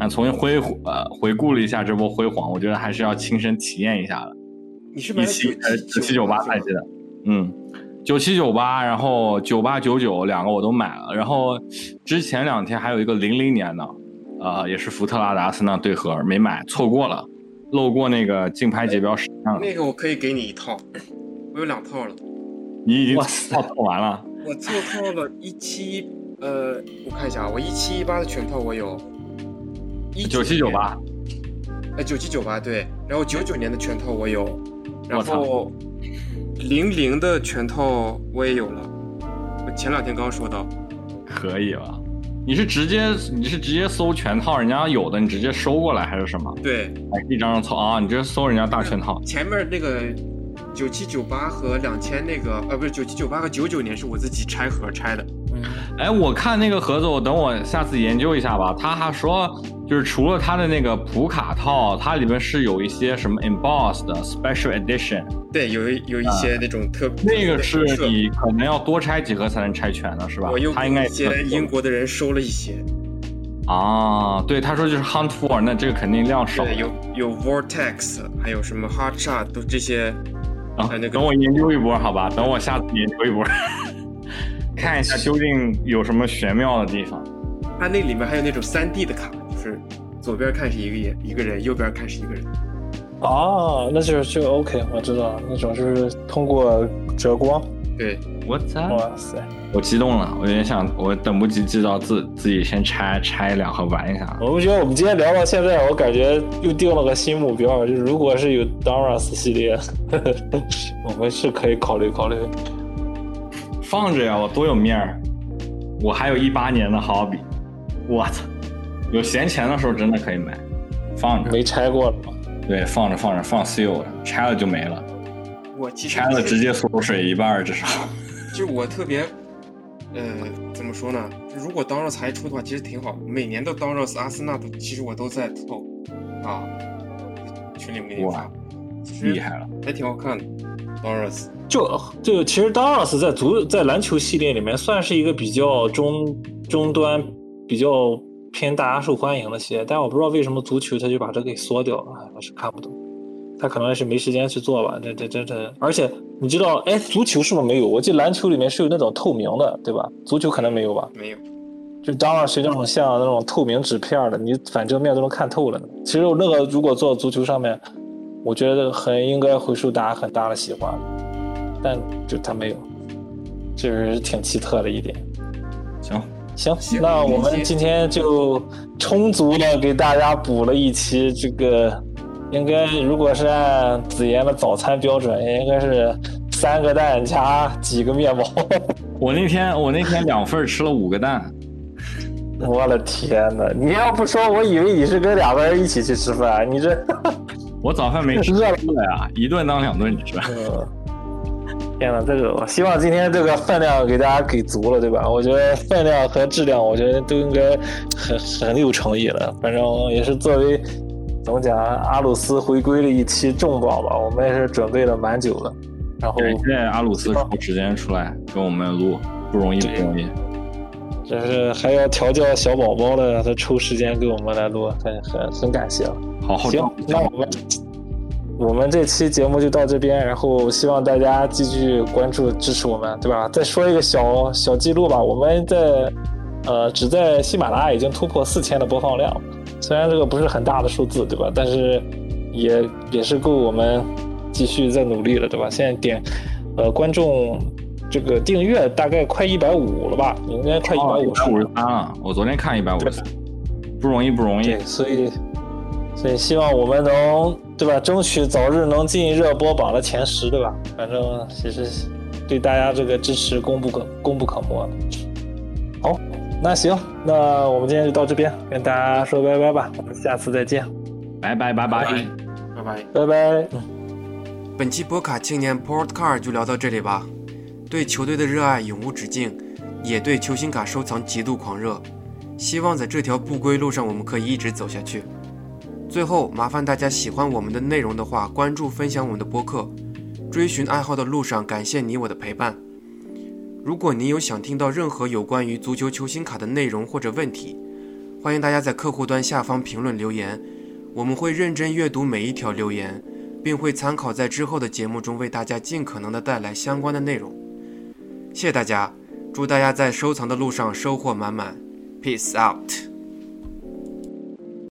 啊，重新回呃回顾了一下这波辉煌，我觉得还是要亲身体验一下的。你是买一七呃九七九八赛季季的，嗯，九七九八，然后九八九九两个我都买了，然后之前两天还有一个零零年的，呃，也是福特拉达斯那对盒没买，错过了，漏过那个竞拍节标时间了。那个我可以给你一套，我有两套了，你已经套套完了，我做套了一七呃，我看一下啊，我一七一八的全套我有，一九七九八，呃九七九八对，然后九九年的全套我有，然后零零的全套我也有了，我前两天刚说到，可以了。你是直接你是直接搜全套，人家有的你直接收过来还是什么？对，哎，一张张凑啊，你直接搜人家大全套。前面那个九七九八和两千那个呃不是九七九八和九九年是我自己拆盒拆的，哎，我看那个盒子，我等我下次研究一下吧。他还说，就是除了他的那个普卡套，它里面是有一些什么 embossed 的 special edition，对，有一有一些那种特、啊那个是特别的你可能要多拆几盒才能拆全的，是吧我又？他应该给一些英国的人收了一些，啊，对，他说就是 hunt for，那这个肯定量少。对，有有 Vortex，还有什么 hard Shot，都这些。啊呃那个等我研究一波，好吧？等我下次研究一波，看一下究竟有什么玄妙的地方。它那里面还有那种三 D 的卡，就是左边看是一个眼一个人，右边看是一个人。哦，那就是就 OK，我知道那种就是通过折光。对，我操！哇塞，我激动了，我有点想，我等不及知道自自己先拆拆两盒玩一下。我们觉得我们今天聊到现在，我感觉又定了个新目标，就是如果是有 Doras 系列，我们是可以考虑考虑。放着呀，我多有面儿。我还有一八年的 hobby，，我操，有闲钱的时候真的可以买，放着。没拆过了吗？对，放着放着放 seal，拆了就没了，我其实拆了直接缩水一半儿至少。就 我特别，呃，怎么说呢？如果 d o n r o s 还出的话，其实挺好。每年的 d o r o s 阿森纳的，其实我都在凑啊，群里面给你发，厉害了，还挺好看的 d o n r o s 就就其实 Doris 在足在篮球系列里面算是一个比较中中端、比较偏大家受欢迎的系列，但我不知道为什么足球他就把这给缩掉了，哎我是看不懂。他可能是没时间去做吧，这这这这，而且你知道，哎，足球是不是没有？我记得篮球里面是有那种透明的，对吧？足球可能没有吧？没有。就当然是那种像那种透明纸片的，你反正面都能看透了。其实那个如果做足球上面，我觉得很应该会受大家很大的喜欢，但就他没有，这是挺奇特的一点。行，行，行那我们今天就充足的给大家补了一期这个，应该如果是按子妍的早餐标准，应该是三个蛋加几个面包。我那天我那天两份吃了五个蛋，我的天呐，你要不说，我以为你是跟两个人一起去吃饭，你这，我早饭没吃饿了呀，一顿当两顿吃。嗯，天呐，这个我希望今天这个分量给大家给足了，对吧？我觉得分量和质量，我觉得都应该很很有诚意了。反正也是作为怎么讲，阿鲁斯回归的一期重磅吧，我们也是准备了蛮久了。然后感谢阿鲁斯抽时间出来跟我们录，不容易，不容易。这是还要调教小宝宝的，让他抽时间给我们来录，很很很感谢了。行好好照顾，那我们我们这期节目就到这边，然后希望大家继续关注支持我们，对吧？再说一个小小记录吧，我们在呃只在喜马拉雅已经突破四千的播放量，虽然这个不是很大的数字，对吧？但是也也是够我们继续在努力了，对吧？现在点呃观众这个订阅大概快一百五了吧？应该快一百五十五十三了，我昨天看一百五十三，不容易不容易对，。所以所以希望我们能对吧，争取早日能进热播榜的前十，对吧？反正其实对大家这个支持功不可功不可没的。好，那行，那我们今天就到这边，跟大家说拜拜吧，我们下次再见，拜拜拜拜。拜拜。拜拜。本期博卡青年 Podcast 就聊到这里吧。对球队的热爱永无止境，也对球星卡收藏极度狂热。希望在这条不归路上，我们可以一直走下去。最后，麻烦大家喜欢我们的内容的话，关注分享我们的播客。追寻爱好的路上，感谢你我的陪伴。如果你有想听到任何有关于足球球星卡的内容或者问题，欢迎大家在客户端下方评论留言，我们会认真阅读每一条留言。并会参考在之后的节目中为大家尽可能的带来相关的内容。谢谢大家，祝大家在收藏的路上收获满满，Peace out。